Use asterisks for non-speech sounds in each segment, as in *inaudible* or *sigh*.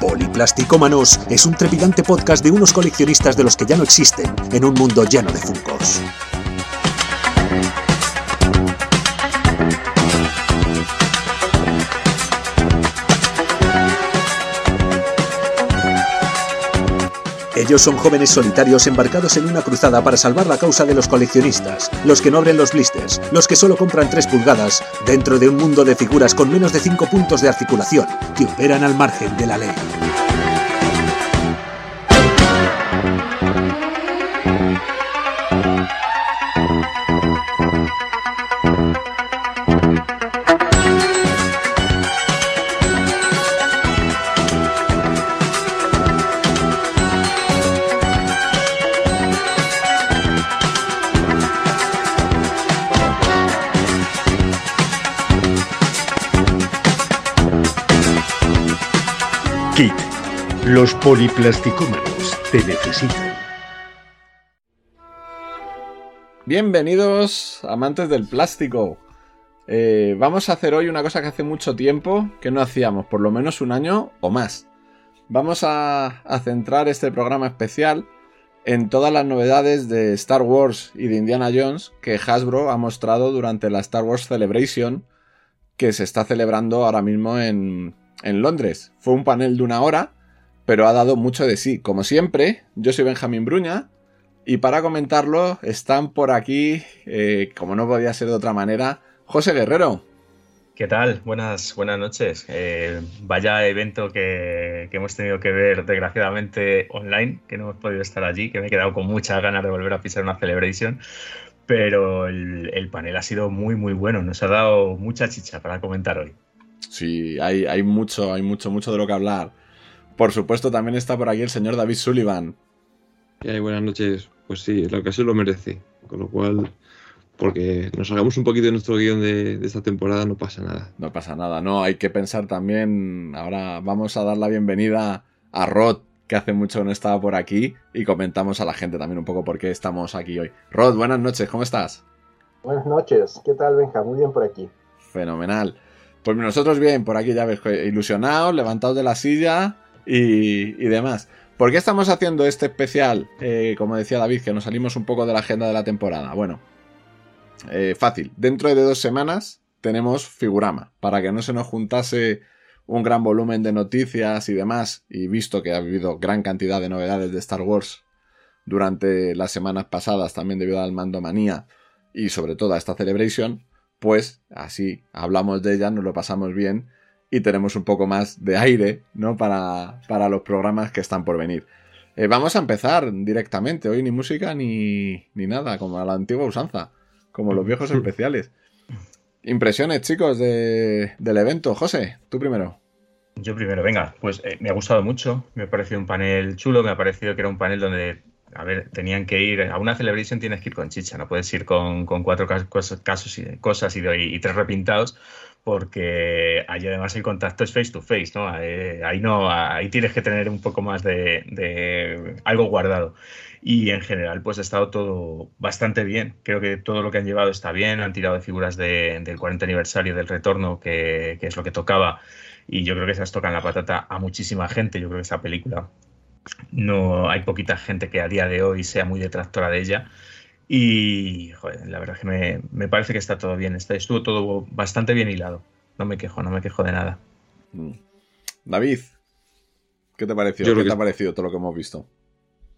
Poliplasticómanos es un trepidante podcast de unos coleccionistas de los que ya no existen en un mundo lleno de funcos. Ellos son jóvenes solitarios embarcados en una cruzada para salvar la causa de los coleccionistas, los que no abren los blisters, los que solo compran 3 pulgadas, dentro de un mundo de figuras con menos de 5 puntos de articulación, que operan al margen de la ley. Poliplasticómanos te necesitan. Bienvenidos, amantes del plástico. Eh, vamos a hacer hoy una cosa que hace mucho tiempo que no hacíamos, por lo menos un año o más. Vamos a, centrar este programa especial en todas las novedades de Star Wars y de Indiana Jones que Hasbro ha mostrado durante la Star Wars Celebration que se está celebrando ahora mismo en Londres. Fue un panel de una hora, pero ha dado mucho de sí. Como siempre, yo soy Benjamín Bruña y para comentarlo están por aquí, eh, como no podía ser de otra manera, José Guerrero. ¿Qué tal? Buenas, buenas noches. Eh, vaya evento que, que, hemos tenido que ver desgraciadamente online, que no hemos podido estar allí, que me he quedado con muchas ganas de volver a pisar una celebration, pero el, el panel ha sido muy, muy bueno. Nos ha dado mucha chicha para comentar hoy. Sí, hay, hay mucho, hay mucho, mucho de lo que hablar. Por supuesto, también está por aquí el señor David Sullivan. hay buenas noches. Pues sí, la ocasión lo merece. Con lo cual, porque nos hagamos un poquito de nuestro guion de, de, esta temporada, no pasa nada. No pasa nada, no. Hay que pensar también. Ahora vamos a dar la bienvenida a Rod, que hace mucho que no estaba por aquí, y comentamos a la gente también un poco por qué estamos aquí hoy. Rod, buenas noches, ¿cómo estás? Buenas noches, ¿qué tal, Benja? Muy bien por aquí. Fenomenal. Pues nosotros bien, por aquí ya ves, ilusionados, levantados de la silla y, demás. ¿Por qué estamos haciendo este especial? Eh, como decía David, que nos salimos un poco de la agenda de la temporada. Bueno, eh, fácil. Dentro de dos semanas tenemos Figurama, para que no se nos juntase un gran volumen de noticias y demás, y visto que ha habido gran cantidad de novedades de Star Wars durante las semanas pasadas, también debido al mando manía y sobre todo a esta celebration, pues así hablamos de ella, nos lo pasamos bien y tenemos un poco más de aire, ¿no? Para, para los programas que están por venir. Eh, vamos a empezar directamente, hoy ni música ni, ni nada, como a la antigua usanza, como los viejos *laughs* especiales. Impresiones, chicos, de, del evento. José, tú primero. Yo primero, venga, pues eh, me ha gustado mucho, me ha parecido un panel chulo, me ha parecido que era un panel donde a ver, tenían que ir a una celebration tienes que ir con chicha, no puedes ir con, con cuatro casos, casos y, cosas y, y, tres repintados, porque ahí además el contacto es face to face, ¿no? Eh, ahí no, ahí tienes que tener un poco más de, de, algo guardado. Y en general, pues ha estado todo bastante bien. Creo que todo lo que han llevado está bien. Han tirado de figuras de, del 40 aniversario del retorno, que, que, es lo que tocaba. Y yo creo que se tocan la patata a muchísima gente. Yo creo que esta película no hay poquita gente que a día de hoy sea muy detractora de ella. Y joder, la verdad es que me, me, parece que está todo bien. Está, estuvo todo bastante bien hilado. No me quejo, no me quejo de nada. David, ¿qué te pareció? ¿Qué te ha parecido todo lo que hemos visto?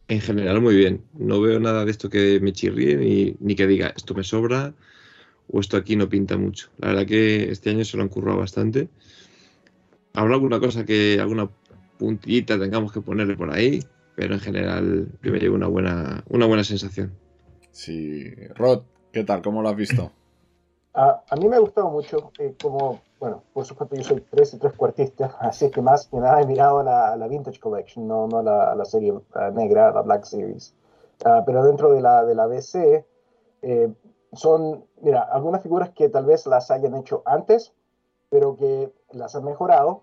En general, muy bien. No veo nada de esto que me chirríe ni, ni que diga esto me sobra o esto aquí no pinta mucho. La verdad que este año se lo han currado bastante. Habrá alguna cosa que, alguna puntillita tengamos que ponerle por ahí, pero en general yo me llevo una buena, una buena sensación. Sí, Rod, ¿qué tal? ¿Cómo lo has visto? A, a mí me ha gustado mucho, eh, como, bueno, por supuesto yo soy tres y tres cuartistas, *laughs* así que más que nada he mirado la, la Vintage Collection, no, no la, la serie uh, negra, la Black Series. Uh, pero dentro de la, de la BC eh, son, mira, algunas figuras que tal vez las hayan hecho antes, pero que las han mejorado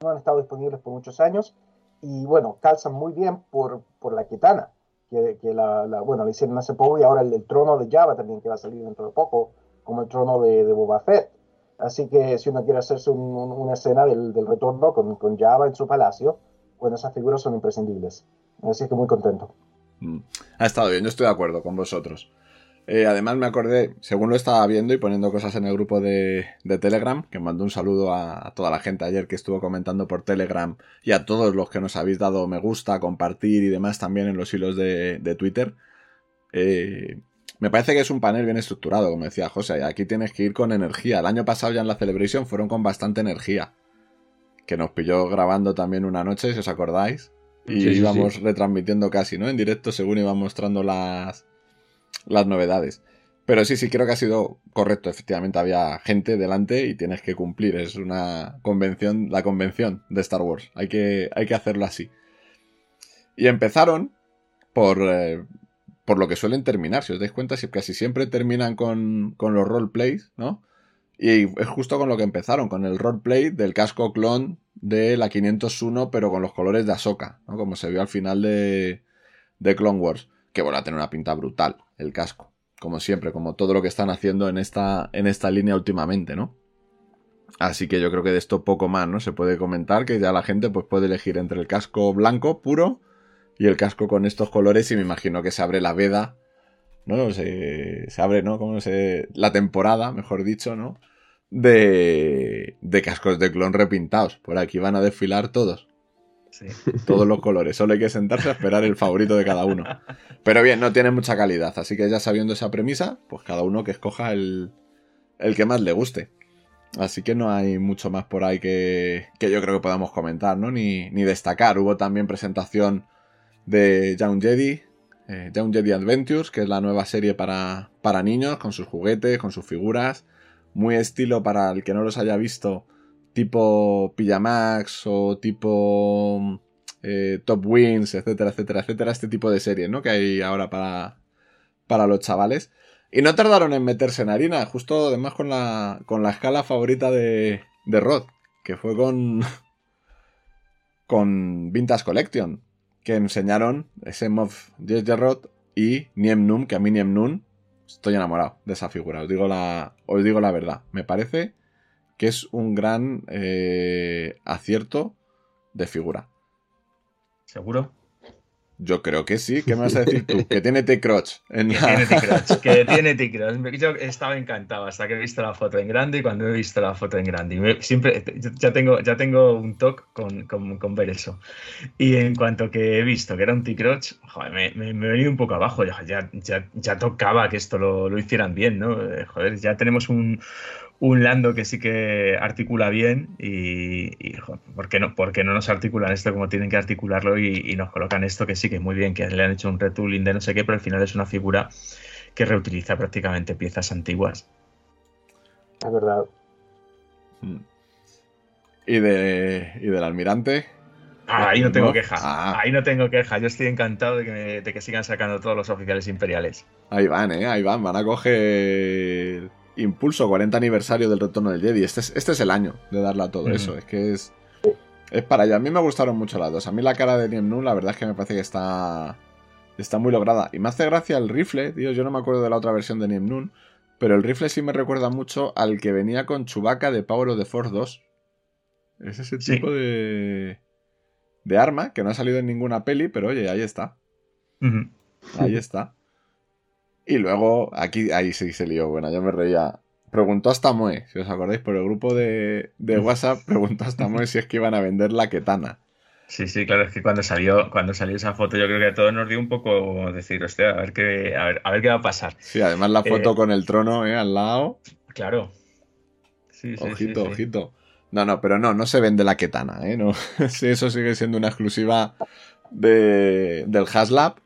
no han estado disponibles por muchos años y bueno, calzan muy bien por, por la Kitana. que, que la, la, bueno, le hicieron hace poco y ahora el, trono de Java también que va a salir dentro de poco, como el trono de, de Boba Fett. Así que si uno quiere hacerse un, un, una escena del, del retorno con, con, Java en su palacio, bueno, esas figuras son imprescindibles. Así que muy contento. Mm. Ha estado bien, yo estoy de acuerdo con vosotros. Eh, además me acordé, según lo estaba viendo y poniendo cosas en el grupo de, de Telegram, que mandó un saludo a, a, toda la gente ayer que estuvo comentando por Telegram y a todos los que nos habéis dado me gusta, compartir y demás también en los hilos de, de Twitter. Eh, me parece que es un panel bien estructurado, como decía José, y aquí tienes que ir con energía. El año pasado ya en la Celebration fueron con bastante energía, que nos pilló grabando también una noche, si os acordáis, y sí, íbamos sí. retransmitiendo casi, ¿no? En directo según iban mostrando las las novedades. Pero sí, sí, creo que ha sido correcto. Efectivamente, había gente delante y tienes que cumplir. Es una convención, la convención de Star Wars. Hay que, hay que hacerlo así. Y empezaron por, eh, por lo que suelen terminar. Si os dais cuenta, si casi siempre terminan con, con los roleplays, ¿no? Y es justo con lo que empezaron, con el roleplay del casco clon de la 501, pero con los colores de Ahsoka, ¿no? Como se vio al final de, de Clone Wars. Que vuelve a tener una pinta brutal el casco. Como siempre, como todo lo que están haciendo en esta, en esta línea últimamente, ¿no? Así que yo creo que de esto poco más, ¿no? Se puede comentar que ya la gente pues puede elegir entre el casco blanco puro y el casco con estos colores y me imagino que se abre la veda, ¿no? Se, se abre, ¿no? Como se... La temporada, mejor dicho, ¿no? De, de cascos de clon repintados. Por aquí van a desfilar todos. *laughs* Todos los colores. Solo hay que sentarse a esperar el favorito de cada uno. Pero bien, no tiene mucha calidad. Así que ya sabiendo esa premisa, pues cada uno que escoja el, el que más le guste. Así que no hay mucho más por ahí que, que yo creo que podamos comentar, ¿no? Ni, ni destacar. Hubo también presentación de Young Jedi, eh, Jedi Adventures, que es la nueva serie para, para niños, con sus juguetes, con sus figuras. Muy estilo para el que no los haya visto tipo Pijamax o tipo eh, Top Wins, etcétera, etcétera, etcétera, este tipo de series, ¿no? Que hay ahora para, para los chavales. Y no tardaron en meterse en harina, justo además con la, con la escala favorita de, de Rod, que fue con, *laughs* con Vintage Collection, que enseñaron ese de Rod y Niem Num, que a mí Niem Num estoy enamorado de esa figura, os digo la, os digo la verdad, me parece que es un gran eh, acierto de figura. ¿Seguro? Yo creo que sí. ¿Qué me vas a decir tú? Que tiene T-Crotch. En que tiene T-Crotch. Que *laughs* tiene T-Crotch. Yo estaba encantado hasta que he visto la foto en grande y cuando he visto la foto en grande. Y me, siempre ya tengo, ya tengo un toque con, con, con, ver eso. Y en cuanto que he visto que era un T-Crotch, me, me, me, he venido un poco abajo. Ya, ya, ya tocaba que esto lo, lo hicieran bien, ¿no? Joder, ya tenemos un, un Lando que sí que articula bien y, y joder, ¿por, qué no, ¿por qué no nos articulan esto como tienen que articularlo y, y, nos colocan esto que sí que es muy bien, que le han hecho un retooling de no sé qué, pero al final es una figura que reutiliza prácticamente piezas antiguas. Es verdad. ¿Y, de, y del almirante? Ah, ahí no tengo queja. Ah. Ahí no tengo queja. Yo estoy encantado de que, me, de que sigan sacando todos los oficiales imperiales. Ahí van, ¿eh? Ahí van. Van a coger Impulso 40 aniversario del retorno del Jedi. Este es, este es el año de darle a todo eso. Es que es. Es para allá. A mí me gustaron mucho las dos. A mí la cara de Niem Nun, la verdad es que me parece que está. Está muy lograda. Y me hace gracia el rifle, tío. Yo no me acuerdo de la otra versión de Niem Nun. Pero el rifle sí me recuerda mucho al que venía con Chewbacca de Power of the Force 2. Es ese tipo de. de arma que no ha salido en ninguna peli, pero oye, ahí está. Uh -huh. Ahí está. Y luego, aquí, ahí sí se lió. Bueno, yo me reía. Preguntó hasta Moe, si os acordáis, por el grupo de, de WhatsApp, preguntó hasta Moe si es que iban a vender la ketana. Sí, sí, claro, es que cuando salió, cuando salió esa foto, yo creo que a todos nos dio un poco decir, hostia, a ver qué, a ver, a ver qué va a pasar. Sí, además la foto eh, con el trono, eh, al lado. Claro. Sí, sí, ojito, sí, ojito. No, no, pero no, no se vende la ketana, eh. No. *laughs* sí, eso sigue siendo una exclusiva de, del Haslab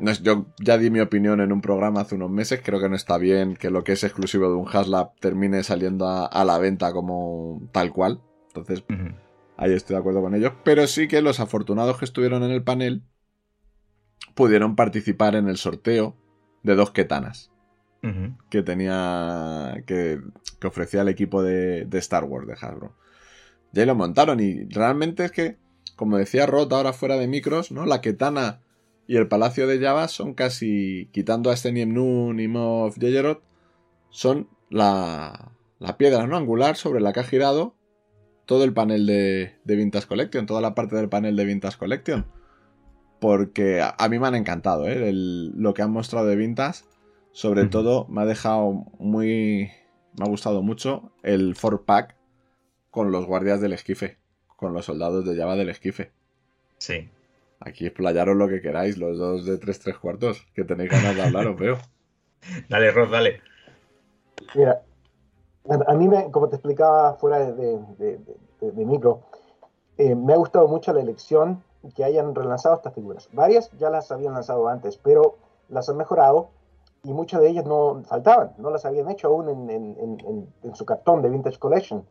no es, yo ya di mi opinión en un programa hace unos meses. Creo que no está bien que lo que es exclusivo de un Haslab termine saliendo a, a la venta como tal cual. Entonces, uh -huh. ahí estoy de acuerdo con ellos. Pero sí que los afortunados que estuvieron en el panel pudieron participar en el sorteo de dos ketanas uh -huh. que tenía. Que, que, ofrecía el equipo de, de Star Wars de Hasbro. Y ahí lo montaron. Y realmente es que, como decía Rod ahora fuera de micros, ¿no? La ketana Y el Palacio de Java son casi, quitando a Steniem Nun y Moff Yeyeroth, son la, la piedra no angular sobre la que ha girado todo el panel de, de Vintage Collection, toda la parte del panel de Vintage Collection. Porque a, a mí me han encantado ¿eh? El- lo que han mostrado de Vintage. Sobre todo me ha dejado muy... Me ha gustado mucho el 4-pack con los guardias del esquife. Con los soldados de Java del esquife. Sí. Aquí explayaros lo que queráis, los dos de 3 3 cuartos. Que tenéis ganas de hablar, os veo. *laughs* Dale, Rod, dale. Mira, a mí, me, como te explicaba fuera de, de- de- de- de micro, eh, me ha gustado mucho la elección que hayan relanzado estas figuras. Varias ya las habían lanzado antes, pero las han mejorado y muchas de ellas no faltaban, no las habían hecho aún en, en- en- en- en su cartón de Vintage Collection.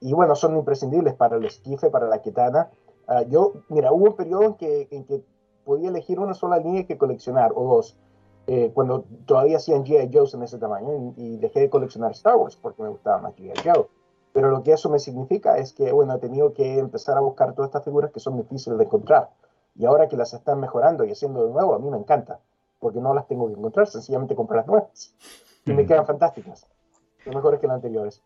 Y bueno, son imprescindibles para el esquife, para la kitana. Ah, yo, mira, hubo un periodo en que, en que podía elegir una sola línea que coleccionar, o dos, eh, cuando todavía hacían G.I. Joe's en ese tamaño, y, y dejé de coleccionar Star Wars porque me gustaba más G.I. Joe. Pero lo que eso me significa es que, bueno, he tenido que empezar a buscar todas estas figuras que son difíciles de encontrar. Y ahora que las están mejorando y haciendo de nuevo, a mí me encanta, porque no las tengo que encontrar, sencillamente comprar las nuevas. Y me Ujú. quedan fantásticas. Son mejores que las anteriores.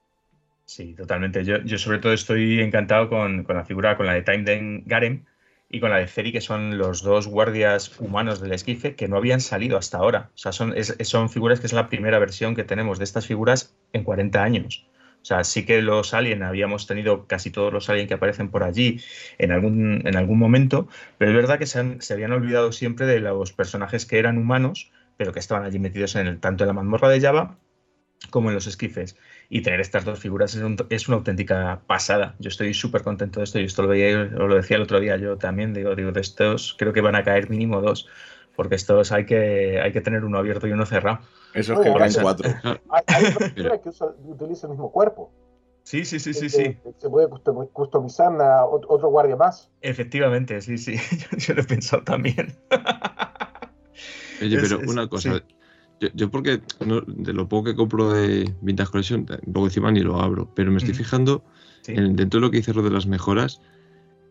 Sí, totalmente. Yo, yo sobre todo estoy encantado con, con la figura, con la de Time Den Garem y con la de Ceri, que son los dos guardias humanos del esquife que no habían salido hasta ahora. O sea, son, son figuras que es la primera versión que tenemos de estas figuras en 40 años. O sea, sí que los Alien, habíamos tenido casi todos los Alien que aparecen por allí en algún, en algún momento, pero es verdad que se habían olvidado siempre de los personajes que eran humanos, pero que estaban allí metidos en el, tanto en la mazmorra de Java como en los esquifes. Y tener estas dos figuras es, un- es una auténtica pasada. Yo estoy súper contento de esto y esto lo veía, os lo decía el otro día yo también. Digo, digo, de estos creo que van a caer mínimo dos, porque estos hay que, hay que tener uno abierto y uno cerrado. Eso es Oye, que caen cuatro. *laughs* Hay, hay otra figura que usa- utiliza el mismo cuerpo. Sí, sí, sí, sí, sí. Se puede custom- customizar a ot- otro guardia más. Efectivamente, sí, sí. Yo, *laughs* yo lo he pensado también. Oye, Es- pero es- una cosa, sí. Yo, yo porque no- de lo poco que compro de Vintage Collection, luego encima ni lo abro, pero me estoy fijando Sí. en- dentro de lo que dice Ro de las mejoras,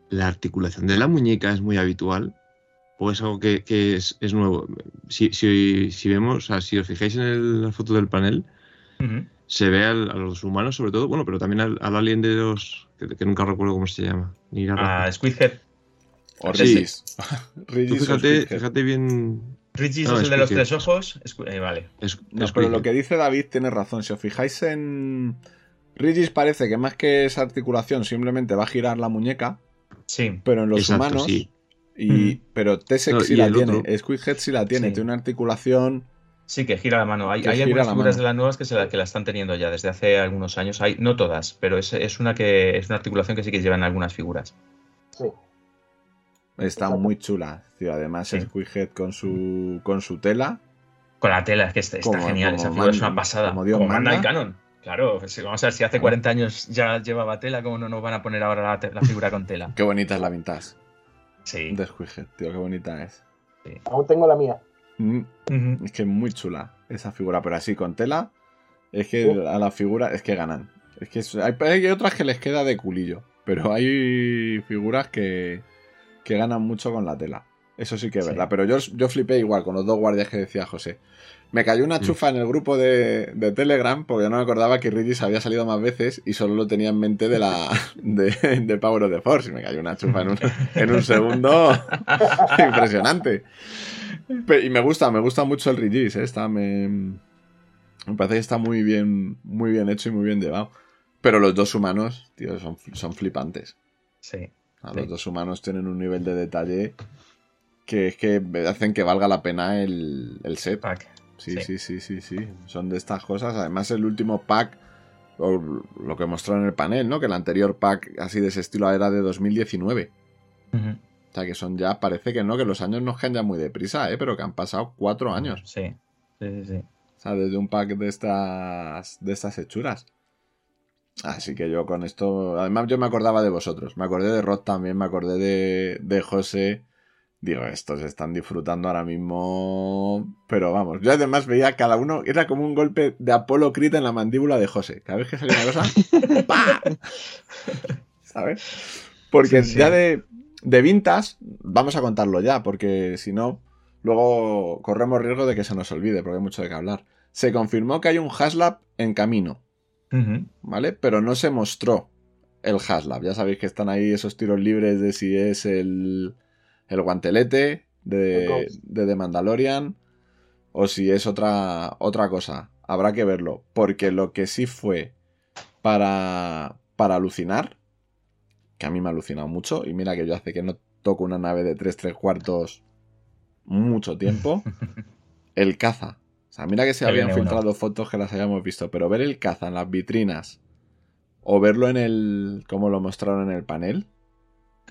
la articulación de la muñeca es muy habitual o es algo que, que es, es nuevo. Si, si, si vemos, o sea, si os fijáis en el- la foto del panel, se ve al- a los humanos sobre todo, bueno, pero también al, al alien de los, que, que nunca recuerdo cómo se llama. Ni la A raza. Squidhead. O Sí. *laughs* Regis. Regis fíjate, fíjate bien. No, es el de los tres ojos. Eh, vale. Es, No, es pero lo que dice David tiene razón. Si os fijáis en. Regis parece que más que esa articulación simplemente va a girar la muñeca, Sí. pero en los Exacto, humanos. sí. Y, Mm. pero Tessex No, sí y la tiene, Squidhead sí la tiene, Sí. tiene una articulación. Sí, que gira la mano. Hay, algunas la figuras mano. de las nuevas que, se la, que la están teniendo ya desde hace algunos años. Hay, no todas, pero es, es una que es una articulación que sí que llevan algunas figuras. Sí. Está Exacto. muy chula. tío. Además, Sí. Squidhead con su, con su tela. Con la tela, es que está, está Como- genial. como Esa figura es una pasada. como Como, Dios manda manda. el canon. Claro, vamos a ver si hace 40 años ya llevaba tela, ¿cómo no nos van a poner ahora la, figura con tela? Qué bonita es la vintage Sí. de Squidhead, tío. Qué bonita es. Aún tengo la mía. Mm. Es que es muy chula esa figura, pero así con tela. Es que a la figura es que ganan. Es que es- hay, hay otras que les queda de culillo, pero hay figuras que, que ganan mucho con la tela. Eso sí que es Sí. verdad. Pero yo, yo flipé igual con los dos guardias que decía José. Me cayó una Mm. chufa en el grupo de, de Telegram porque yo no me acordaba que Regis había salido más veces y solo lo tenía en mente de la *laughs* de, de Power of the Force. Y me cayó una chufa en un, en un segundo *laughs* impresionante. Y me gusta, me gusta mucho el Regis, ¿eh? Está, me, me parece que está muy bien, muy bien hecho y muy bien llevado. Pero los dos humanos, tío, son, son flipantes. Sí. A Sí. Los dos humanos tienen un nivel de detalle que es que hacen que valga la pena el, el set. Pack. Sí, Sí. sí, sí, sí, sí. Son de estas cosas. Además, el último pack, o lo que mostró en el panel, ¿no? Que el anterior pack así de ese estilo era de 2019. Ujú. O sea, que son ya, parece que no, que los años nos caen ya muy deprisa, ¿eh? Pero que han pasado cuatro años. Sí. Sí, sí, sí. O sea, desde un pack de estas, de estas hechuras. Así que yo con esto. Además, yo me acordaba de vosotros. Me acordé de Rod también, me acordé de, de José. Digo, estos están disfrutando ahora mismo. Pero vamos, yo además veía a cada uno. Era como un golpe de Apolo Crit en la mandíbula de José. Cada vez que salía una cosa. *laughs* ¡pa! ¿Sabes? Porque Sí, sí. ya de, de Vintas, vamos a contarlo ya, porque si no. luego corremos riesgo de que se nos olvide, porque hay mucho de qué hablar. Se confirmó que hay un Haslab en camino, ¿vale? Pero no se mostró el Haslab. Ya sabéis que están ahí esos tiros libres de si es el, el guantelete El de, de The Mandalorian o si es otra, otra cosa. Habrá que verlo. Porque lo que sí fue para, para alucinar, que a mí me ha alucinado mucho, y mira que yo hace que no toco una nave de 3 3 cuartos mucho tiempo, *laughs* el caza. O sea, mira que se habían uno. filtrado fotos que las habíamos visto, pero ver el caza en las vitrinas o verlo en el. como lo mostraron en el panel,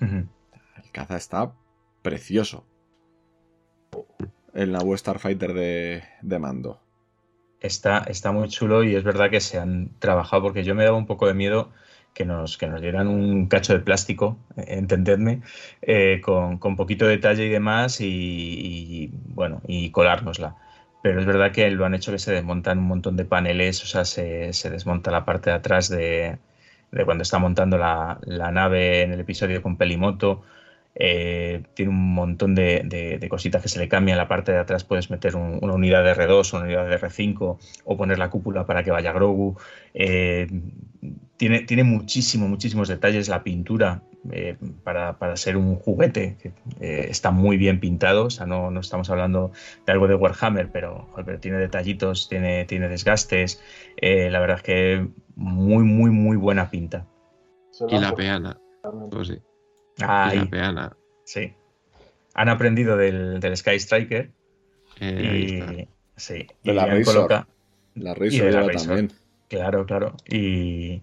el caza está precioso. El Naboo Starfighter de, de mando. Está, está muy chulo y es verdad que se han trabajado porque yo me daba un poco de miedo que nos, que nos dieran un cacho de plástico, *laughs* entendedme, eh, con, con poquito detalle y demás y, y, bueno, y colárnosla. Pero es verdad que lo han hecho que se desmontan un montón de paneles, o sea, se, se desmonta la parte de atrás de, de cuando está montando la, la nave en el episodio con Pelimoto. Eh, tiene un montón de, de- cositas que se le cambian. La parte de atrás puedes meter un- una unidad de R2 o una unidad de R5 o poner la cúpula para que vaya Grogu. Eh, tiene, tiene muchísimo, muchísimos detalles. La pintura eh, para, para ser un juguete eh, está muy bien pintado. O sea, no, no estamos hablando de algo de Warhammer, pero, tiene detallitos, tiene, tiene desgastes. Eh, la verdad es que muy, muy, muy buena pinta. Lo Y la peana. Pues sí. Y Ahí, la peana. sí. Han aprendido del, del Sky Striker Eh, y, sí, De y la Razor. coloca- La Y Razor de la lleva Razor. también. Claro, claro. Y,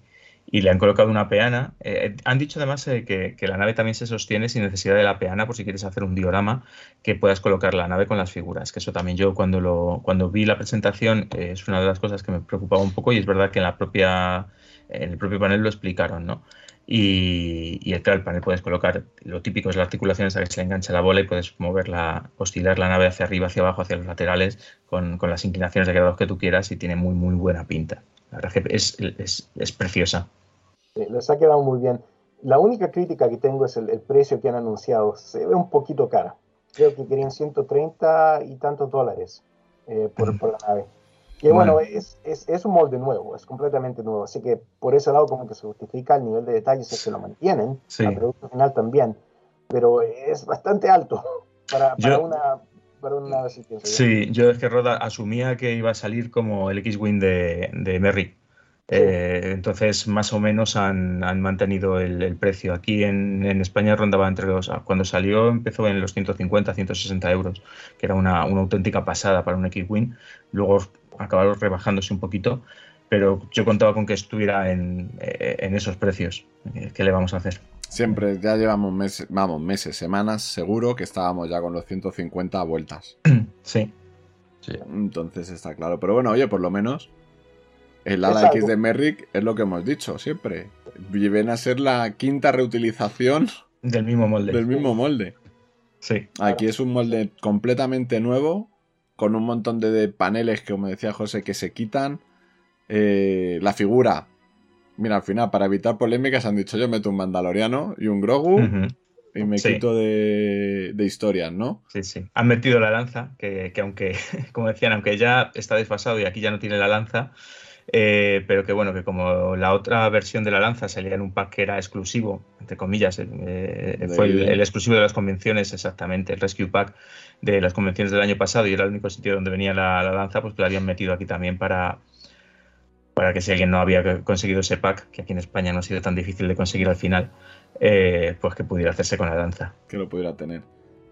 y le han colocado una peana. Eh, han dicho además eh, que, la nave también se sostiene sin necesidad de la peana por si quieres hacer un diorama que puedas colocar la nave con las figuras. Que eso también yo cuando lo cuando vi la presentación eh, es una de las cosas que me preocupaba un poco y es verdad que en la propia en el propio panel lo explicaron, ¿no? Y, y claro, el panel puedes colocar, lo típico es la articulación esa que se le engancha la bola y puedes moverla, oscilar la nave hacia arriba, hacia abajo, hacia los laterales, con, las inclinaciones de grados que tú quieras y tiene muy, muy buena pinta. La verdad es, es, es preciosa. Sí, les ha quedado muy bien. La única crítica que tengo es el, el precio que han anunciado. Se ve un poquito cara. Creo que querían 130 y tantos dólares eh, por, por la nave. Que bueno, Bueno. es, es, es un molde nuevo, es completamente nuevo. Así que por ese lado como que se justifica el nivel de detalles es que lo mantienen. Sí. El producto final también. Pero es bastante alto *laughs* para, para Yo- una, para una. Sí, yo es que Roda asumía que iba a salir como el X-Wing de, de Merrick. Eh, entonces, más o menos han, han mantenido el, el precio. Aquí en, en España rondaba entre los. Cuando salió empezó en los 150, 160 euros, que era una, una auténtica pasada para un X-Wing. Luego acabaron rebajándose un poquito, pero yo contaba con que estuviera en, eh, en esos precios. Eh, ¿Qué le vamos a hacer? Siempre, ya llevamos meses, vamos, meses, semanas, seguro que estábamos ya con los 150 vueltas. *clears throat* Sí, Sí. Entonces está claro. Pero bueno, oye, por lo menos el ala. X de Merrick es lo que hemos dicho siempre. Viene a ser la quinta reutilización del mismo molde. del mismo molde. Sí, Aquí es un molde completamente nuevo, con un montón de, paneles que, como decía José, que se quitan. Eh, la figura. Mira, al final, para evitar polémicas, han dicho yo meto un Mandaloriano y un Grogu y me Sí. quito de, de historias, ¿no? Sí, sí. Han metido la lanza, que, que aunque, *laughs* como decían, aunque ya está desfasado y aquí ya no tiene la lanza, eh, pero que bueno, que como la otra versión de la lanza salía en un pack que era exclusivo, entre comillas, eh, De fue el, exclusivo de las convenciones, exactamente, el Rescue Pack de las convenciones del año pasado y era el único sitio donde venía la, la lanza, pues que la habían metido aquí también para, para que si alguien no había conseguido ese pack, que aquí en España no ha sido tan difícil de conseguir al final, eh, pues que pudiera hacerse con la lanza. Que lo pudiera tener.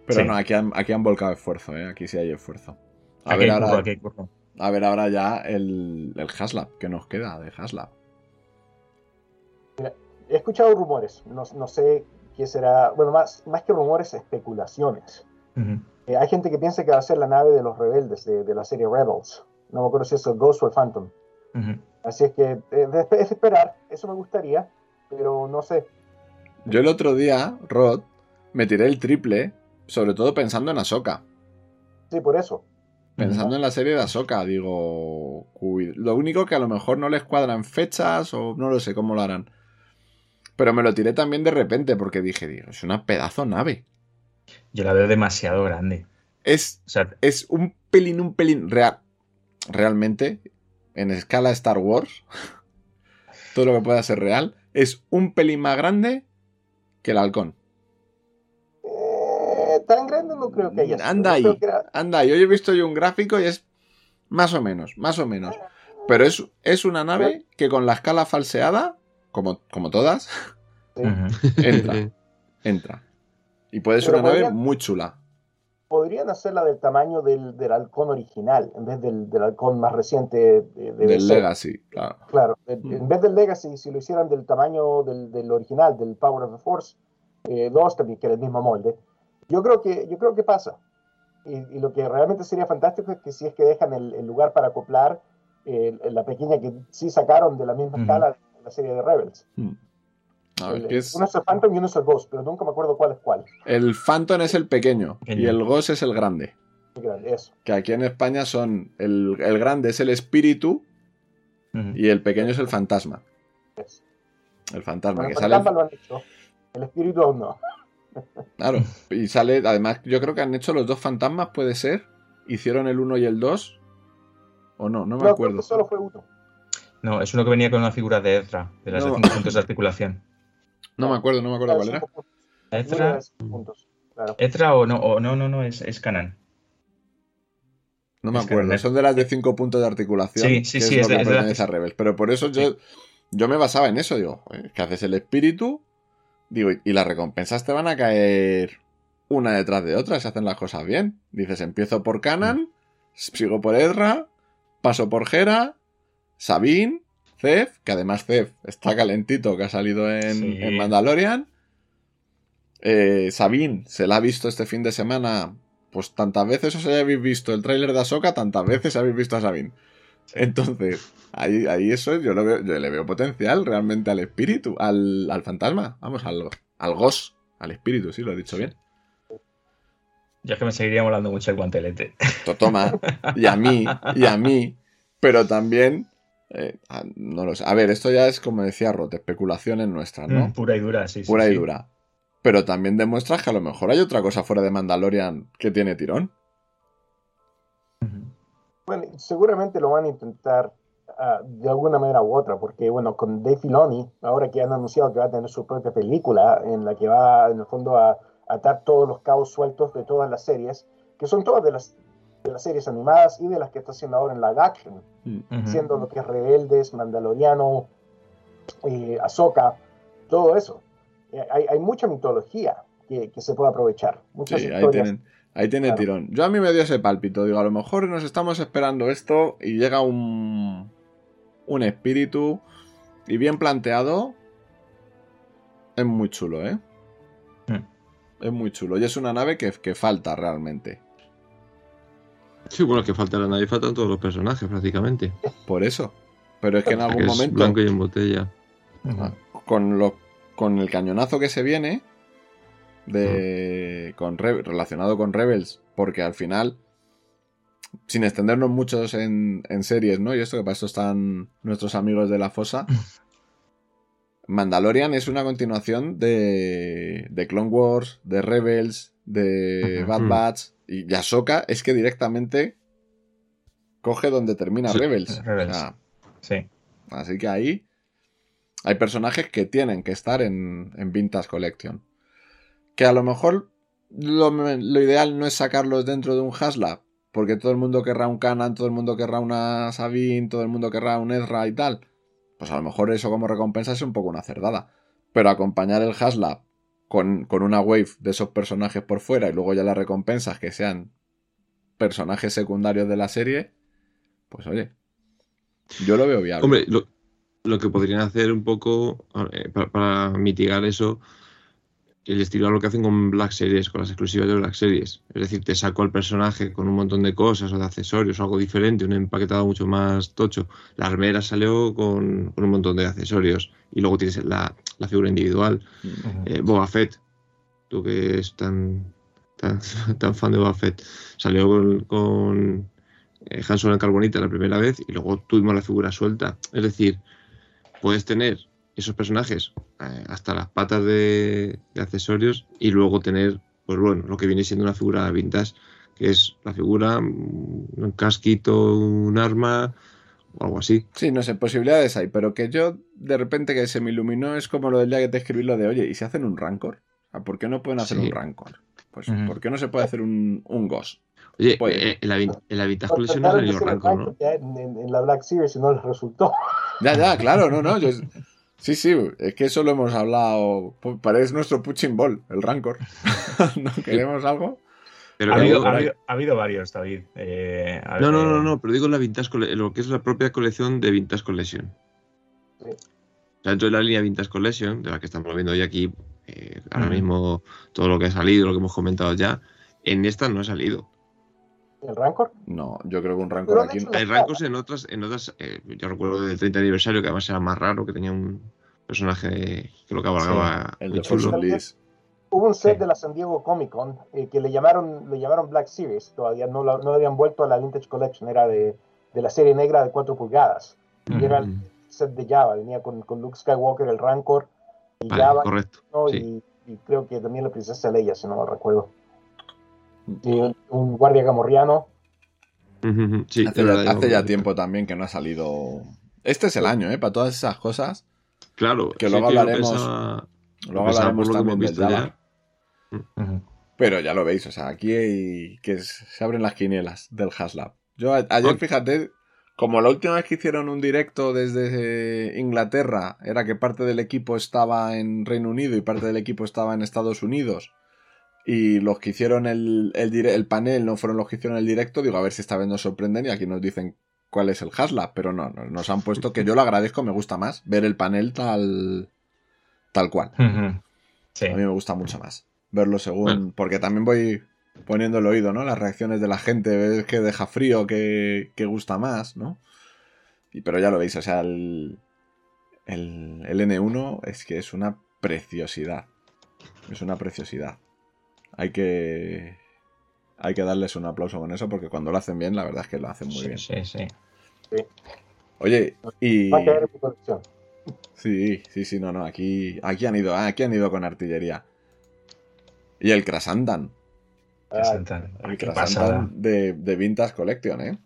Pero Sí. no, aquí han, aquí han volcado esfuerzo, ¿eh? Aquí sí hay esfuerzo. A Aquí ver, hay curro, ahora, aquí hay curro. A ver ahora ya el, el Haslab, que nos queda de Haslab. He escuchado rumores, no, no sé qué será, bueno, más, más que rumores, especulaciones. Eh, hay gente que piensa que va a ser la nave de los rebeldes de, de la serie Rebels. No me acuerdo si es el Ghost o el Phantom. Así es que eh, de- es esperar, eso me gustaría, pero no sé. Yo el otro día, Rod, me tiré el triple, sobre todo pensando en Ahsoka. Sí, por eso. Pensando en la serie de Ahsoka, digo, lo único que a lo mejor no les cuadran fechas o no lo sé cómo lo harán. Pero me lo tiré también de repente porque dije, digo, es una pedazo nave. Yo la veo demasiado grande. Es, O sea, es un pelín, un pelín real. Realmente, en escala Star Wars, *laughs* todo lo que pueda ser real, es un pelín más grande que el halcón. Eh, tan grande no creo que haya. Anda ahí. era- Anda, yo he visto yo un gráfico y es más o menos, más o menos. Pero es, es una nave que con la escala falseada, como, como todas, sí. entra. *laughs* entra. Y puede ser Pero una nave muy chula. Podrían hacerla del tamaño del, del halcón original, en vez del, del halcón más reciente de, de Del DC. Legacy, claro. Mm. en vez del Legacy, si lo hicieran del tamaño del, del original, del Power of the Force eh, 2, también que era el mismo molde, yo creo que, yo creo que pasa. Y, y lo que realmente sería fantástico es que si es que dejan el, el lugar para acoplar eh, la pequeña que sí sacaron de la misma Ujú. escala de la serie de Rebels. Hmm. A ver, El- ¿qué es? Uno es el Phantom y uno es el Ghost, pero nunca me acuerdo cuál es cuál. El Phantom es el pequeño Pequeño. y el Ghost es el grande. Qué grande, Eso. Que aquí en España son. El, el grande es el espíritu Ujú. y el pequeño es el fantasma. eso. El fantasma Bueno, que el sale. fantasma lo han hecho. El espíritu aún no. Claro. Y sale. Además, yo creo que han hecho los dos fantasmas, puede ser. Hicieron el 1 y el 2. O no, no me No, acuerdo. solo fue uno. No, es uno que venía con una figura de Ezra, de las No. de cinco puntos de articulación. No me acuerdo, no me acuerdo cuál de era. Ezra, de cinco puntos. Claro. Ezra o no, o no, no, no, es, es Canan. No me Es acuerdo. no- Son de las de 5 puntos de articulación. Sí, sí, que sí, es lo de- que es de Rebels. Pero por eso yo, yo me basaba en eso. Digo, "Joder, que haces el espíritu. Digo, y las recompensas te van a caer una detrás de otra si hacen las cosas bien. Dices, empiezo por Canan, sigo por Ezra, paso por Hera, Sabine, Zef, que además Zef está calentito, que ha salido en, Sí. en Mandalorian. Eh, Sabine se la ha visto este fin de semana, pues tantas veces os hayáis visto el tráiler de Ahsoka, tantas veces habéis visto a Sabine. Entonces, ahí, ahí eso yo, lo veo, yo le veo potencial realmente al espíritu, al, al fantasma, vamos, al, al ghost, al espíritu, sí, lo he dicho bien. Yo es que me seguiría molando mucho el guantelete. To- Toma, y a mí, y a mí, pero también, eh, a- no lo sé. A ver, esto ya es como decía Roth, especulaciones nuestras, ¿no? Mm, Pura y dura, sí. sí, Pura y sí. dura. Pero también demuestras que a lo mejor hay otra cosa fuera de Mandalorian que tiene tirón. Ujú. Bueno, seguramente lo van a intentar ah, de alguna manera u otra, porque bueno, con Dave Filoni, ahora que han anunciado que va a tener su propia película en la que va en el fondo a atar todos los cabos sueltos de todas las series, que son todas de las, de las series animadas y de las que está haciendo ahora en live action, Ujú. siendo lo que es Rebeldes, Mandaloriano, eh, Ahsoka, todo eso. Eh, hay, hay mucha mitología que, que se puede aprovechar, muchas Sí, ahí historias. tienen. Ahí tiene Claro. tirón. Yo a mí me dio ese pálpito. Digo, a lo mejor nos estamos esperando esto y llega un. un espíritu. Y bien planteado. Es muy chulo, ¿eh? Mm. Es muy chulo. Y es una nave que, que falta realmente. Sí, bueno, que falta la nave, faltan todos los personajes prácticamente. Por eso. Pero es que en Que algún es momento. blanco y en botella. Con lo con el cañonazo que se viene de con Re- relacionado con Rebels porque al final sin extendernos muchos en, en series no y esto que para esto están nuestros amigos de la fosa *laughs* Mandalorian es una continuación de de Clone Wars de Rebels de. Bad Mm. Batch y Ahsoka es que directamente coge donde termina Sí, Rebels, sea, Sí. Así que ahí hay personajes que tienen que estar en, en Vintage Collection. Que a lo mejor lo, ideal no es sacarlos dentro de un Haslab, porque todo el mundo querrá un Canan, todo el mundo querrá una Sabine, todo el mundo querrá un Ezra y tal. Pues a lo mejor eso como recompensa es un poco una cerdada. Pero acompañar el Haslab con, con una wave de esos personajes por fuera y luego ya las recompensas que sean personajes secundarios de la serie, pues oye, yo lo veo viable. Hombre, lo, que podrían hacer un poco eh, para mitigar eso, el estilo a lo que hacen con Black Series, con las exclusivas de Black Series. Es decir, te saco al personaje con un montón de cosas o de accesorios o algo diferente, un empaquetado mucho más tocho. La armera salió con, con un montón de accesorios y luego tienes la, la figura individual. Eh, Boba Fett, tú que es tan, tan, *laughs* tan fan de Boba Fett, salió con, con eh, Han Solo en Carbonita la primera vez y luego tuvimos la figura suelta. Es decir, puedes tener esos personajes eh, hasta las patas de, de accesorios y luego tener, pues bueno, lo que viene siendo una figura vintage que es la figura, un casquito, un arma o algo así. Sí, no sé, posibilidades hay, pero que yo de repente que se me iluminó es como lo del día que te escribí lo de, oye, ¿y si hacen un Rancor? ¿Por qué no pueden hacer Sí. un Rancor? Pues, Ujú. ¿por qué no se puede hacer un, un Ghost? Oye, Pues- eh, en la, Vin- en la Vintage Pues Collection no salió el Rancor, ¿no? En, la Black Series no les resultó. Ya, ya, claro, no, no. yo- sí, sí, es que eso lo hemos hablado. Parece nuestro Puching Ball, el Rancor. *laughs* ¿No queremos algo? Pero Ha habido, ha habido- ha habido varios, David. Eh, no, ver, no, no, no, pero digo la Vintage lo que es la propia colección de Vintage Collection. O sea, dentro de la línea Vintage Collection, de la que estamos viendo hoy aquí, eh, ahora mismo todo lo que ha salido, lo que hemos comentado ya, en esta no ha salido. El Rancor. No, yo creo que un Rancor aquí. Hay rancos en otras, en otras eh, yo recuerdo del 30 aniversario, que además era más raro, que tenía un personaje que lo cabalgaba El muy de chulo. Hubo un set Sí. de la San Diego Comic Con eh, que le llamaron, le llamaron Black Series. Todavía no, la- no habían vuelto a la Vintage Collection. Era de, de la serie negra de 4 pulgadas. Y era el Mm, set de Java. Venía con, con Luke Skywalker, el Rancor, y Vale, Java, correcto. ¿no? sí. y, y creo que también la princesa Leia, si no mal recuerdo. Y un, un guardia sí, Hace, ya, hace tiempo también que no ha salido. Este es el año, ¿eh? Para todas esas cosas. Claro, Que sí luego lo hablaremos- pensaba- Luego hablaremos por lo que también del Java. ya. Pero ya lo veis, o sea, aquí hay- que se abren las quinielas del Haslab. Yo a- ayer, fíjate, como la última vez que hicieron un directo desde Inglaterra era que parte del equipo estaba en Reino Unido y parte del equipo estaba en Estados Unidos y los que hicieron el, el, panel no fueron los que hicieron el directo, digo, a ver si esta vez nos sorprenden y aquí nos dicen cuál es el Haslab, pero no, no, nos han puesto que yo lo agradezco, me gusta más ver el panel tal, tal cual. Sí. A mí me gusta mucho más verlo según. Porque también voy poniendo el oído, ¿no? Las reacciones de la gente, ves que deja frío, que, que gusta más, ¿no? Y, pero ya lo veis, o sea, el, el, el N1 es que es una preciosidad. Es una preciosidad. Hay que. Hay que darles un aplauso con eso porque cuando lo hacen bien, la verdad es que lo hacen muy Sí, bien. sí, sí. Oye, y. Va a caer en. Sí, sí, sí, no, no. Aquí, aquí han ido, aquí han ido con artillería. Y el Krasandan. Qué Ah, El pasada. de, de Vintage Collection, ¿eh?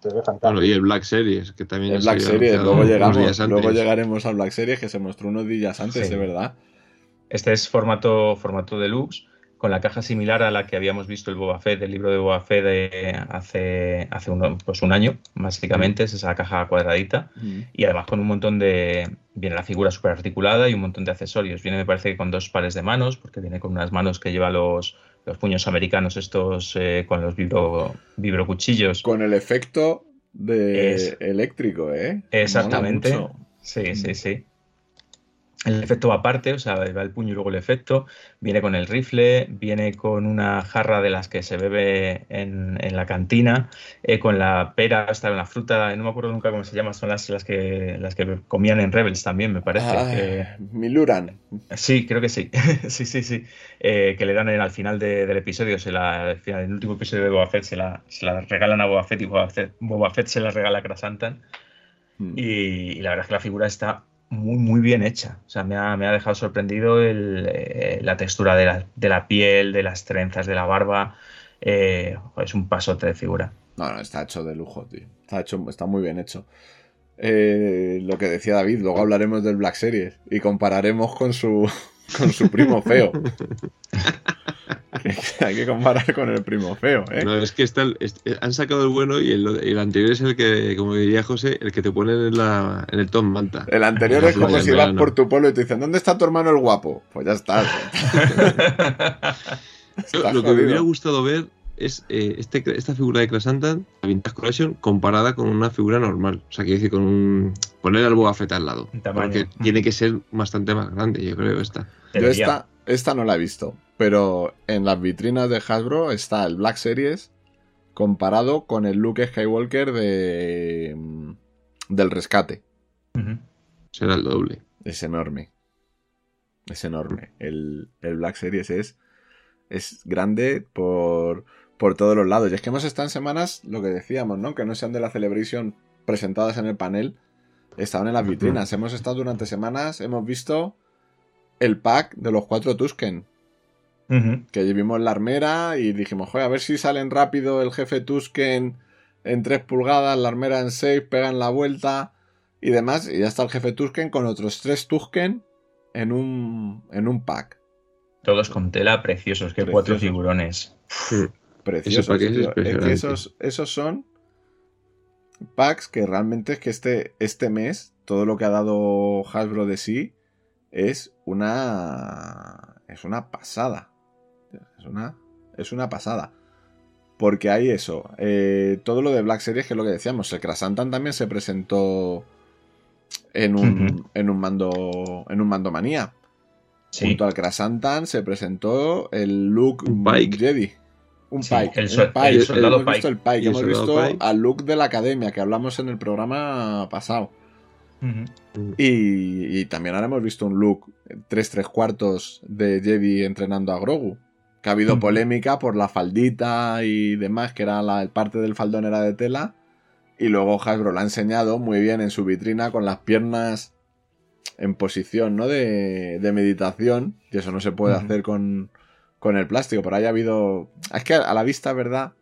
se ve Bueno, fantástico. y el Black Series, que también El Black Series, luego unos llegamos, días antes. luego llegaremos al Black Series que se mostró unos días antes, Sí. de verdad. Este es formato, formato deluxe, con la caja similar a la que habíamos visto el Boba Fett, el libro de Boba Fett de hace, hace uno- pues un año, básicamente, es esa caja cuadradita. Y además con un montón de... Viene la figura súper articulada y un montón de accesorios. Viene, me parece, que con dos pares de manos, porque viene con unas manos que lleva los, los puños americanos estos eh, con los vibro, vibrocuchillos. Con el efecto de Es- eléctrico, ¿eh? Exactamente. Sí, sí, sí. El efecto va aparte, o sea, va el puño y luego el efecto. Viene con el rifle, viene con una jarra de las que se bebe en, en la cantina, eh, con la pera, esta la fruta, no me acuerdo nunca cómo se llama, son las, las, que, las que comían en Rebels también, me parece. Ah, que- Miluran. Sí, creo que sí. *laughs* sí, sí, sí. Eh, que le dan en- al final de- del episodio, se la, al final, en el último episodio de Boba Fett, se la, se la regalan a Boba Fett y Boba Fett, Boba Fett se la regala a Krasantan. Mm. Y, y la verdad es que la figura está muy, muy bien hecha. O sea, me ha, me ha dejado sorprendido el, eh, la textura de la, de la piel, de las trenzas, de la barba. Eh, es un pasote de figura. No, no, está hecho de lujo, tío. Está hecho, está muy bien hecho. Eh, lo que decía David, luego hablaremos del Black Series y compararemos con su *laughs* con su primo feo. *laughs* *laughs* Hay que comparar con el primo feo, ¿eh? No, es que es- han sacado el bueno y el, el anterior es el que, como diría José, el que te ponen en, la, en el Tom Manta. El anterior es como si vas por tu pueblo y te dicen, ¿dónde está tu hermano el guapo? Pues ya está. *laughs* Lo que me hubiera gustado ver es eh, este, esta figura de Krasantan, la Vintage Collection, comparada con una figura normal. O sea, quiero decir, con un. poner al Boba Fett al lado. Porque tiene que ser bastante más grande, yo creo, esta. Yo esta, esta no la he visto, pero en las vitrinas de Hasbro está el Black Series comparado con el Luke Skywalker de mm, del rescate. Será el doble. Es enorme. Es enorme. El, el Black Series es, es grande por, por todos los lados. Y es que hemos estado en semanas, lo que decíamos, ¿no? Que no sean de la Celebration presentadas en el panel, estaban en las vitrinas. Hemos estado durante semanas, hemos visto el pack de los cuatro Tusken. Que vimos la armera y dijimos, joder, a ver si salen rápido el jefe Tusken en 3 pulgadas, la armera en 6, pegan la vuelta y demás. Y ya está el jefe Tusken con otros 3 Tusken en un, en un pack. Todos con tela preciosos, que cuatro figurones. Preciosos. es. Es que esos, esos son packs que realmente es que este, este mes todo lo que ha dado Hasbro de sí es una es una pasada es una es una pasada porque hay eso eh, todo lo de Black Series que es lo que decíamos el Krasantan también se presentó en un Ujú. en un mando en un mando manía Sí. junto al Krasantan se presentó el Luke Un Pike. Jedi un Sí, Pike, el un Pike. el soldado hemos visto el Pike, el hemos visto Pike. al Luke de la academia que hablamos en el programa pasado. Y, y también ahora hemos visto un Luke 3 3 cuartos de Jedi entrenando a Grogu. Que ha habido polémica por la faldita y demás, que era la parte del faldón era de tela. Y luego Hasbro lo ha enseñado muy bien en su vitrina con las piernas en posición ¿no? de, de meditación. Y eso no se puede hacer con, con el plástico. Por ahí ha habido. Es que a la vista, ¿verdad?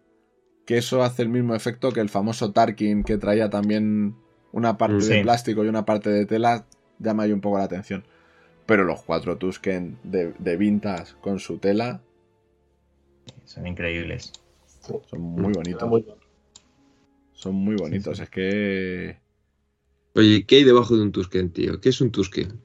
Que eso hace el mismo efecto que el famoso Tarkin que traía también una parte de plástico y una parte de tela. Llama ahí un poco la atención. Pero los cuatro Tusken de, de vintage con su tela Son increíbles. Son muy bonitos. muy. Son muy bonitos. sí. Es que. Oye, ¿qué hay debajo de un Tusken, tío? ¿Qué es un Tusken?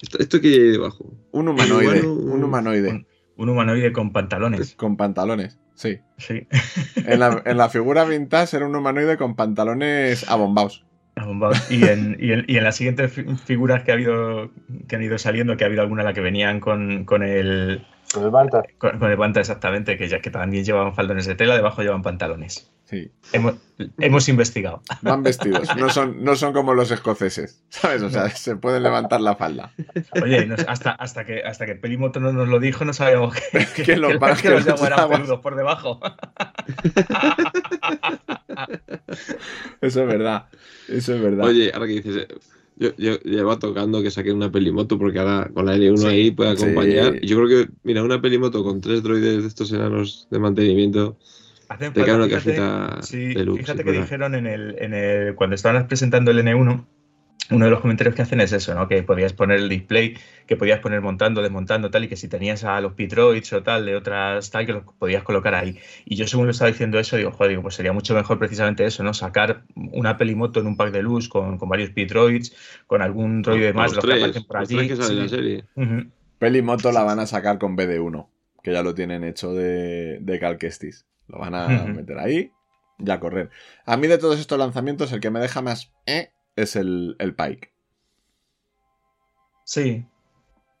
¿Esto, esto qué hay debajo? Un humanoide. Bueno, un humanoide. Un, un humanoide con pantalones. Con pantalones. Sí. Sí. *laughs* En la, en la figura vintage era un humanoide con pantalones abombados. Bombaos. Y en, y, en, y en las siguientes fi- figuras que ha habido que han ido saliendo, que ha habido alguna en la que venían con, con el Con el Banta. con, con el banta exactamente, que ya que también llevaban faldones de tela, debajo llevan pantalones. Sí. Hemos, hemos investigado. Van vestidos. No son, no son como los escoceses. ¿Sabes? O sea, se pueden levantar la falda. Oye, hasta, hasta que hasta que Pelimoto no nos lo dijo, no sabíamos *laughs* que, que, Que los que- que que los eran peludos por debajo. Eso es verdad. Eso es verdad. Oye, ahora que dices, eh, yo, yo llevo tocando que saquen una pelimoto porque ahora con la L1 Sí, ahí puede acompañar. Yo creo que, mira, una pelimoto con tres droides de estos enanos de mantenimiento Hacen te falta, fíjate- cajita Sí, de fíjate que verdad. dijeron en el, en el cuando estaban presentando el N1, uno de los comentarios que hacen es eso, ¿no? Que podías poner el display, que podías poner montando, desmontando, tal, y que si tenías a los Pitroids o tal de otras tal, que los podías colocar ahí. Y yo según lo estaba diciendo eso, digo, joder, digo, pues sería mucho mejor precisamente eso, ¿no? Sacar una pelimoto en un pack de luz con, con varios Pitroids, con algún droide más, los de los que tres, aparecen por los allí. tres que salen en la. Pelimoto la van a sacar con BD1. Que ya lo tienen hecho de, de Cal Kestis. Lo van a meter ahí y a correr. A mí de todos estos lanzamientos, el que me deja más eh, es el, el Pike. Sí,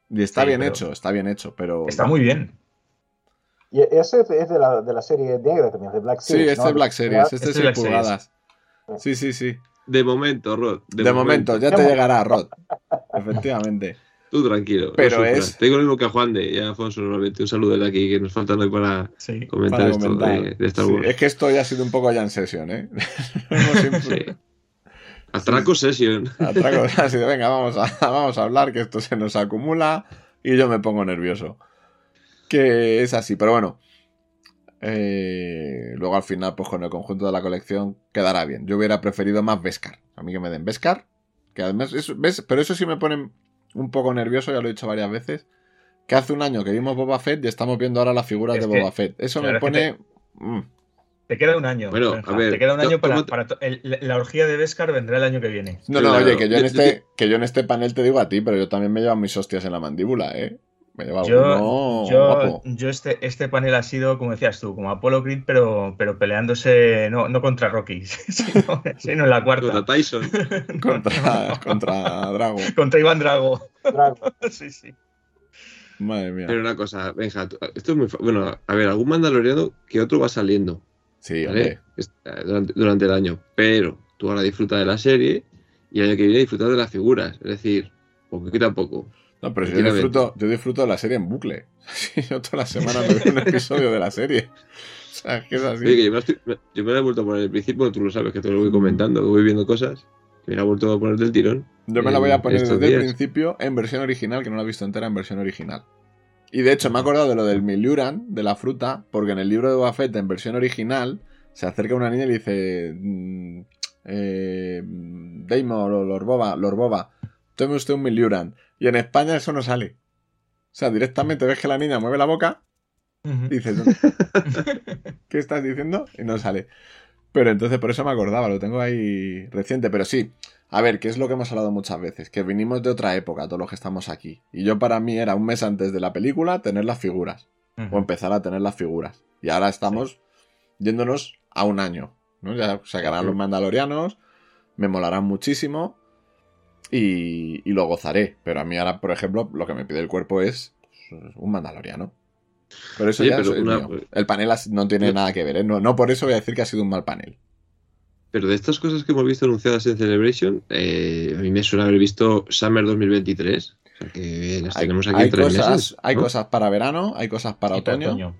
Y está Sí, bien pero- hecho, está bien hecho, pero. está muy bien. Y ese es de la, de la serie negra también, de Black Sí, Series. este ¿no? es Black Series, este Este es es 6 Black Series. pulgadas. Sí, sí, sí. De momento, Rod. De, momento, ya te llegará, Rod. Efectivamente. Tú tranquilo. Pero es- Te digo lo mismo que a Juan de y a Alfonso normalmente. Un saludo desde aquí que nos faltan hoy para Sí. comentar Para esto de, de Star Sí, Wars. es que esto ya ha sido un poco ya en sesión, ¿eh? *laughs* Siempre- Sí. Atraco Session. Atraco, *laughs* así de, venga, vamos a, *laughs* vamos a hablar, que esto se nos acumula y yo me pongo nervioso. Que es así, pero bueno. eh, luego al final, pues con el conjunto de la colección quedará bien. Yo hubiera preferido más Beskar. A mí que me den Beskar. Que además, es- ¿ves? Pero eso sí me pone un poco nervioso, ya lo he dicho varias veces. Que hace un año que vimos Boba Fett y estamos viendo ahora las figuras Es de que, Boba Fett. Eso me que pone. mm, Te queda un año. Bueno, a ver, te queda un año para, el- la, orgía de Beskar vendrá el año que viene. No, no, Claro. oye, que yo, en este, te- que yo en este panel te digo a ti, pero yo también me llevo mis hostias en la mandíbula, ¿eh? Me lleva Yo, yo, yo este, este panel ha sido, como decías tú, como Apollo Creed, pero, pero peleándose no, no contra Rocky, *laughs* sino, sino en la cuarta. Contra Tyson. *laughs* Contra, contra Drago. Contra Iván Drago. Drago. *laughs* sí, sí. Madre mía. Pero una cosa, Benja, tú- esto es muy fa- Bueno, a ver, algún mandaloriano que otro va saliendo, Sí, ¿vale? eh, Durante, durante el año. Pero tú ahora disfruta de la serie y el año que viene disfrutar de las figuras. Es decir, poquito a poco. No, pero yo disfruto, yo disfruto de la serie en bucle. *laughs* Sí, yo toda la semana me veo un episodio de la serie. *laughs* O sea, es que es así. Oye, que yo, me la estoy- me- yo me la he vuelto a poner al principio, tú lo sabes, que te lo voy comentando, que voy viendo cosas. Me la he vuelto a poner del tirón. Yo me la voy a poner desde el principio en versión original, que no la he visto entera en versión original. Y de hecho me he acordado de lo del Miluran, de la fruta, porque en el libro de Buffett, en versión original, se acerca una niña y le dice... mm, eh, Damon o Lord Boba, Lord Boba, tome usted un Miluran. Y en España eso no sale. O sea, directamente ves que la niña mueve la boca y dices, *laughs* ¿qué estás diciendo? Y no sale. Pero entonces por eso me acordaba, lo tengo ahí reciente. Pero sí, a ver, que es lo que hemos hablado muchas veces, que venimos de otra época, todos los que estamos aquí. Y yo para mí era un mes antes de la película tener las figuras, o empezar a tener las figuras. Y ahora estamos yéndonos a un año. ¿no? Ya sacarán los mandalorianos, me molarán muchísimo y, y lo gozaré. Pero a mí ahora, por ejemplo, lo que me pide el cuerpo es pues, un mandaloriano. Pero eso Oye, ya pero es una- mío. El panel no tiene nada que ver, ¿eh? No, no por eso voy a decir que ha sido un mal panel. Pero de estas cosas que hemos visto anunciadas en Celebration, eh, a mí me suena haber visto Summer 2023. O sea que las Hay, tenemos aquí hay tres cosas, meses. hay ¿no? cosas para verano, hay cosas para otoño,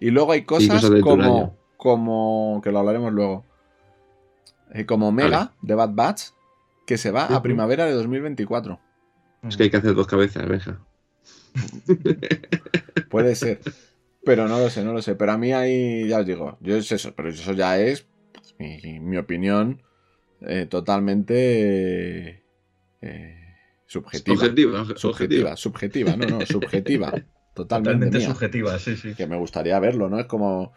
y luego hay cosas, como, como, que lo hablaremos luego, Eh, como Mega de Bad Batch, que se va a primavera de 2024. Es que hay que hacer dos cabezas, Benja. *laughs* Puede ser. Pero no lo sé, no lo sé. Pero a mí ahí, ya os digo, yo es eso, pero eso ya es pues, mi, mi opinión eh, totalmente eh, subjetiva. Objetiva, subjetiva, subjetiva, no, no, *laughs* subjetiva. Totalmente, Totalmente mía. subjetiva, sí, sí. Que me gustaría verlo, ¿no? Es como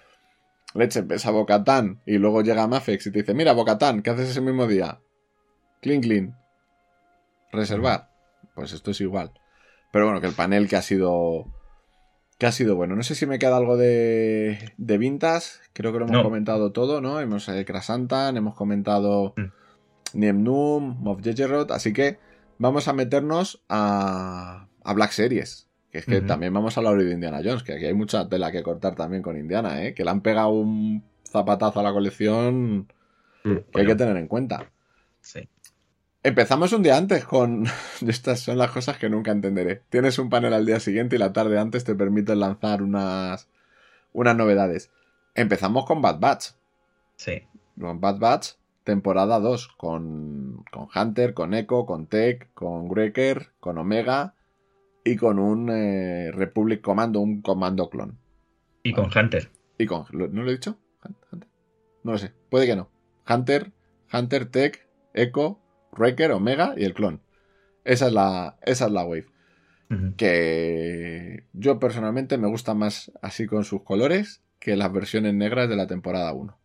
leche, ves a Bocatán y luego llega Mafex y te dice, mira, Bocatán, ¿qué haces ese mismo día? Clean. Reservar. Pues esto es igual. Pero bueno, que el panel que ha sido. Que ha sido bueno. No sé si me queda algo de, de Vintas. Creo que lo hemos No. comentado todo, ¿no? Hemos eh, Krasantan, hemos comentado Mm. Niemnum, Moff Gigerot. Así que vamos a meternos a, a Black Series. Que es que también vamos a hablar de Indiana Jones. Que aquí hay mucha tela que cortar también con Indiana, ¿eh? Que le han pegado un zapatazo a la colección Mm. que hay que tener en cuenta. Sí. Empezamos un día antes con... *laughs* Estas son las cosas que nunca entenderé. Tienes un panel al día siguiente y la tarde antes te permiten lanzar unas, unas novedades. Empezamos con Bad Batch. Sí. Con Bad Batch, temporada 2. Con, con Hunter, con Echo, con Tech, con Wrecker, con Omega y con un eh, Republic Commando, un comando clon. Y con Hunter. Y con... ¿lo- ¿No lo he dicho? Hun- Hunter. No lo sé. Puede que no. Hunter, Hunter, Tech, Echo, Wrecker, Omega y el clon. Esa es la, esa es la wave. Que yo personalmente me gusta más así con sus colores que las versiones negras de la temporada 1.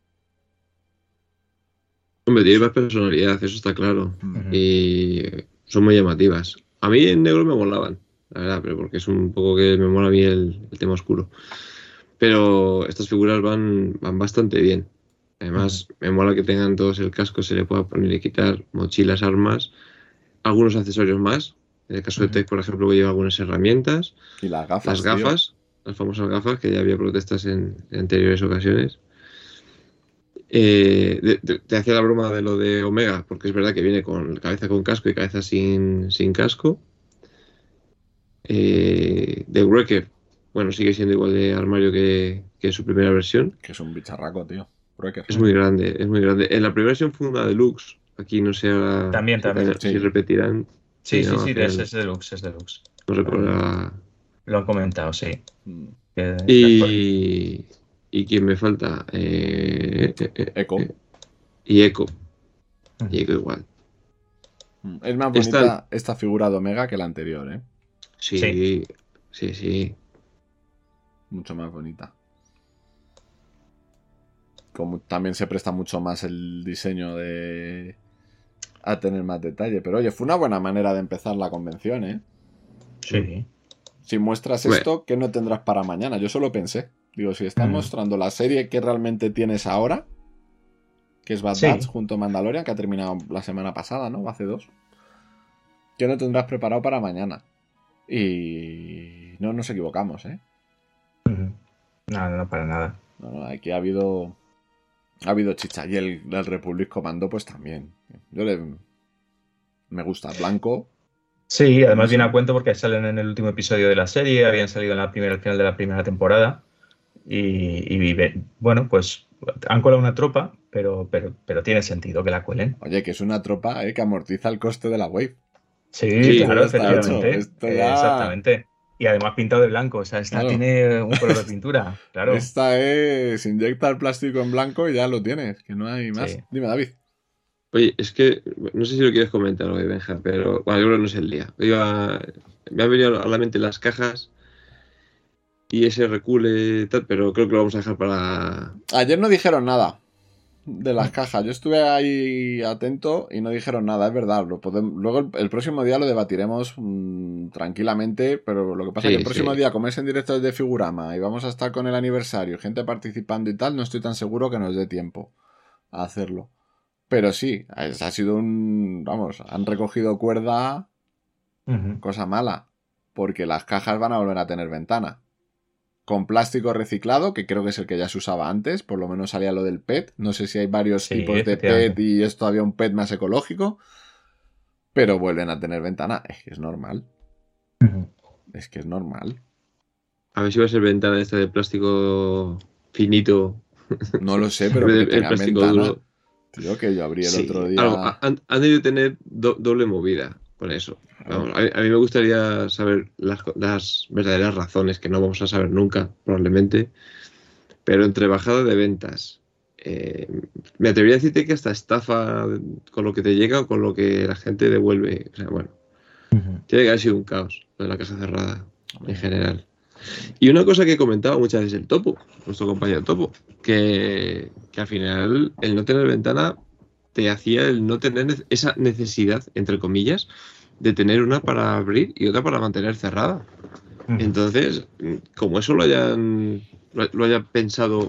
Hombre, tiene más personalidad, eso está claro. Y son muy llamativas. A mí en negro me molaban, la verdad, pero porque es un poco que me mola a mí el, el tema oscuro. Pero estas figuras van, van bastante bien. Además, me mola que tengan todos el casco, se le pueda poner y quitar mochilas, armas, algunos accesorios más. En el caso de. Tech, por ejemplo, lleva algunas herramientas. Y las gafas. Las tío. gafas, las famosas gafas, que ya había protestas en, en anteriores ocasiones. Eh, de- de- te hacía la broma de lo de Omega, porque es verdad que viene con cabeza con casco y cabeza sin, sin casco. Eh, de Wrecker, bueno, sigue siendo igual de armario que, que su primera versión. Que es un bicharraco, tío. Es muy grande, es muy grande. En la primera versión fue una deluxe. Aquí no sé ahora También, si- también, si sí. repetirán. Sí, Sí, sí, es, es deluxe, es deluxe. No recuerdo la- Lo han comentado, sí. Mm. Y, y quién me falta. Eh, eh, eh, Echo. eh, y Echo. Ujú. Y Echo igual. Mm. Es más bonita Están- esta figura de Omega que la anterior, ¿eh? Sí, Sí. sí, sí. Mucho más bonita. Como también se presta mucho más el diseño de. a tener más detalle. Pero oye, fue una buena manera de empezar la convención, ¿eh? Sí. Si muestras Bueno. esto, ¿qué no tendrás para mañana? Yo solo pensé. Digo, si estás Mm. mostrando la serie que realmente tienes ahora, que es Bad Sí. Batch junto a Mandalorian, que ha terminado la semana pasada, ¿no? O hace dos. ¿Qué no tendrás preparado para mañana? Y no nos equivocamos, ¿eh? No, no, para nada. No, no, aquí ha habido. Ha habido chicha. Y el, el Republic Commando, pues también. Yo le. Me gusta. Blanco. Sí, además viene a cuento porque salen en el último episodio de la serie, habían salido en la primera, al final de la primera temporada. Y, y vive- bueno, pues han colado una tropa, pero, pero, pero tiene sentido que la cuelen. Oye, que es una tropa, ¿eh? Que amortiza el coste de la wave. Sí, Sí, claro, efectivamente. hecho. Esto ya- Exactamente. Y además pintado de blanco, o sea, esta Claro. tiene un color de pintura, *laughs* claro. Esta es inyecta el plástico en blanco y ya lo tienes, que no hay más. Sí. Dime, David. Oye, es que no sé si lo quieres comentar hoy, Benja, pero bueno, yo creo que no es el día. Iba- me han venido a la mente las cajas y ese recule y tal, pero creo que lo vamos a dejar para. Ayer no dijeron nada de las cajas. Yo estuve ahí atento y no dijeron nada, es verdad. Lo podem- Luego el, el próximo día lo debatiremos mm, tranquilamente, pero lo que pasa Sí, es que el próximo sí. día, como es en directo desde Figurama y vamos a estar con el aniversario, gente participando y tal, no estoy tan seguro que nos dé tiempo a hacerlo. Pero sí, es- ha sido un... Vamos, han recogido cuerda, cosa mala, porque las cajas van a volver a tener ventana. Con plástico reciclado, que creo que es el que ya se usaba antes, por lo menos salía lo del PET. No sé si hay varios Sí, tipos de. PET y es todavía un PET más ecológico. Pero vuelven a tener ventana. Es que es normal. Es que es normal. A ver si va a ser ventana esta de plástico finito. No lo sé, *laughs* pero de- el plástico ventana. duro. Tío, que yo abrí el Sí, otro día. algo- han, han debido tener do- doble movida con eso. Vamos, a, mí, a mí me gustaría saber las, las verdaderas razones, que no vamos a saber nunca, probablemente. Pero entre bajada de ventas, eh, me atrevería a decirte que hasta estafa con lo que te llega o con lo que la gente devuelve. O sea, bueno, tiene que haber sido un caos lo de la caja cerrada en general. Y una cosa que comentaba muchas veces el Topo, nuestro compañero Topo, que, que al final el no tener ventana te hacía el no tener ne- esa necesidad, entre comillas, de tener una para abrir y otra para mantener cerrada. Entonces, como eso lo hayan lo, haya pensado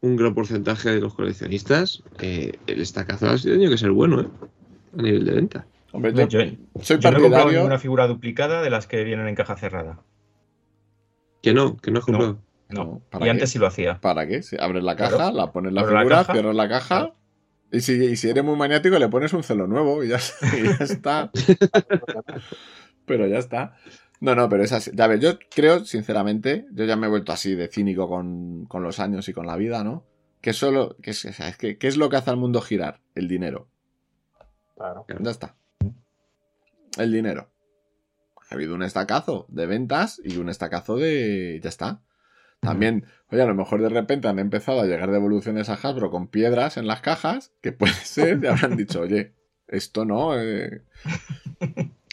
un gran porcentaje de los coleccionistas, eh, el estacazo ha tenido que ser bueno, ¿eh? A nivel de venta. Hombre, yo, Yo, soy yo no he comprado ninguna figura duplicada de las que vienen en caja cerrada. Que no, que no has No. comprado. No. No, y ¿para antes sí lo hacía. ¿Para qué? Si abres la caja, Claro. la pones la Abro la figura, caja. cierras la caja. Claro. Y si, y si eres muy maniático, le pones un celo nuevo y ya, *laughs* y ya está. pero ya está. No, no, pero es así. Ya ves, yo creo, sinceramente, yo ya me he vuelto así de cínico con, con los años y con la vida, ¿no? Que solo. Que es, que, ¿Qué es lo que hace al mundo girar? El dinero. Claro. Ya está. El dinero. Ha habido un estacazo de ventas y un estacazo de. Ya está. También, oye, a lo mejor de repente han empezado a llegar devoluciones a Hasbro con piedras en las cajas, que puede *laughs* ser, y habrán dicho, oye, esto no. eh,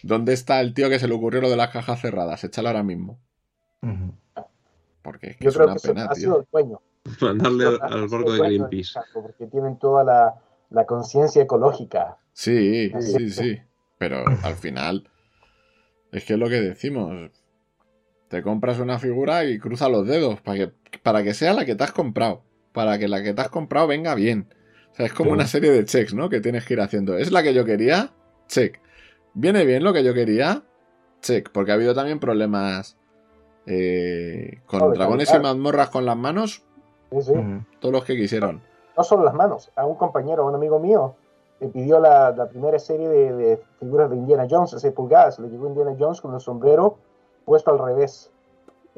¿Dónde está el tío que se le ocurrió lo de las cajas cerradas? Échalo ahora mismo. Porque es que Yo es creo una que pena, ha sido tío. el dueño. Mandarle al, al barco de Greenpeace. Porque tienen toda la, la conciencia ecológica. Sí, sí, sí. Pero al final, es que es lo que decimos. Te compras una figura y cruza los dedos para que, para que sea la que te has comprado. Para que la que te has comprado venga bien. O sea, es como Sí. una serie de checks, ¿no? Que tienes que ir haciendo. ¿Es la que yo quería? Check. ¿Viene bien lo que yo quería? Check. Porque ha habido también problemas eh, con No, dragones y mazmorras con las manos. Sí, sí. Todos los que quisieron. No solo las manos. A un compañero, a un amigo mío, le pidió la, la primera serie de, de figuras de Indiana Jones, de 6 pulgadas. Le llegó Indiana Jones con el sombrero puesto al revés.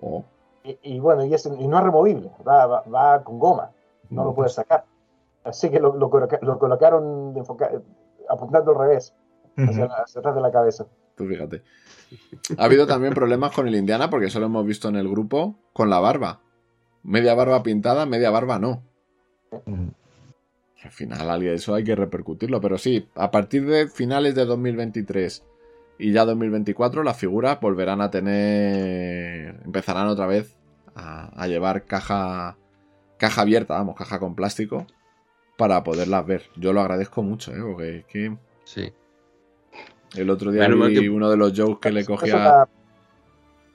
Oh, Y, y bueno, y, es, y no es removible, va, va, va con goma, no lo puedes sacar. Así que lo, lo, coloca- lo colocaron de apuntando al revés, hacia, la- hacia atrás de la cabeza. Tú fíjate. Ha habido también problemas con el Indiana, porque eso lo hemos visto en el grupo, con la barba. Media barba pintada, media barba no. Al final, eso hay que repercutirlo. Pero sí, a partir de finales de 2023 y ya 2024, las figuras volverán a tener. Empezarán otra vez a, a llevar caja. Caja abierta, vamos, caja con plástico. Para poderlas ver. Yo lo agradezco mucho, ¿eh? Porque es que Sí. el otro día vi que- uno de los jokes que le cogía. para,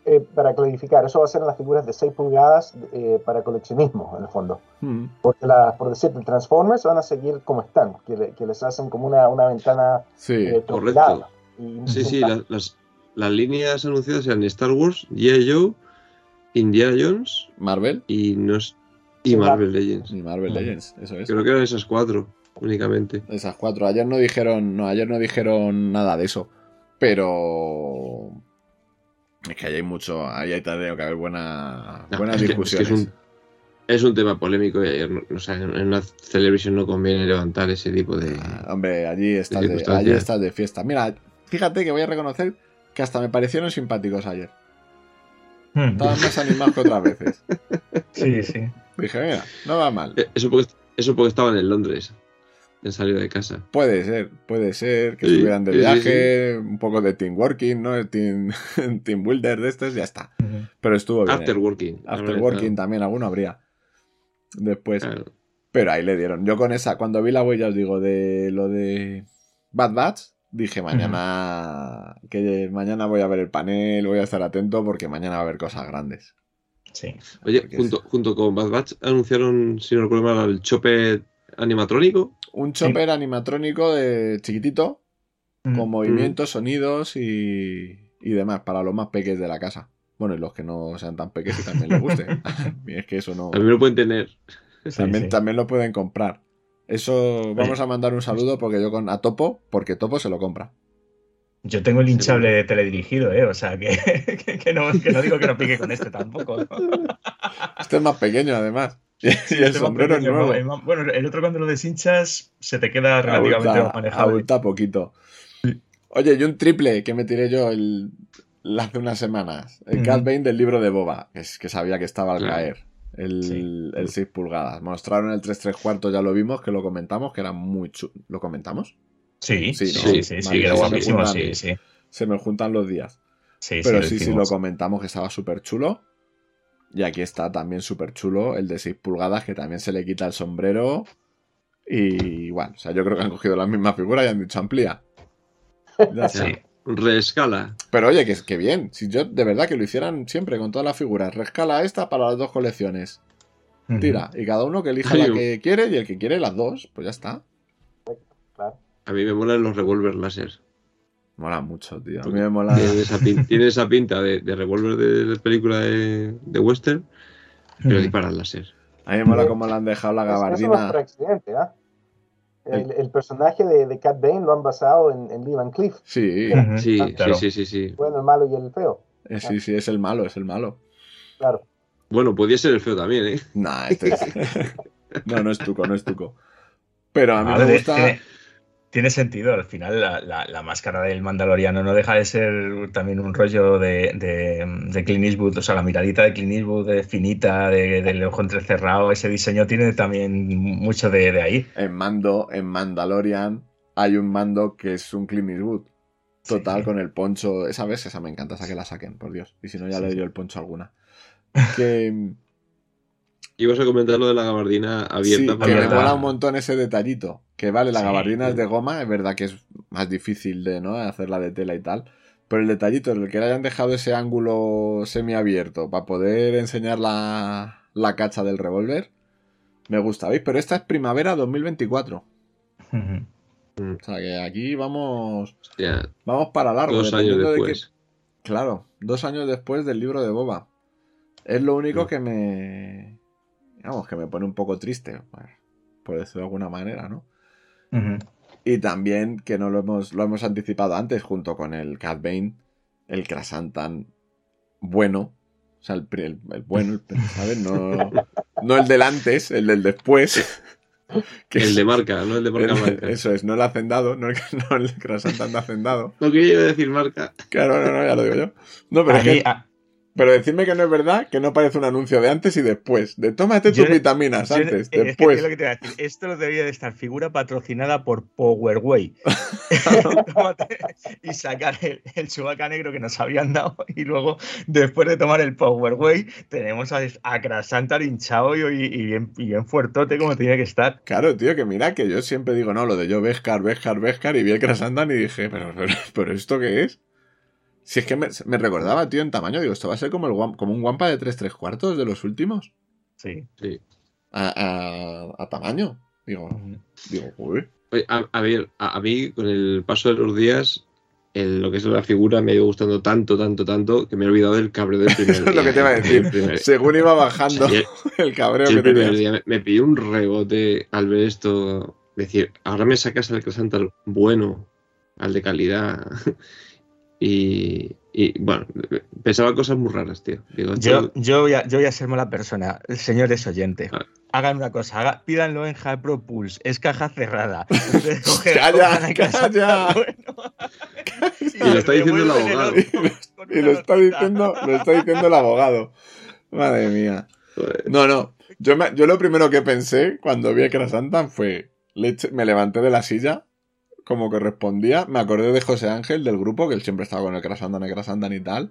eh, para clarificar, eso va a ser en las figuras de 6 pulgadas eh, para coleccionismo, en el fondo. Mm, Porque, la, por decirte, Transformers van a seguir como están, que, le- que les hacen como una, una ventana Sí. eh, correcto. Sí, sí, la- las, las líneas anunciadas eran Star Wars, G.I. Joe, Indiana Jones Marvel. y, no es- y Sí, Marvel Legends. Y Marvel Mm. Legends, eso es. Creo que eran esas cuatro únicamente. Esas cuatro. Ayer no dijeron. No, ayer no dijeron nada de eso. Pero. Es que ahí hay mucho. Ahí hay tenido que haber buena, No, buenas es que- es que discusiones. es un- Es un tema polémico y ayer, o sea, en una Celebration no conviene levantar ese tipo de... Ah, hombre, allí estás, de allí estás de fiesta. Mira, fíjate que voy a reconocer que hasta me parecieron simpáticos ayer. Hmm. Estaban más animados que otras veces. Sí, sí. Dije, mira, no va mal. Eh, Eso porque, eso porque estaban en Londres. En salir de casa. Puede ser, puede ser que Sí, estuvieran de sí, sí, viaje, un poco de team working, ¿no? El team, *laughs* team builder de estos, ya está. Pero estuvo bien. After ¿eh? working. After working también, alguno habría. Después. Claro. Pero ahí le dieron. Yo con esa, cuando vi la huella, os digo, de lo de Bad Batch, dije mañana que mañana voy a ver el panel, voy a estar atento porque mañana va a haber cosas grandes. Sí. Oye, Porque junto, junto con Bad Batch anunciaron, si no recuerdo mal, el chope animatrónico. Un chopper animatrónico de chiquitito, Mm. con movimientos, sonidos y, y demás, para los más pequeños de la casa. Bueno, y los que no sean tan pequeños y también les guste. *laughs* *laughs* es que eso no. Me lo pueden tener. Sí, También, sí. también lo pueden comprar. Eso vamos a mandar un saludo porque yo con a Topo, porque Topo se lo compra. Yo tengo el hinchable de teledirigido, ¿eh? O sea, que, *laughs* que, que no, que no digo que no pique con este tampoco. ¿no? Este es más pequeño además. *laughs* Y, y el Este sombrero es pequeño, nuevo. Bueno, el otro cuando lo deshinchas se te queda relativamente Abulta, más manejable. abulta poquito. Oye, y un triple que me tiré yo el, hace unas semanas. El. Cat Bane del libro de Boba, que, es, que sabía que estaba al Claro. caer. El, Sí. el 6 pulgadas. Mostraron el 3 3 cuartos, ya lo vimos, que lo comentamos, que era muy chulo. ¿Lo comentamos? Sí, Sí, sí, ¿no? sí, sí, sí, Vale, que era sí, guapísimo, sí, sí, sí. sí. Se me juntan los días. Sí, Pero sí, sí, lo comentamos que estaba súper chulo. Y aquí está también súper chulo el de 6 pulgadas, que también se le quita el sombrero. Y bueno, o sea, yo creo que han cogido la misma figura y han dicho amplía. Ya está. Reescala. Pero oye, que, que bien. Si yo de verdad que lo hicieran siempre con todas las figuras. Rescala esta para las dos colecciones. Tira. Y cada uno que elija Ay, la que quiere y el que quiere las dos, pues ya está. Claro. A mí me molan los revólver láser. Mola mucho, tío. A mí me mola. Tiene esa, pin- *laughs* tiene esa pinta de, de revólver de, la película de, de western, pero Ujú. disparan láser. A mí me mola cómo le han dejado la no es gabardina. ¿Ah? El, el personaje de, de Cat Bane lo han basado en, en Lee Van Cleef, Sí. Sí, Ah, claro. sí, sí, sí, sí. bueno, el malo y el feo, eh, sí, sí, es el malo, es el malo. claro. Bueno, podía ser el feo también, ¿eh? Nah, este es... *laughs* No, no es tuco, no es tuco. Pero a mí A me ver, gusta. Tiene, tiene sentido, al final la, la- la máscara del Mandaloriano no deja de ser también un rollo de, de, de Clint Eastwood, o sea, la miradita de Clint Eastwood, de finita, de- del ojo entrecerrado, ese diseño tiene también mucho de, de ahí. En Mando, en Mandalorian, hay un mando que es un Clint Eastwood. Total, Sí. con el poncho. Esa vez, esa me encanta, esa que la saquen, por Dios. Y si no, ya Sí, le dio el poncho alguna. Que, Ibas a comentar lo de la gabardina abierta sí, para que me mola un montón ese detallito. Que vale, la Sí. gabardina es de goma, es verdad que es más difícil de no hacerla de tela y tal. Pero el detallito, el que le hayan dejado ese ángulo semiabierto para poder enseñar la, la cacha del revólver, me gusta, ¿veis? Pero esta es primavera 2024. Ujú. O sea que aquí vamos, vamos para largo. dos años dependiendo de después. Claro, dos años después del libro de Boba. Es lo único Mm. que me. Digamos, que me pone un poco triste, por decirlo de alguna manera, ¿no? Y también que no lo hemos, lo hemos anticipado antes, junto con el Cat Bane, el Krasantan bueno. O sea, el, el- el bueno, el- ¿sabes? No, no el del antes, el del después. Que *laughs* El de marca, no el de marca el- blanca. Eso es, no el hacendado, no el, no el Krasantan de hacendado. No quería decir marca. Claro, no, no, ya lo digo yo. No, pero A es mí, que a- Pero decirme que no es verdad, que no parece un anuncio de antes y después. De tómate tus Yo- vitaminas yo- antes, es después. es lo que te iba a decir. Esto lo debería de estar figura patrocinada por Powerway. *laughs* Tómate y sacar el, el chubaca negro que nos habían dado. Y luego, después de tomar el Powerway, tenemos a, a Krasantar hinchado y, y- bien, y bien fuertote como tiene que estar. Claro, tío, que mira que yo siempre digo, no, lo de yo Vescar, Vescar, Vescar, y vi el Krasandan y dije, pero, pero, pero ¿esto qué es? Si es que me, me recordaba, tío, en tamaño, digo, esto va a ser como, el, guam- como un guampa de 3 3 cuartos de los últimos. Sí. Sí. A, a- a tamaño. Digo, digo, uy. Oye, a, a ver, a, a mí con el paso de los días, el- lo que es la figura me ha ido gustando tanto, tanto, tanto, que me he olvidado del cabreo del *laughs* primer Eso es lo que te iba a decir. primer- Según iba *laughs* bajando O sea, *laughs* el cabreo que primer tenías. día me, me pidió un rebote al ver esto. Decir, ahora me sacas al Crasantal bueno, al de calidad. Y, y, bueno, pensaba cosas muy raras, tío. Digo, Yo, yo, voy a, yo voy a ser mala persona. Señores oyentes, Ah. hagan una cosa, haga- pídanlo en Hypro Pulse, es caja cerrada. *laughs* Calla, calla. Bueno. Y lo *laughs* está diciendo el abogado. *laughs* Y lo está diciendo, lo está diciendo el abogado. Madre mía. No, no. Yo, me- yo lo primero que pensé cuando vi a Krasantan fue. me levanté de la silla, como que respondía. Me acordé de José Ángel del grupo, que él siempre estaba con el Krasantan, el Krasantan y tal.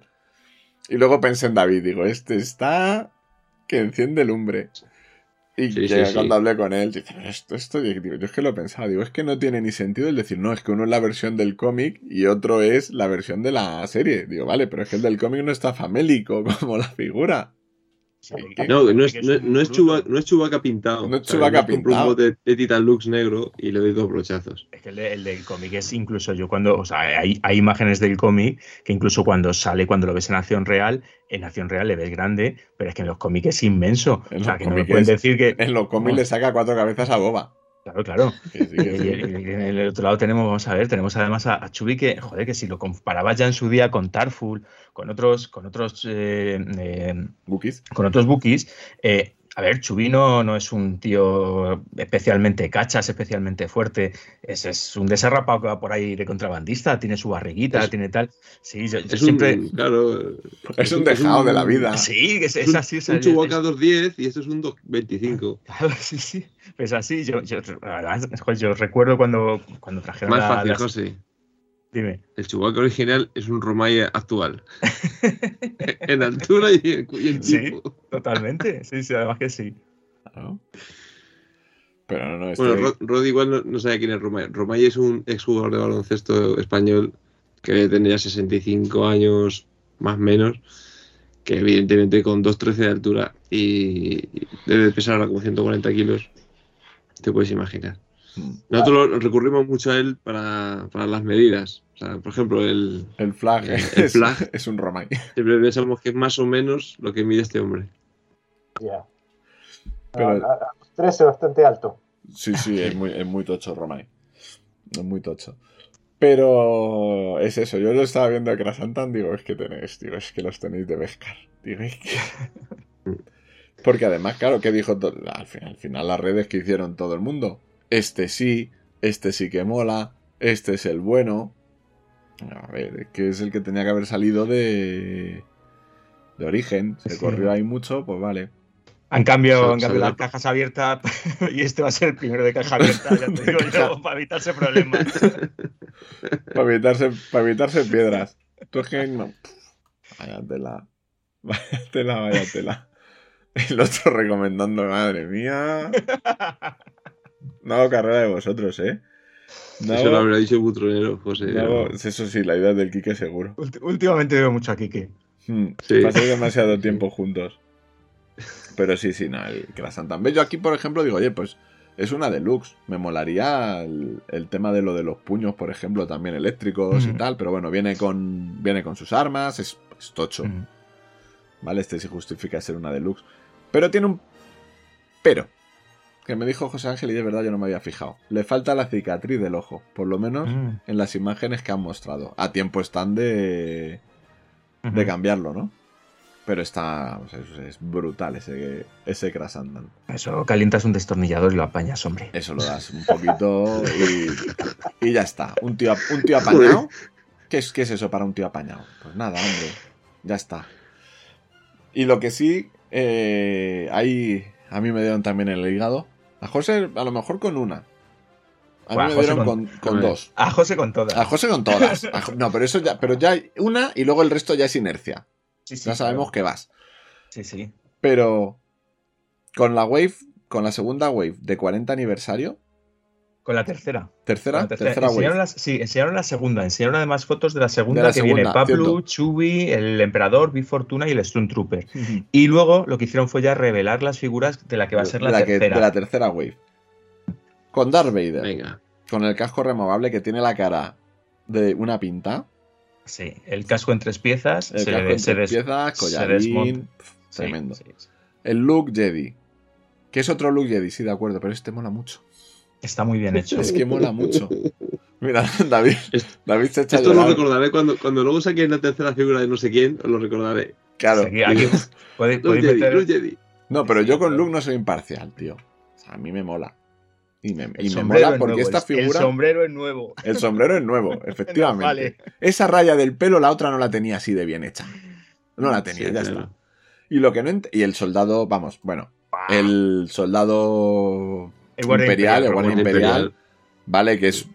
Y luego pensé en David, digo, este está que enciende lumbre. Y Sí, que sí, cuando sí. hablé con él, dice, "Pero esto, esto, y digo, yo es que lo pensaba, digo, es que no tiene ni sentido el decir, no, es que uno es la versión del cómic y otro es la versión de la serie. Digo, vale, pero es que el del cómic no está famélico *laughs* como la figura. No, no es, no, un no es, no Chewbacca pintado. No es compro pintado. un bote de Titan Lux negro y le doy dos brochazos. Es que el, de- el del cómic es incluso yo cuando, o sea, hay, hay imágenes del cómic que incluso cuando sale, cuando lo ves en acción real, en acción real le ves grande, pero es que en los cómics es inmenso. En o sea, que no me pueden decir que. En los cómics le saca cuatro cabezas a Boba. Claro, claro. *laughs* Sí, sí. en el otro lado tenemos, vamos a ver, tenemos además a, a Chubby que, joder, que si lo comparabas ya en su día con Tarful, con otros, con otros, eh, eh, con otros bookies, eh, a ver, Chubby no, es un tío especialmente cachas, especialmente fuerte, es, es un desarrapado que va por ahí de contrabandista, tiene su barriguita, Es- tiene tal. Sí, yo, yo Es siempre. un, claro, Es un dejado de la vida. Sí, que es, es así. es- un Chewbacca 210 y esto es un 225. *laughs* Claro, sí, sí. Pues así, yo, yo, la verdad, joder, yo recuerdo cuando, cuando trajeron Más la- fácil, José. Dime. El Chewbacca original es un Romay actual. *laughs* en altura y en, y en Sí. tipo. Totalmente, sí, sí, además que sí. Claro. Pero no, no, este... Bueno, Rod, Rod igual no, no sabe quién es Romay. Romay es un exjugador de baloncesto español que ya 65 años, más o menos, que evidentemente con 2.13 de altura y debe pesar ahora como 140 kilos, te puedes imaginar. Mm. Nosotros lo- recurrimos mucho a él para, para las medidas. O sea, por ejemplo, el, El flag, El es, flag. *laughs* es un Romay. siempre pensamos que es más o menos lo que mide este hombre. Ya. Los 13 bastante alto. Sí, sí, es muy, es muy tocho Romay. Es muy tocho. Pero es eso, yo lo estaba viendo a Krasantan, digo, es que tenéis, digo, es que los tenéis de Beskar. Digo, es que... *laughs* Porque además, claro, que dijo al final, al final las redes que hicieron todo el mundo. Este sí, este sí que mola, este es el bueno. A ver, es que es el que tenía que haber salido de de origen. Se Sí. corrió ahí mucho, pues vale. Han cambiado sal- las cajas abiertas *laughs* y este va a ser el primero de caja abierta, ya te *laughs* digo yo, para evitarse problemas. *laughs* Para evitarse, para evitarse piedras. Tú es que no. Vaya tela. Vaya tela, vaya tela. El otro recomendando, madre mía. No hago carrera de vosotros, ¿eh? No Eso lo habrá dicho Butronero, José. no hago- eso sí, la idea del Quique seguro. Ulti- Últimamente veo mucho a Kike. Hmm, Sí. Pasáis demasiado *laughs* tiempo juntos. Pero sí, sí, no, el Krasantan. Ve, Yo aquí, por ejemplo, digo, oye, pues es una deluxe. Me molaría el, el tema de lo de los puños, por ejemplo, también eléctricos y Mm. tal. Pero bueno, viene con, viene con sus armas, es, es tocho. Mm. ¿Vale? Este sí justifica ser una deluxe. Pero tiene un pero. Que me dijo José Ángel y de verdad yo no me había fijado. Le falta la cicatriz del ojo. Por lo menos Mm. en las imágenes que han mostrado. A tiempo están de, de cambiarlo, ¿no? Pero está. o sea, es, brutal ese, ese Krasandan. Eso, calientas un destornillador y lo apañas, hombre. Eso lo das un poquito y, y ya está. Un tío, un tío apañado. ¿Qué es, ¿Qué es eso para un tío apañado? Pues nada, hombre. Ya está. Y lo que sí, eh, ahí a mí me dieron también el hígado. A José, a lo mejor con una. A mí me dieron con- dos. A José con todas. A José con todas. *laughs* A no, pero eso ya, pero ya hay una y luego el resto ya es inercia. Sí, sí, Ya sabemos claro. que vas. Sí, sí. Pero con la Wave, con la segunda Wave de 40 aniversario, Con la tercera. tercera, Con la tercera. tercera, enseñaron Wave. las- sí, enseñaron la segunda. Enseñaron además fotos de la segunda De la que viene Pablo. Chubby, el Emperador, Big Fortuna y el Stormtrooper. Y luego lo que hicieron fue ya revelar las figuras de la que va a ser la, de, que- tercera. de la tercera Wave. Con Darth Vader, Venga. con el casco removable que tiene la cara de una pinta, Sí, el casco en tres piezas. el se, casco en se tres des- piezas, collarín, desmonta. pf, Sí, tremendo. sí, sí. El look Jedi, que es otro look Jedi, sí, de acuerdo, pero este mola mucho. Está muy bien hecho. Es que mola mucho. *laughs* Mira, David, David se echa Esto lo recordaré cuando, cuando luego saquen la tercera figura de no sé quién, os lo recordaré. Claro. Aquí- aquí podéis- Los podéis Jedi, meter- los Jedi. No, pero yo con Luke no soy imparcial, tío. O sea, a mí me mola. Y me, y mola es porque nuevo, esta el- El figura. sombrero es nuevo. El sombrero es nuevo, *laughs* *laughs* efectivamente. No vale. Esa raya del pelo, la otra no la tenía así de bien hecha. No la tenía, Sí, ya claro. está. Y lo que no ent- Y el soldado, vamos, bueno. El soldado El guardia imperial, el imperial, Guardia imperial, Imperial. vale, que es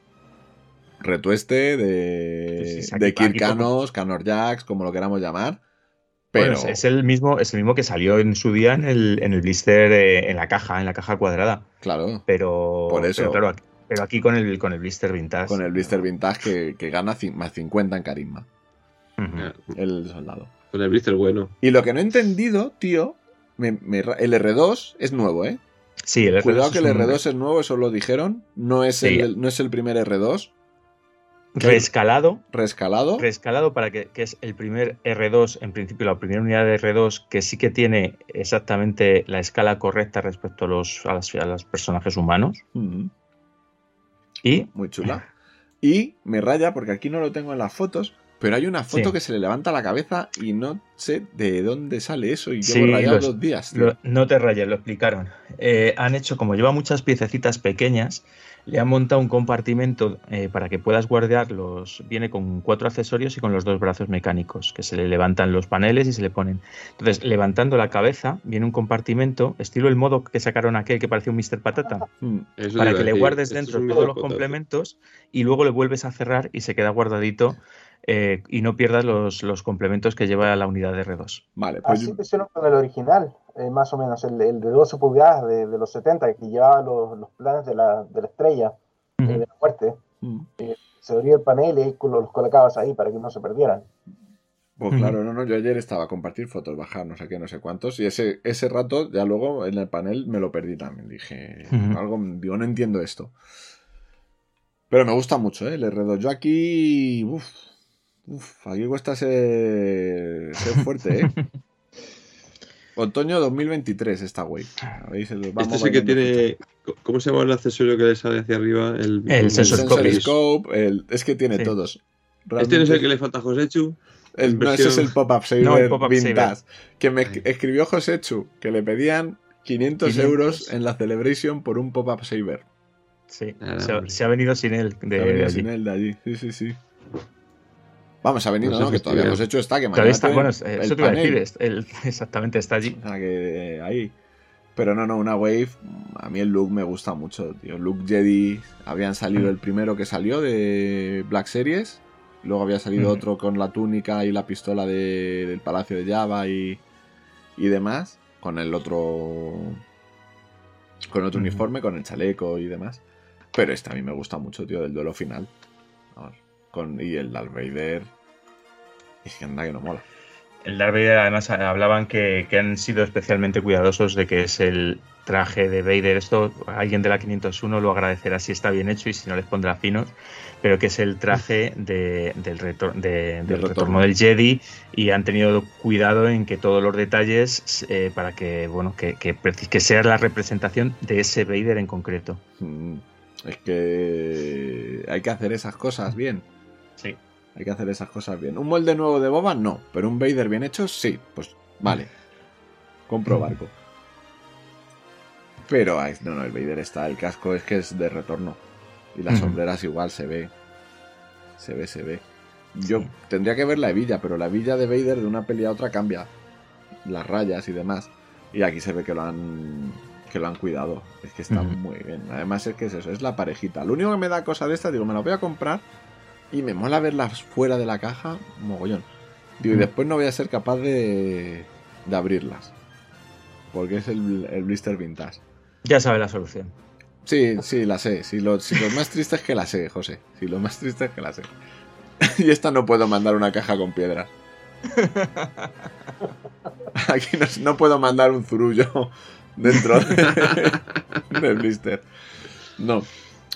retueste de, Sí, de aquí Kirkanos, Canor Jax, como lo queramos llamar. Bueno, Pero es, es el mismo, es el mismo que salió en su día en el, en el blister, eh, en la caja, en la caja cuadrada. claro, Pero, Por eso. pero claro, aquí, pero aquí con el, con el blister vintage. con el blister vintage que, que gana más 50 en carisma, el soldado. Con el blister bueno. Y lo que no he entendido, tío, me- me ra- el R2 es nuevo, ¿eh? Sí, el R2 Cuidado que el es un R2 es nuevo, eso lo dijeron. No es, Sí. el, no es el primer R2 reescalado, rescalado. reescalado para que, que es el primer R2, en principio la primera unidad de R2 que sí que tiene exactamente la escala correcta respecto a los, a las- a los personajes humanos. Mm, Y muy chula. Y me raya porque aquí no lo tengo en las fotos, pero hay una foto Sí. que se le levanta la cabeza y no sé de dónde sale eso y Sí, llevo rayado los- dos días. Lo- no te rayes, lo explicaron. Eh, han hecho, como lleva muchas piececitas pequeñas, le han montado un compartimento eh, para que puedas guardar los. Viene con cuatro accesorios y con los dos brazos mecánicos, que se le levantan los paneles y se le ponen. Entonces, levantando la cabeza, viene un compartimento, estilo el modo que sacaron aquel que parecía un Mr. Patata, Mm, Eso para que le guardes dentro todos los complementos y luego le vuelves a cerrar y se queda guardadito. Eh, y no pierdas los, los complementos que lleva la unidad de R2. Vale, pues Así lo hicieron con el original, eh, más o menos, el, el de 12 pulgadas de, de los 70, que llevaba los, los planes de la, de la estrella, eh, de la muerte. mm, Se abría el panel y los colocabas ahí para que no se perdieran. pues claro, no, no, yo ayer estaba a compartir fotos, bajar no sé qué, no sé cuántos, y ese, ese rato ya luego en el panel me lo perdí también. Dije, algo, digo, no entiendo esto. Pero me gusta mucho, ¿eh? El R2. Yo aquí. Uf, uf, aquí cuesta ser, ser fuerte, ¿eh? *laughs* Otoño 2023 esta wave. Este sí que tiene. ¿Cómo se llama el accesorio que le sale hacia arriba? El, El El sensor scope. el- es que tiene Sí. todos. Este no es el que le falta a Josechu. el- no, ese es el pop-up saver No, el pop-up vintage. Que me escribió Josechu que le pedían 500, 500. euros en la Celebration por un pop-up saver. Sí, Ah, se, ha- se venido sin él. De, Ha venido de allí. sin él de allí. Sí, sí, sí. Vamos, ha venido, No Que todavía hemos hecho está, que mañana está, bueno, es- el eso te iba a decir, el- *laughs* exactamente, está allí. O sea, que eh, ahí. Pero no, no, una Wave. A mí el look me gusta mucho, tío. Look Jedi. Habían salido Mm. el primero que salió de Black Series. Luego había salido Mm. otro con la túnica y la pistola de- del Palacio de Java y, y demás. Con el otro. Con otro Mm. uniforme, con el chaleco y demás. Pero este a mí me gusta mucho, tío, del duelo final. Con, y el Darth Vader. Es que anda que no mola. El Darth Vader, además, hablaban que, que han sido especialmente cuidadosos de que es el traje de Vader. Esto alguien de la 501 lo agradecerá si está bien hecho y si no les pondrá finos. Pero que es el traje de- del, retor- de- del retorno. retorno del Jedi y han tenido cuidado en que todos los detalles eh, para que bueno que, que, que sea la representación de ese Vader en concreto. Mm, Es que hay que hacer esas cosas bien. Sí. Hay que hacer esas cosas bien. ¿Un molde nuevo de Boba? No. Pero un Vader bien hecho, sí. Pues vale. Compro barco. Pero no, no, el Vader está. El casco es que es de retorno. Y las Ujú. sombreras igual se ve. Se ve, se ve. Yo Sí. tendría que ver la hebilla, pero la hebilla de Vader de una peli a otra cambia. Las rayas y demás. Y aquí se ve que lo han. que lo han cuidado. Es que está muy bien. Además es que es eso, es la parejita. Lo único que me da cosa de esta, digo, me la voy a comprar. Y me mola verlas fuera de la caja, mogollón. Digo, y Mm. después no voy a ser capaz de. de abrirlas. Porque es el, el blister vintage. Ya sabe la solución. Sí, sí, la sé. Si lo, si lo más triste es que la sé, José. Si lo más triste es que la sé. *laughs* y esta no puedo mandar una caja con piedras. *laughs* Aquí no, no puedo mandar un zurullo *laughs* dentro de- del blister. No.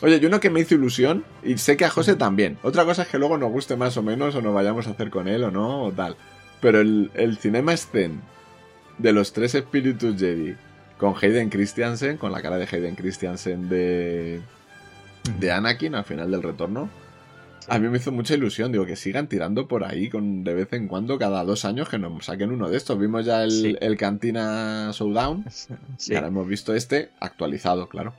Oye, y uno que me hizo ilusión, y sé que a José también. Otra cosa es que luego nos guste más o menos, o nos vayamos a hacer con él o no, o tal. Pero el, el Cinema Scene de los tres espíritus Jedi con Hayden Christiansen, con la cara de Hayden Christiansen de, de Anakin al final del retorno, a mí me hizo mucha ilusión. Digo, que sigan tirando por ahí con de vez en cuando, cada dos años, que nos saquen uno de estos. Vimos ya el, Sí. el Cantina Showdown. *laughs* Sí. Y ahora hemos visto este actualizado, claro.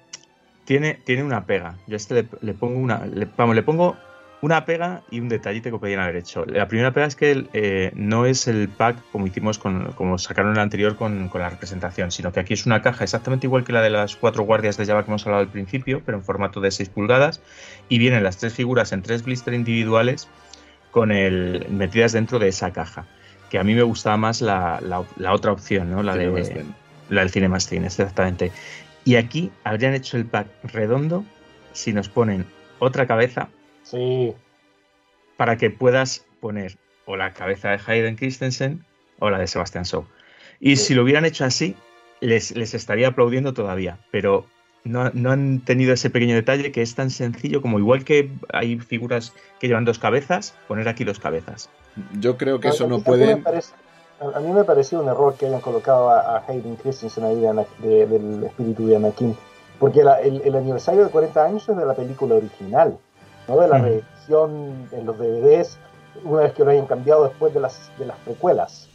Tiene, tiene una pega. Yo a este le, le pongo una. le- vamos, le pongo una pega y un detallito que podrían haber hecho. La primera pega es que eh, no es el pack como hicimos con, como sacaron el anterior con, con la representación, sino que aquí es una caja exactamente igual que la de las cuatro guardias de Java que hemos hablado al principio, pero en formato de 6 pulgadas. Y vienen las tres figuras en tres blister individuales con el metidas dentro de esa caja. Que a mí me gustaba más la, la- la otra opción, ¿no? La de, la del Cinema Scene, exactamente. Y aquí habrían hecho el pack redondo si nos ponen otra cabeza Sí, para que puedas poner o la cabeza de Hayden Christensen o la de Sebastian Shaw. Y Sí. si lo hubieran hecho así, les, les estaría aplaudiendo todavía, pero no, no han tenido ese pequeño detalle que es tan sencillo como igual que hay figuras que llevan dos cabezas, poner aquí dos cabezas. Yo creo que eso no me parece- a, a mí me pareció un error que hayan colocado a, a Hayden Christensen ahí de del espíritu de Anakin. Porque la- el, el aniversario de 40 años es de la película original, no de la Ujú. reedición en los DVDs, una vez que lo hayan cambiado después de las, de las precuelas.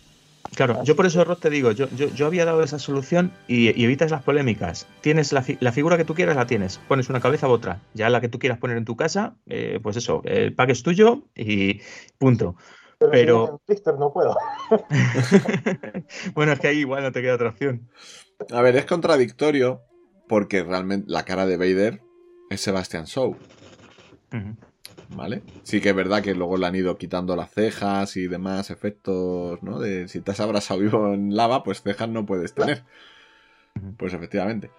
Claro, yo por eso, Rod, te digo, yo, yo, yo había dado esa solución y, y evitas las polémicas. Tienes la, fi- la figura que tú quieras, la tienes. Pones una cabeza u otra. Ya la que tú quieras poner en tu casa, eh, pues eso, el pack es tuyo y punto. Pero, Pero- si en Twister no puedo. *laughs* bueno, es que ahí igual no te queda otra opción. A ver, es contradictorio porque realmente la cara de Vader es Sebastian Shaw. ¿vale? Sí que es verdad que luego le han ido quitando las cejas y demás efectos, ¿no? De si te has abrazado vivo en lava, pues cejas no puedes tener. Pues efectivamente.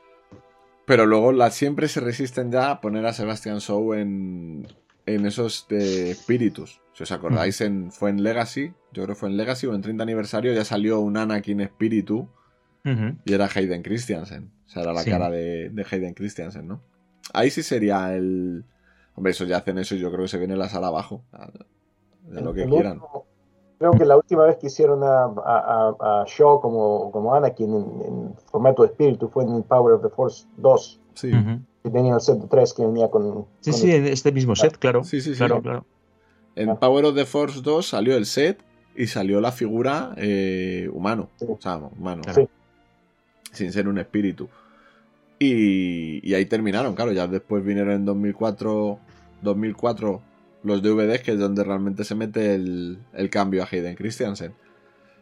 Pero luego las siempre se resisten ya a poner a Sebastian Shaw en, en esos de espíritus. Si os acordáis, en, fue en Legacy, yo creo que fue en Legacy o en 30 aniversario, ya salió un Anakin espíritu y era Hayden Christiansen. O sea, era la Sí. cara de, de Hayden Christiansen, ¿no? Ahí sí sería el. Hombre, eso ya hacen eso y yo creo que se viene la sala abajo. De lo que quieran. creo que la última vez que hicieron a, a, a- a Shaw como, como Anakin en, en formato espíritu fue en Power of the Force 2, Sí. Ujú. Que tenía el set de 3 que venía con... Sí, con sí, el- en este mismo set, claro. Sí, sí, sí. Claro, claro. En Power of the Force 2 salió el set y salió la figura eh, humano. Sí. O sea, humano. Claro. Sí. Sin ser un espíritu. Y, y ahí terminaron, claro. Ya después vinieron en 2004, 2004 los DVDs, que es donde realmente se mete el, el cambio a Hayden Christiansen.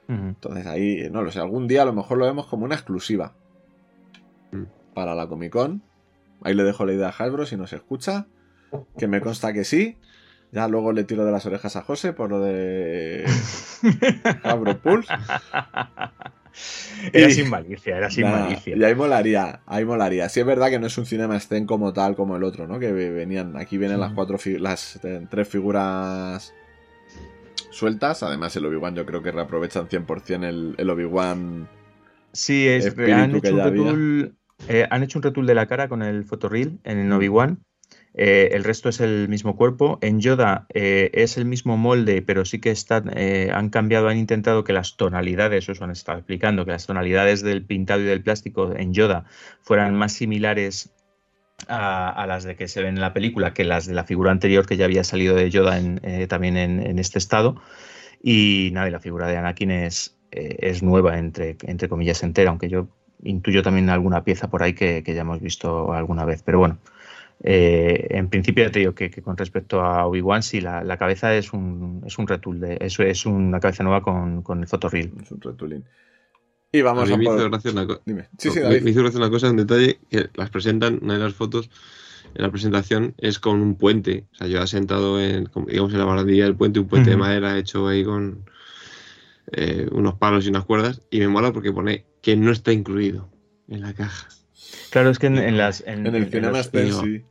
Entonces ahí, no lo sé, algún día a lo mejor lo vemos como una exclusiva Mm. para la Comic Con. Ahí le dejo la idea a Hasbro si nos escucha, que me consta que sí. Ya luego le tiro de las orejas a José por lo de *laughs* Hasbro Pulse. Era Y- sin malicia, era sin malicia. Y ahí molaría, ahí molaría. Sí es verdad que no es un cinema scene como tal como el otro, ¿no? Que venían, aquí vienen las cuatro las eh, tres figuras sueltas. Además el Obi-Wan yo creo que reaprovechan 100% el, el Obi-Wan Sí, es, han, hecho un eh, han hecho un retool de la cara con el fotorreel en el Obi-Wan. Eh, el resto es el mismo cuerpo. En Yoda eh, es el mismo molde, pero sí que están, han cambiado, han intentado que las tonalidades, eso han estado explicando, que las tonalidades del pintado y del plástico en Yoda fueran más similares a, a las de que se ven en la película que las de la figura anterior que ya había salido de Yoda en, eh, también en, en este estado. Y nada, y la figura de Anakin es, eh, es nueva, entre, entre comillas, entera, aunque yo intuyo también alguna pieza por ahí que, que ya hemos visto alguna vez. Pero bueno, eh, en principio ya te digo que, que con respecto a Obi-Wan, sí, la, la cabeza es un, es un retool, de, eso es una cabeza nueva con, con el fotorreel. Es un retooling. Y vamos a a, mí me por- hizo gracia una cosa. Dime. Sí, sí, me, David. me hizo gracia una cosa, un detalle, que las presentan, una de las fotos en la presentación es con un puente. O sea, yo he sentado en, digamos, en la barandilla del puente, un puente de madera hecho ahí con eh, unos palos y unas cuerdas. Y me mola porque pone que no está incluido en la caja. Claro, es que en, en las. En, En el en cinema sí.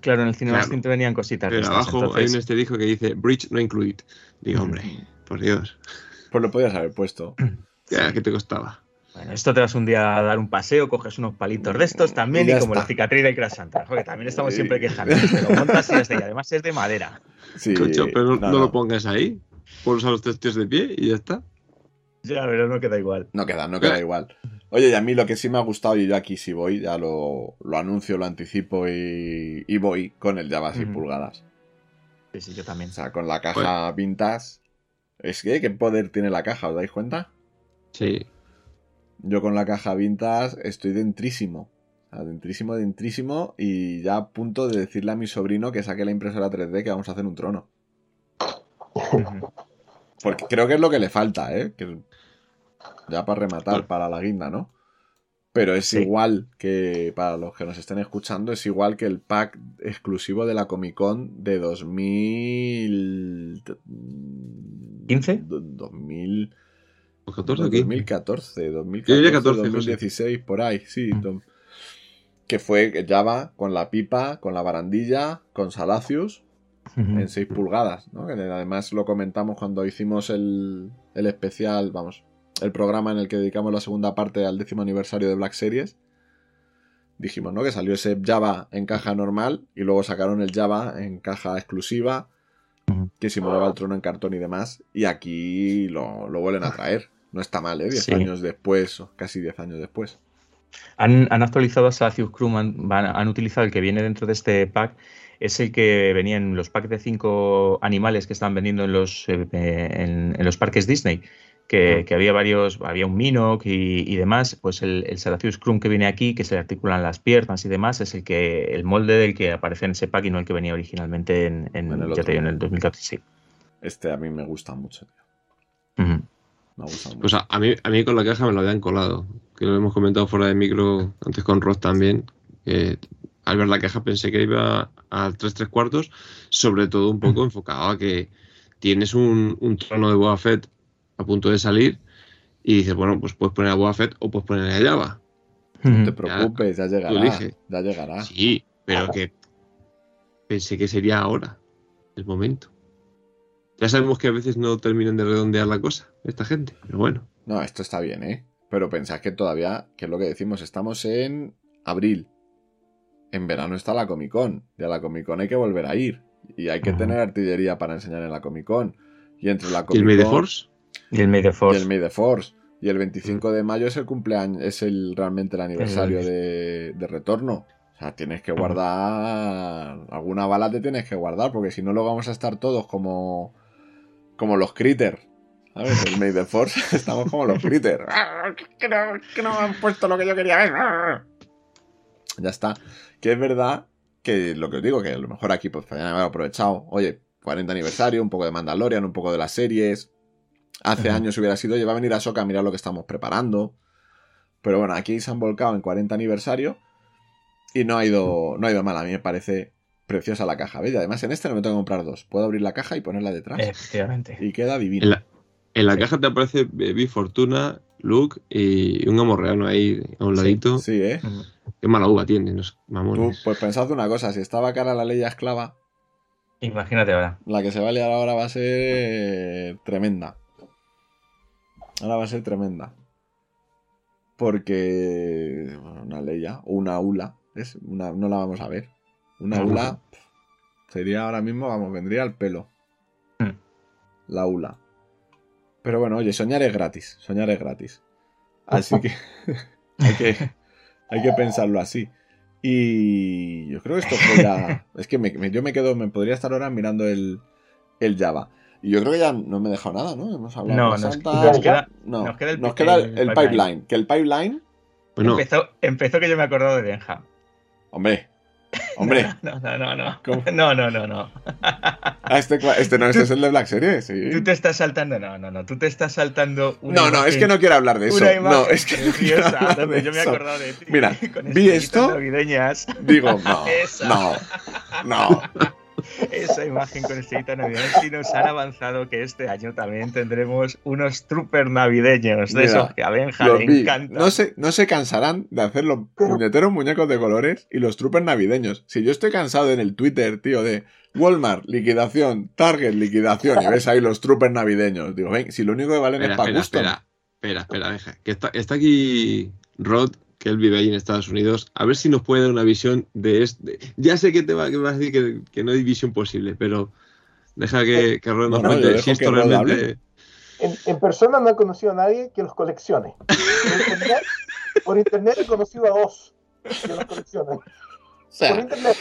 Claro, en el cinema Claro. Te venían cositas. de Pero estas, abajo hay entonces- un estedijo que dice Bridge no include. Digo, hombre, por Dios, Pues lo podías haber puesto. *clears throat* ya, ¿qué te costaba? Bueno, esto te vas un día a dar un paseo, coges unos palitos de estos también Y como está. la cicatriz de Crash Santa. Joder, también estamos Sí. siempre quejando. Pero montas y ya está, y además es de madera. Sí, Cocho, pero no, no, no lo pongas ahí. Pones a los tres tíos de pie y ya está. *laughs* Ya, pero no queda igual. No queda, no queda igual. Oye, y a mí lo que sí me ha gustado, y yo aquí sí voy, ya lo, lo anuncio, lo anticipo y, y voy con el Java 6 Ujú. pulgadas. Sí, sí, yo también. O sea, con la caja vintage. Es que, ¿qué poder tiene la caja? ¿Os dais cuenta? Sí. Yo con la caja vintage estoy dentrísimo. O sea, dentrísimo, dentrísimo. Y ya a punto de decirle a mi sobrino que saque la impresora 3D que vamos a hacer un trono. Porque creo que es lo que le falta, ¿eh? Que- ya para rematar, para la guinda, ¿no? Pero es Sí. igual que, para los que nos estén escuchando, es igual que el pack exclusivo de la Comic Con de 2000... ¿15? do- 2000... ¿Los 14 o 15? 2014, 2014, Yo diría 14, 2016, por ahí, sí. Do- Que fue Java con la pipa, con la barandilla, con Salacius en 6 pulgadas, ¿no? Que además lo comentamos cuando hicimos el, el especial, vamos, el programa en el que dedicamos la segunda parte al décimo aniversario de Black Series. Dijimos, ¿no? Que salió ese Java en caja normal y luego sacaron el Java en caja exclusiva que simulaba el trono en cartón y demás. Y aquí lo, lo vuelven a traer. No está mal, ¿eh? 10 Sí. años después, o casi 10 años después. Han, han actualizado a Salacious Crew, han, han utilizado el que viene dentro de este pack, es el que venía en los packs de cinco animales que están vendiendo en los, eh, en, en los parques Disney, que, que había varios, había un Minoc y, y demás, pues el, el Salacious Crew que viene aquí, que se le articulan las piernas y demás, es el que el molde del que aparece en ese pack y no el que venía originalmente en, en, En el ya te digo, en el 2014. Sí. Este a mí me gusta mucho, tío. Ujú. Me ha gustado mucho. Pues a, a mí, a mí con la caja me lo habían colado. Que lo hemos comentado fuera de micro, antes con Ross también. Que al ver la caja pensé que iba al 3 3 cuartos, sobre todo un poco enfocado a que tienes un, un trono de Boba Fett a punto de salir y dices, bueno, pues puedes poner a Boba Fett o puedes poner a Java. No te preocupes, ya llegará. elige. Ya llegará. Sí, pero que pensé que sería ahora, el momento. Ya sabemos que a veces no terminan de redondear la cosa, esta gente, pero bueno. No, esto está bien, ¿eh? Pero pensad que todavía, que es lo que decimos, estamos en abril. En verano está la Comic Con. Y a la Comic Con hay que volver a ir. Y hay que tener artillería para enseñar en la Comic Con. Y entre la ¿Y el Comic May the Con Force? Y el May the y Force. el May the Force. Y el 25 de mayo es el cumpleaños, es el realmente el aniversario de, de retorno. O sea, tienes que guardar. Alguna bala te tienes que guardar, porque si no, lo vamos a estar todos como. como los critters. ¿Sabes? El May the Force, *laughs* estamos como los critters. ¡Ah, Que no, que no me han puesto lo que yo quería ver. Ya está. Que es verdad que lo que os digo, que a lo mejor aquí pues podrían haber aprovechado. Oye, 40 aniversario, un poco de Mandalorian, un poco de las series. Hace años hubiera sido, oye, va a venir a Soca a mirar lo que estamos preparando. Pero bueno, aquí se han volcado en 40 aniversario y no ha ido, no ha ido mal. A mí me parece preciosa la caja. ¿Veis? Y además en este no me tengo que comprar dos. Puedo abrir la caja y ponerla detrás. Efectivamente. Y queda divino. En la, en la Sí. caja te aparece Baby Fortuna, Luke y un amorreano ahí a un Sí, ladito. Sí, ¿eh? Qué mala uva tiene, Tú, pues pensad una cosa. Si estaba cara la ley esclava, Imagínate ahora. la que se va a liar ahora va a ser tremenda. Ahora va a ser tremenda. Porque bueno, una leya o una ula, es una, no la vamos a ver. Una ula pf, sería ahora mismo, vamos, vendría al pelo. Hmm. La ula. Pero bueno, oye, soñar es gratis. Soñar es gratis. Así que *laughs* hay que, hay que pensarlo así. Y yo creo que esto fue ya. Es que me- me- yo me quedo, me podría estar ahora mirando el, el Java. Y yo creo que ya no me he dejado nada, ¿no? Hemos hablado No, de nos, Santa. nos queda, no, nos queda el, nos queda el, el el pipeline. pipeline. Que el pipeline, Bueno, Empezó, empezó que yo me he acordado de Denham. hombre, hombre. *laughs* No, no, no, no. ¿Cómo? *laughs* No, no, no, no. *laughs* Ah, este, este no, este es el de Black Series, sí. Tú te estás saltando. No, no, no. Tú te estás saltando. Una No, no, es imagen- que no quiero hablar de eso. Una imagen No, es que no quiero preciosa donde de yo me he acordado de ti. Mira, con vi esto- navideñas. Digo, no, Esa. no, no. Esa imagen con estrellitas navideñas y nos han avanzado que este año también tendremos unos troopers navideños de Mira, esos que a Benja le vi. encantan. No se, no se cansarán de hacer los puñeteros muñecos de colores y los troopers navideños. Si yo estoy cansado en el Twitter, tío, de Walmart, liquidación, Target, liquidación, y ves ahí los troopers navideños. Digo, ven, si lo único que valen espera, es para espera, gusto. espera, espera, espera, deja. Que está, está aquí Rod, que él vive ahí en Estados Unidos. A ver si nos puede dar una visión de este. Ya sé que te va, que vas a decir que, que no hay visión posible, pero deja que, que Rod nos No, no, yo cuente si esto realmente. en, en persona no he conocido a nadie que los coleccione. *laughs* Por internet, por internet he conocido a dos que los coleccionan. O sea, Por internet.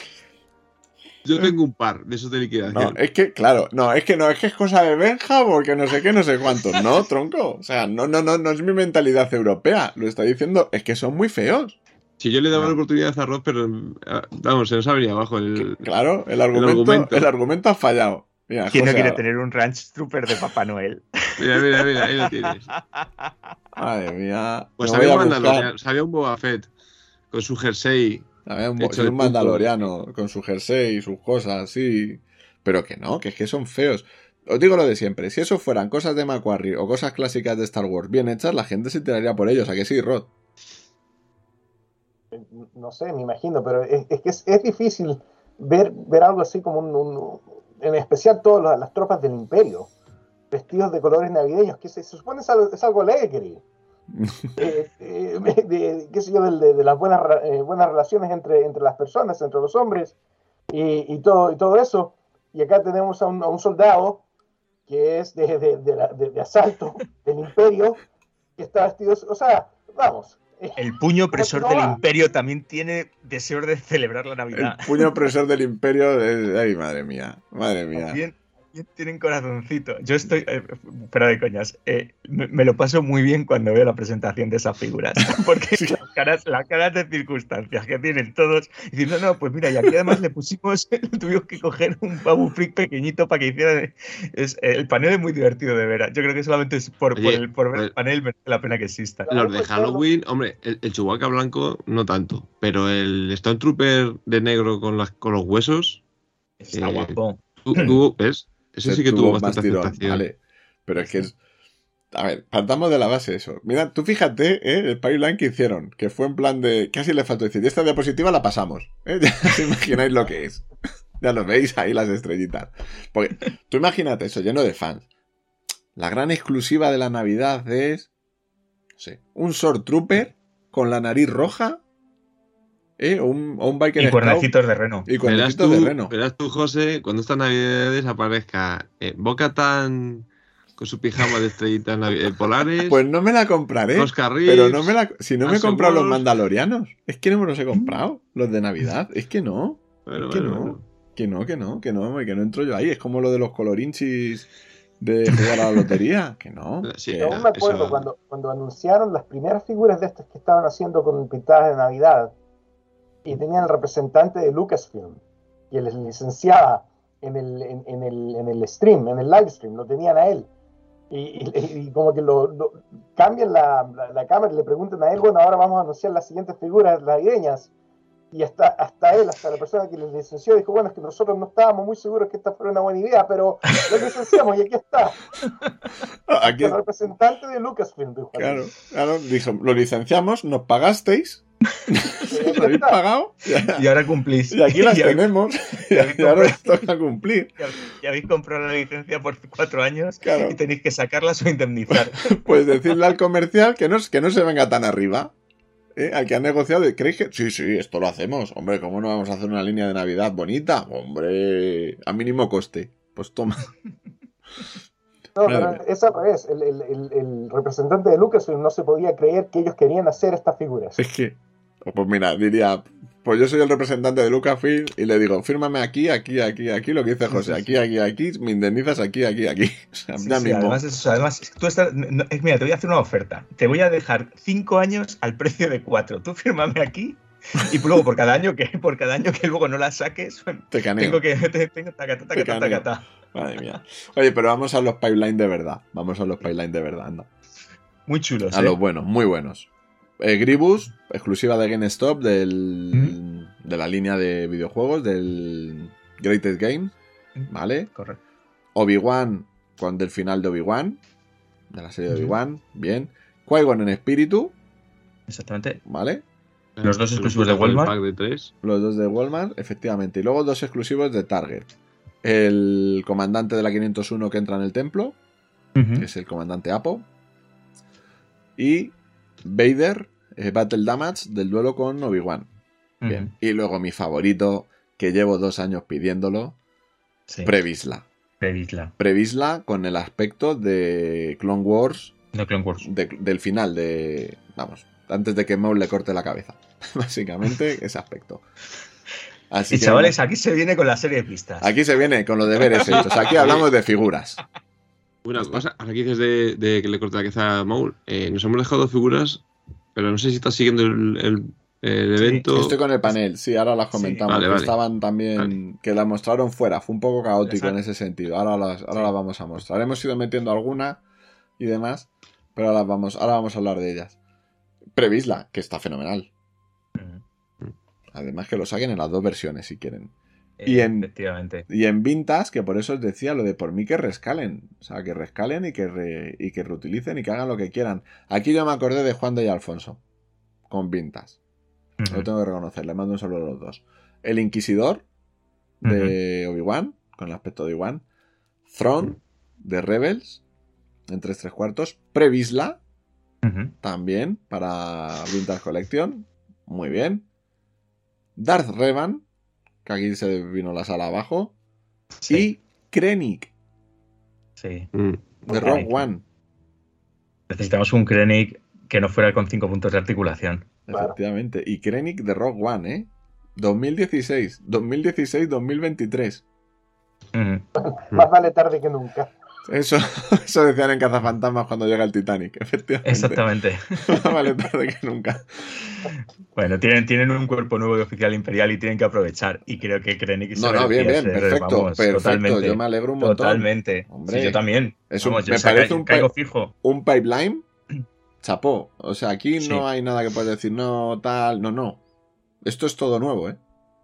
Yo tengo un par de esos de liquidación. no, es que, claro, no, es que no, es que es cosa de Benja porque no sé qué, no sé cuántos. No, *laughs* tronco. O sea, no, no, no, no es mi mentalidad europea. Lo está diciendo, es que son muy feos. Si yo le daba la oportunidad a Ross, pero ah, vamos, se nos ha venido abajo el. Claro, el argumento, el argumento. argumento, ha fallado. Mira, ¿Quién no quiere tener un Ranch Trooper de Papá Noel? Mira, mira, mira, ahí lo tienes. Madre mía. Pues había un, sabía un Boba Fett con su jersey. Había un, punto. mandaloriano con su jersey y sus cosas, sí. Pero que no, que es que son feos. Os digo lo de siempre, si eso fueran cosas de Macquarie o cosas clásicas de Star Wars bien hechas, la gente se tiraría por ellos, ¿a que sí, Rod? no sé, me imagino, pero es, es que es, es difícil ver, ver algo así como un, un- en especial todas las, las tropas del imperio, vestidos de colores navideños, que se, se supone es algo, es algo alegre. *laughs* Eh, eh, de, qué sé yo, de, de las buenas, eh, buenas relaciones entre, entre las personas, entre los hombres y, y todo, y todo eso. Y acá tenemos a un, a un soldado que es de, de- de la- de- de asalto del imperio, que está vestido, o sea, vamos, El puño *laughs* opresor no del va. imperio también tiene deseo de *laughs* celebrar la El Navidad. puño opresor del imperio es... Ay, madre mía, madre mía. También tienen corazoncito. Yo estoy, eh, fuera de coñas, eh, me, me lo paso muy bien cuando veo la presentación de esas figuras, *laughs* porque las caras, las caras de circunstancias que tienen todos, diciendo, no, pues mira, y aquí además le pusimos, *laughs* tuvimos que coger un Babu Freak pequeñito para que hiciera, es, el panel es muy divertido de ver, yo creo que solamente es por, el, por ver el pues- panel merece la pena que exista. Los de Halloween, hombre, el, el Chewbacca blanco no tanto, pero el Stone Trooper de negro con, las, con los huesos, Está eh, guapo. tú, tú- ¿ves? Eso sí que tuvo más bastante tirón. Vale. Pero es que es... A ver, partamos de la base eso. Mira, tú fíjate, ¿eh? el pipeline que hicieron, que fue en plan de... Casi le faltó decir, esta diapositiva la pasamos. ¿eh? *laughs* Ya os imagináis lo que es. *laughs* Ya lo veis ahí las estrellitas. Porque tú imagínate eso, lleno de fans. La gran exclusiva de la Navidad es... No sé, un Sword Trooper con la nariz roja. ¿Eh? O un, o un Biker Y cuernecitos de reno. y Verás cuernecitos tú, de reno. verás tú, José, cuando estas navidades aparezca eh, Boca Tan con su pijama de estrellitas eh, polares, Pues no me la compraré. Oscar Reeves, Pero no me la. Si no me he comprado los mandalorianos. Es que no me los he comprado. Los de Navidad. Es que no. Bueno, es que bueno, no. bueno. Que no, que no, que no, que no entro yo ahí. Es como lo de los colorinchis de jugar a la lotería. Que no. *laughs* Sí, que- Yo aún me acuerdo eso- cuando, cuando anunciaron las primeras figuras de estas que estaban haciendo con pintadas de Navidad y tenían el representante de Lucasfilm que les licenciaba en el, en, en el, en el stream, en el live stream, lo tenían a él. Y, y- y como que lo, lo- cambian la, la- la cámara y le preguntan a él, bueno, ahora vamos a anunciar las siguientes figuras navideñas. Y hasta, hasta él, hasta la persona que les licenció, dijo, bueno, es que nosotros no estábamos muy seguros que esta fuera una buena idea, pero lo licenciamos y aquí está. *laughs* Aquí, El representante de Lucasfilm dijo. claro, claro, dijo, lo licenciamos, nos pagasteis, Y habéis pagado, y, ahora cumplís. y aquí las Y tenemos, *laughs* y, y ahora os toca cumplir. y habéis comprado la licencia por cuatro años Claro. y tenéis que sacarlas o indemnizar. *laughs* Pues decirle al comercial que no, que no se venga tan arriba. ¿eh? Al que ha negociado, ¿creéis que? Sí, sí, esto lo hacemos. Hombre, ¿cómo no vamos a hacer una línea de Navidad bonita? Hombre, a mínimo coste. Pues toma. *laughs* No, pero es al revés. El, el- el- el representante de Lucasfilm no se podía creer que ellos querían hacer estas figuras. Es que. Pues mira, diría. Pues yo soy el representante de Lucasfilm y le digo, fírmame aquí, aquí, aquí, aquí, lo que dice José, aquí, aquí, aquí, me indemnizas aquí, aquí, aquí. *laughs* O sea, Sí, ya sí, mismo. además, eso, además, tú estás, no, es, mira, te voy a hacer una oferta. Te voy a dejar cinco años al precio de cuatro. Tú fírmame aquí y luego por cada año que *laughs* por cada año que luego no la saques, Te caneo. tengo que *laughs* te- tengo tacata, tacata, caneo. tacata. Madre mía. Oye, pero vamos a los pipelines de verdad. Vamos a los pipelines de verdad, anda. Muy chulos. A ¿eh? los buenos, muy buenos. Eh, Gribus, exclusiva de GameStop del, Mm. de la línea de videojuegos del Greatest Game, ¿vale? Correcto. Obi-Wan con del final de Obi-Wan, de la serie de. Obi-Wan, bien. Qui-Gon en espíritu, Exactamente. ¿vale? Los dos exclusivos de Walmart. de tres. Los dos de Walmart, efectivamente. Y luego dos exclusivos de Target. El comandante de la 501 que entra en el templo, que es el comandante Apo. Y Vader, eh, Battle Damage del duelo con Obi-Wan. Y luego mi favorito, que llevo dos años pidiéndolo, Sí. Previsla. Previsla. Previsla con el aspecto de Clone Wars. No Clone Wars. de- del final, de. Vamos, antes de que Maul le corte la cabeza. *laughs* Básicamente, ese aspecto. Así Y que, chavales, aquí se viene con la serie de pistas. Aquí se viene con los deberes hechos. Aquí *laughs* hablamos de figuras. Una cosa, ahora que dices de, de que le corta la cabeza a Maul, eh, nos hemos dejado figuras, pero no sé si estás siguiendo el, el- el Sí, evento. Estoy con el panel, sí, ahora las comentamos. Vale, que vale. Estaban también, que la mostraron fuera, fue un poco caótico en ese sentido. Ahora las, ahora las vamos a mostrar. Hemos ido metiendo alguna y demás, pero ahora vamos, ahora vamos a hablar de ellas. Previsla, que está fenomenal. Además que lo saquen en las dos versiones si quieren. Y en- Efectivamente. Y en Vintas, que por eso os decía lo de por mí que rescalen. O sea, que rescalen y que, re- y que reutilicen y que hagan lo que quieran. Aquí yo me acordé de Juan de y Alfonso. Con Vintas. Ujú. Lo tengo que reconocer, le mando un saludo a los dos. El Inquisidor de Obi-Wan, con el aspecto de Obi-Wan. Throne de Rebels, en 3 3 cuartos. Previsla, también para Vintage Collection. Muy bien. Darth Revan, que aquí se vino la sala abajo. Sí, Y Krennic, sí. Mm. de Rogue One. Necesitamos un Krennic que no fuera con 5 puntos de articulación. Efectivamente. Y Krennic de Rogue One, ¿eh? 2016, 2016, 2023. Ujú. Más vale tarde que nunca. Eso, *laughs* eso decían en Cazafantasmas cuando llega el Titanic, efectivamente. Exactamente. *laughs* Vale tarde que nunca. Bueno, tienen, tienen un cuerpo nuevo de oficial imperial y tienen que aprovechar. Y creo que Krennic se No, no, bien, bien, ser, perfecto, vamos, perfecto. Totalmente. Yo me alegro un montón. Totalmente. Hombre. Sí, yo también. Es un- Vamos, me parece un caigo fijo. Un pipeline, *clears throat* chapó. O sea, aquí Sí. no hay nada que puedas decir, no, tal, no, no. Esto es todo nuevo, ¿eh?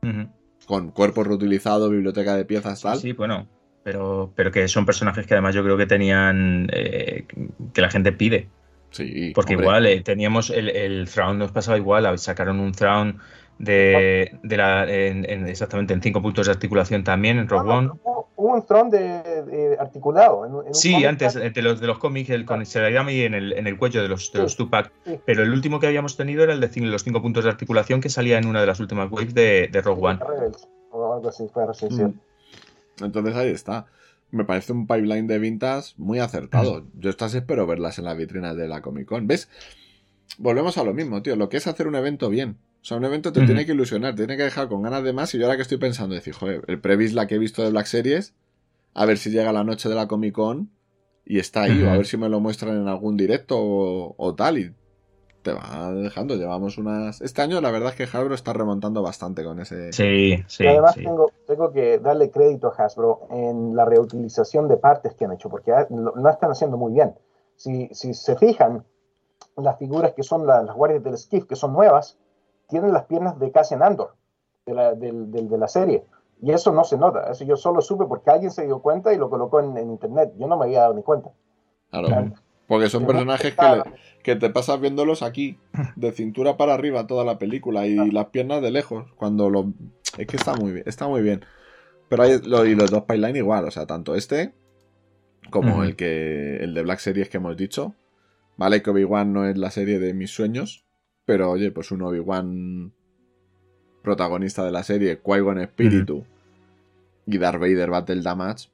Ujú. Con cuerpo reutilizado, biblioteca de piezas, tal. Sí, bueno. Pero, pero que son personajes que además yo creo que tenían. eh, que la gente pide. Sí, Porque hombre. igual eh, teníamos el, el Thrawn, nos pasaba igual, sacaron un Thrawn de, de la, en- en- exactamente en 5 puntos de articulación también en Rogue No, One. hubo, hubo un tron de, de articulado. en en Sí, antes de los, de los cómics, el, con el Seragami en el, en el cuello de los, de Sí, los Tupac. sí. Pero el último que habíamos tenido era el de los 5 puntos de articulación que salía en una de las últimas waves de, de Rogue One. Rebels, o algo así, fue recién Mm. Entonces ahí está. Me parece un pipeline de vintas muy acertado. Yo estas espero verlas en las vitrinas de la Comic Con. ¿Ves? Volvemos a lo mismo, tío. Lo que es hacer un evento bien. O sea, un evento te tiene que ilusionar, te tiene que dejar con ganas de más. Y yo ahora que estoy pensando, decir, joder, el previs la que he visto de Black Series, a ver si llega la noche de la Comic Con y está ahí, o a ver si me lo muestran en algún directo o, o tal. Y te va dejando. Llevamos unas. Este año, la verdad es que Hasbro está remontando bastante con ese. Sí, sí. y además sí. tengo, tengo que darle crédito a Hasbro en la reutilización de partes que han hecho, porque lo, lo están haciendo muy bien. Si, si se fijan, las figuras que son la- las guardias del Skiff, que son nuevas, tienen las piernas de Cassian Andor, de la, del- del- de la serie. Y eso no se nota. Eso yo solo supe porque alguien se dio cuenta y lo colocó en, en internet. Yo no me había dado ni cuenta. Claro. Porque son personajes que, le- que te pasas viéndolos aquí, de cintura para arriba toda la película y las piernas de lejos. Cuando lo. Es que está muy bien, está muy bien. Pero hay lo- y los dos pipeline igual, o sea, tanto este como el que. el de Black Series que hemos dicho. Vale, que Obi-Wan no es la serie de mis sueños. Pero oye, pues un Obi-Wan protagonista de la serie, Qui-Gon Espíritu y Darth Vader Battle Damage.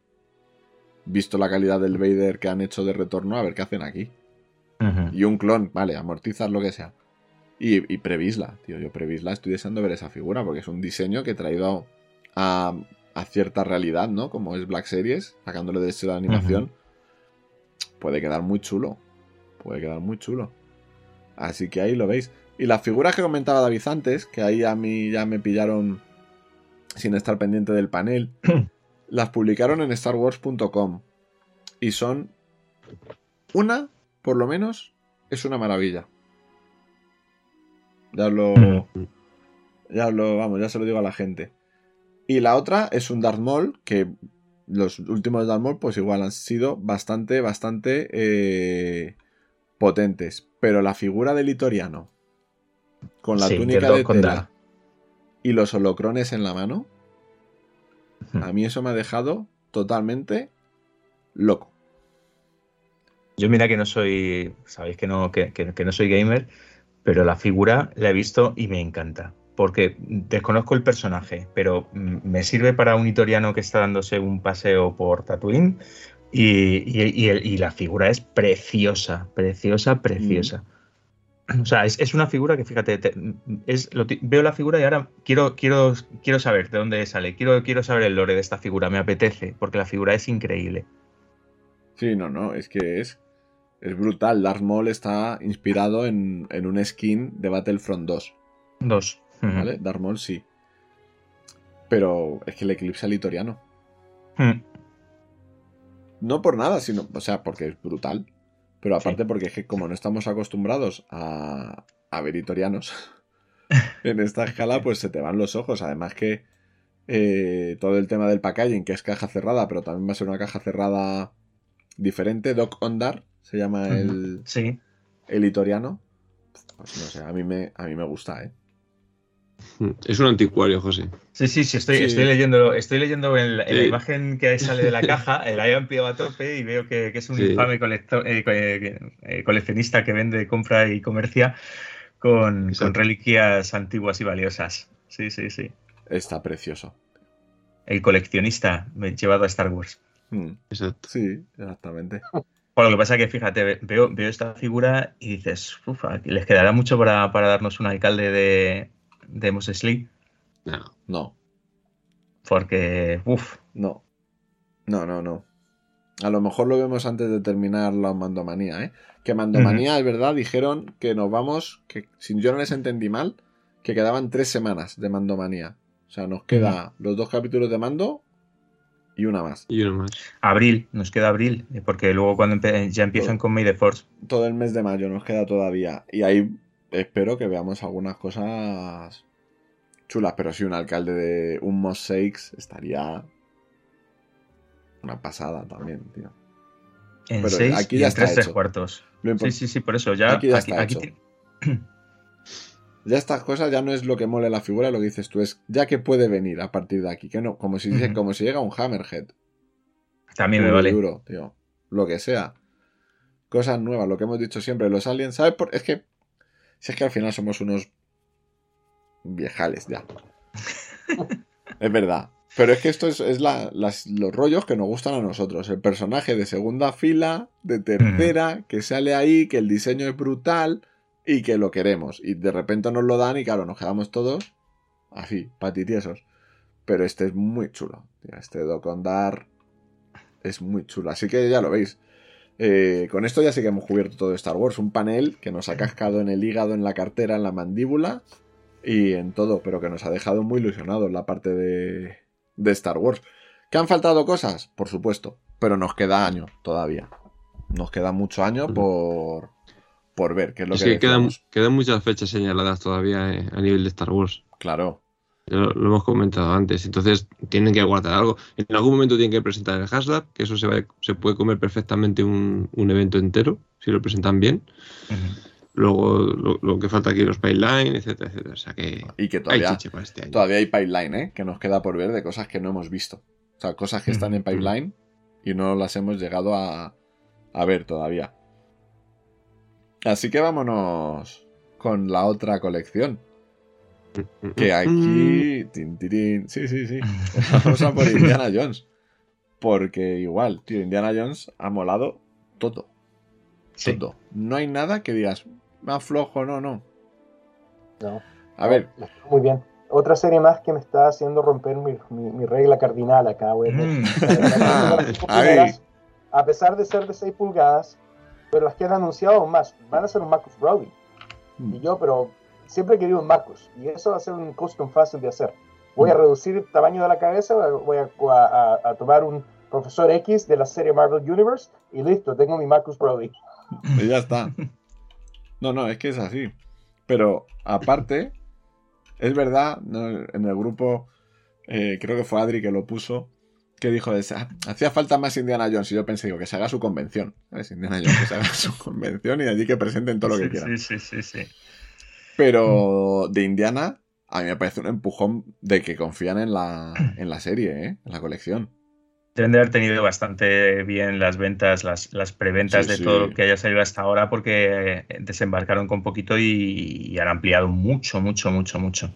Visto la calidad del Vader que han hecho de retorno, a ver qué hacen aquí. Y un clon, vale, amortizar lo que sea. Y, y Previsla, tío, yo Previsla estoy deseando ver esa figura porque es un diseño que he traído a, a cierta realidad, ¿no? Como es Black Series, sacándole de de animación. Puede quedar muy chulo. Puede quedar muy chulo. Así que ahí lo veis. Y las figuras que comentaba David antes, que ahí a mí ya me pillaron sin estar pendiente del panel, *clears throat* las publicaron en StarWars.com. Y son una, por lo menos, es una maravilla. Ya lo. Ya lo. Vamos, ya se lo digo a la gente. Y la otra es un Darth Maul, que los últimos Darth Maul, pues igual han sido bastante, bastante eh, potentes. Pero la figura del Litoriano, con la Sí, túnica de tela y los holocrones en la mano. A mí eso me ha dejado totalmente loco. Yo mira que no soy, sabéis que no, que, que- que no soy gamer, pero la figura la he visto y me encanta. porque desconozco el personaje, pero mm, me sirve para un itoriano que está dándose un paseo por Tatooine y, la figura es preciosa, preciosa, preciosa. *clears throat* O sea, es, una figura que, fíjate, es, veo la figura y ahora quiero, quiero, quiero saber de dónde sale, quiero, quiero saber el lore de esta figura, me apetece, porque la figura es increíble. Sí, no, no, es que es, es brutal. Darth Maul está inspirado en, un skin de Battlefront 2. 2. ¿Vale? Darth Maul sí. Pero es que el eclipse alitoriano. Hmm. No por nada, sino, o sea, porque es brutal. Pero aparte porque es que como no estamos acostumbrados a, a ver itorianos *laughs* en esta escala, pues se te van los ojos. Además que eh, todo el tema del packaging, que es caja cerrada, pero también va a ser una caja cerrada diferente. Doc Ondar se llama el, sí. el itoriano. Pues no sé, a mí me, a mí me gusta, ¿eh? Es un anticuario, José. Sí, sí, sí, estoy, estoy leyendo, estoy leyendo en, la, imagen que sale de la *laughs* caja, el hayan pillado a tope y veo que, es un infame eh, eh, coleccionista que vende, compra y comercia con, reliquias antiguas y valiosas. Sí, sí, sí. Está precioso. El coleccionista llevado a Star Wars. Mm. Exacto. Sí, exactamente. *laughs* Bueno, lo que pasa es que, fíjate, veo, veo esta figura y dices, ufa, les quedará mucho para, para darnos un alcalde de, de Mos Eisley? No, no. Porque, uff. No. No, no, no. A lo mejor lo vemos antes de terminar la Mandomanía, ¿eh? Que Mandomanía, es verdad, dijeron que nos vamos, que si yo no les entendí mal, que quedaban tres semanas de Mandomanía. O sea, nos queda los dos capítulos de Mando y una más. Y una más. Abril, nos queda abril, porque luego cuando ya empiezan con May the Force. Todo el mes de mayo nos queda todavía. Y ahí espero que veamos algunas cosas chulas, pero si un alcalde de un Mosaics estaría una pasada también, tío. En pero aquí ya está tres cuartos. Sí, sí, sí, por eso ya aquí ya está hecho. Ya estas cosas ya no es lo que mole la figura, lo que dices tú, es ya que puede venir a partir de aquí, que no, como si, como si llega un Hammerhead. También me vale. Duro, tío. Lo que sea. Cosas nuevas, lo que hemos dicho siempre, los aliens, ¿sabes? Por... Es que si es que al final somos unos viejales ya. *laughs* es verdad. Pero es que esto es, los rollos que nos gustan a nosotros. El personaje de segunda fila, de tercera, que sale ahí, que el diseño es brutal y que lo queremos. Y de repente nos lo dan y claro, nos quedamos todos así, patitiesos. Pero este es muy chulo. Este Dokondar es muy chulo. Así que ya lo veis. Eh, con esto ya sí que hemos cubierto todo Star Wars. Un panel que nos ha cascado en el hígado, en la cartera, en la mandíbula y en todo, pero que nos ha dejado muy ilusionados la parte de, Star Wars. ¿Que han faltado cosas? Por supuesto, pero nos queda año todavía. Nos queda mucho año por, por ver qué es lo que, quedan, quedan, muchas fechas señaladas todavía eh, a nivel de Star Wars. Claro. Lo, hemos comentado antes. Entonces tienen que aguardar algo. En algún momento tienen que presentar el Haslab, que eso se, se puede comer perfectamente un, evento entero, si lo presentan bien. Luego lo, que falta aquí los pipeline, etcétera, etcétera. O sea que, y que todavía, hay este todavía hay pipeline, ¿eh? que nos queda por ver de cosas que no hemos visto. O sea, cosas que están en pipeline y no las hemos llegado a, a ver todavía. Así que vámonos con la otra colección. Que aquí. sí, sí, sí. *laughs* Vamos a por Indiana Jones. Porque igual, tío, Indiana Jones ha molado todo. Todo. No hay nada que digas más flojo, no, no. No. A ver. Muy bien. Otra serie más que me está haciendo romper mi, regla cardinal acá, güey. Mm. *laughs* *laughs* a pesar de ser de 6 pulgadas, pero las que han anunciado más, van a ser un Marcus Brody. Mm. Y yo, pero siempre he querido un Marcus, y eso va a ser un custom fácil de hacer. Voy a mm. reducir el tamaño de la cabeza, voy a, tomar un profesor X de la serie Marvel Universe, y listo, tengo mi Marcus Brody. Y ya está. No, no, es que es así. Pero aparte, es verdad, en el grupo, eh, creo que fue Adri que lo puso, que dijo, ah, hacía falta más Indiana Jones. Y yo pensé, digo, que se haga su convención. Indiana Jones, que se haga su *laughs* convención y allí que presenten todo lo que quieran. Sí, sí, sí, sí. Pero de Indiana, a mí me parece un empujón de que confían en la, *clears throat* en la serie, ¿eh? en la colección. Deben de haber tenido bastante bien las ventas, las, las preventas de todo lo que haya salido hasta ahora, porque desembarcaron con poquito y, han ampliado mucho, mucho, mucho, mucho.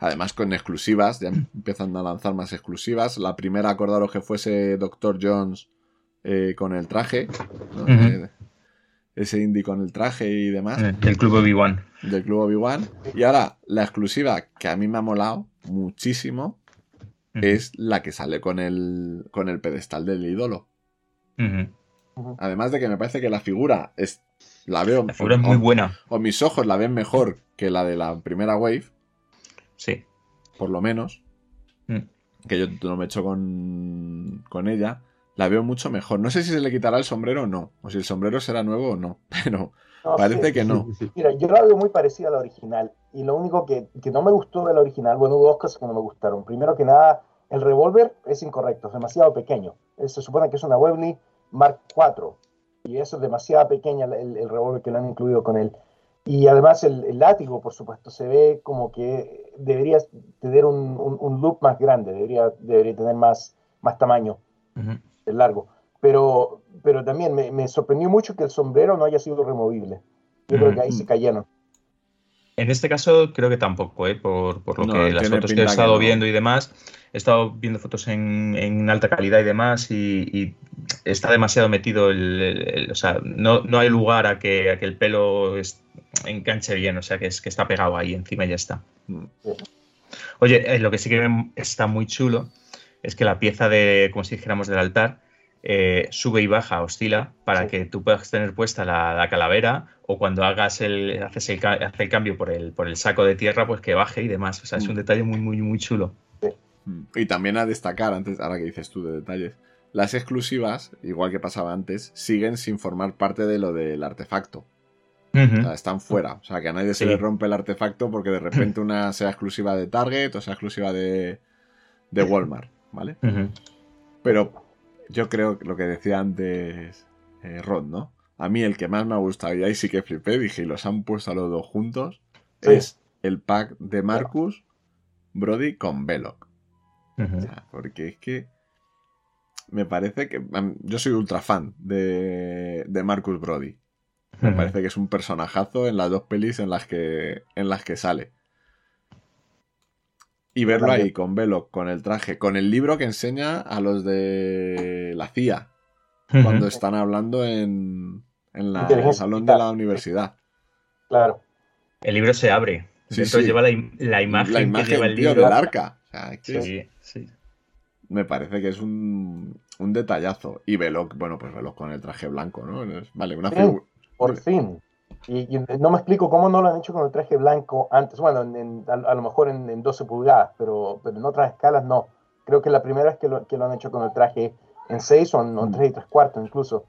Además, con exclusivas, ya *clears throat* empiezan a lanzar más exclusivas. La primera, acordaros que fuese Dr. Jones eh, con el traje. ¿no? Eh, ese indie con el traje y demás. Eh, Del club Obi-Wan. Del club Obi-Wan. Y ahora, la exclusiva que a mí me ha molado muchísimo es la que sale con el, con el pedestal del ídolo. Además de que me parece que la figura es. La veo. La figura es muy o- buena. O mis ojos la ven mejor que la de la primera wave, Sí. por lo menos. Mm. Que yo no me echo con, con ella. La veo mucho mejor. No sé si se le quitará el sombrero o no. O si el sombrero será nuevo o no. *laughs* Pero No, parece sí. que no. Mira, yo la veo muy parecida a la original. Y lo único que, que no me gustó de la original, bueno, hubo dos cosas que no me gustaron. Primero que nada, el revólver es incorrecto, es demasiado pequeño. Eh, Se supone que es una Webley Mark IV. Y eso es demasiado pequeña el, el- revólver que le han incluido con él. Y además el, el látigo, por supuesto, se ve como que debería tener un, un, un loop más grande, debería, debería tener más, más tamaño Ujú. El largo. Pero, pero también me, me sorprendió mucho que el sombrero no haya sido removible. Yo creo que ahí se cayeron. En este caso creo que tampoco, ¿eh? por, por lo No, que las fotos que he que estado no. viendo y demás, he estado viendo fotos en, en alta calidad y demás y, y está demasiado metido el, el- el- o sea, no, no hay lugar a que, a que el pelo es- enganche bien, o sea, que, es, que está pegado ahí encima y ya está. Mm. Oye, eh, lo que sí que está muy chulo es que la pieza de, como si dijéramos, del altar, eh, sube y baja, oscila, para Sí. que tú puedas tener puesta la, la calavera o cuando hagas el, haces el, el cambio por el, por el saco de tierra, pues que baje y demás. O sea, es un Mm. detalle muy, muy, muy chulo. Mm. Y también a destacar, antes, ahora que dices tú de detalles, las exclusivas, igual que pasaba antes, siguen sin formar parte de lo del artefacto. O sea, están fuera. O sea, que a nadie se le rompe el artefacto porque de repente *laughs* una sea exclusiva de Target o sea exclusiva de, de Walmart, ¿vale? Pero yo creo que lo que decía antes eh, Rod, ¿no? A mí el que más me ha gustado, y ahí sí que flipé, dije, y los han puesto a los dos juntos, Sí. es el pack de Marcus Brody con Veloc. Ujú. O sea, porque es que me parece que... Yo soy ultra fan de, de Marcus Brody. Me parece que es un personajazo en las dos pelis en las que, en las que sale. Y verlo también. ahí con Velo, con el traje, con el libro que enseña a los de la CIA cuando están hablando en, en la- el salón de la universidad. Claro. El libro se abre. Sí, sí. lleva la, la imagen, la que imagen lleva el tío, libro. del arca. O sea, Sí, sí. me parece que es un, un detallazo. Y Veloc, bueno, pues Veloc con el traje blanco, ¿no? Vale, una figura. Por fin. Y, y no me explico cómo no lo han hecho con el traje blanco antes. Bueno, en- en- a, a lo mejor en, en 12 pulgadas, pero, pero en otras escalas no. Creo que la primera vez que lo, que lo han hecho con el traje en 6 o en, Mm. 3 y 3 cuartos incluso.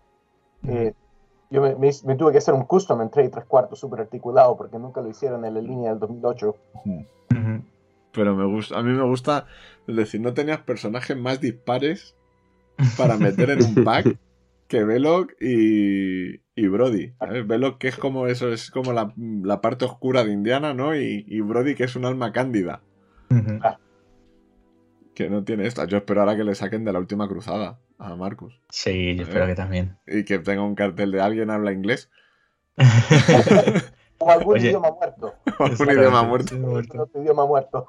Eh, yo me, me tuve que hacer un custom en 3 y 3 cuartos súper articulado porque nunca lo hicieron en la línea del 2008. Ujú. Pero me gusta, a mí me gusta, es decir, no tenías personajes más dispares para meter en un pack *laughs* que Veloc y, y Brody. ¿sabes? Veloc que es como eso, es como la, la parte oscura de Indiana, ¿no? Y, y Brody que es un alma cándida, Ujú. que no tiene esto. Yo espero ahora que le saquen de la última cruzada a Marcus. Sí, yo espero que también. Y que tenga un cartel de alguien habla inglés. *laughs* O algún Oye. idioma muerto. *laughs* un Exactamente, idioma muerto. Otro idioma muerto.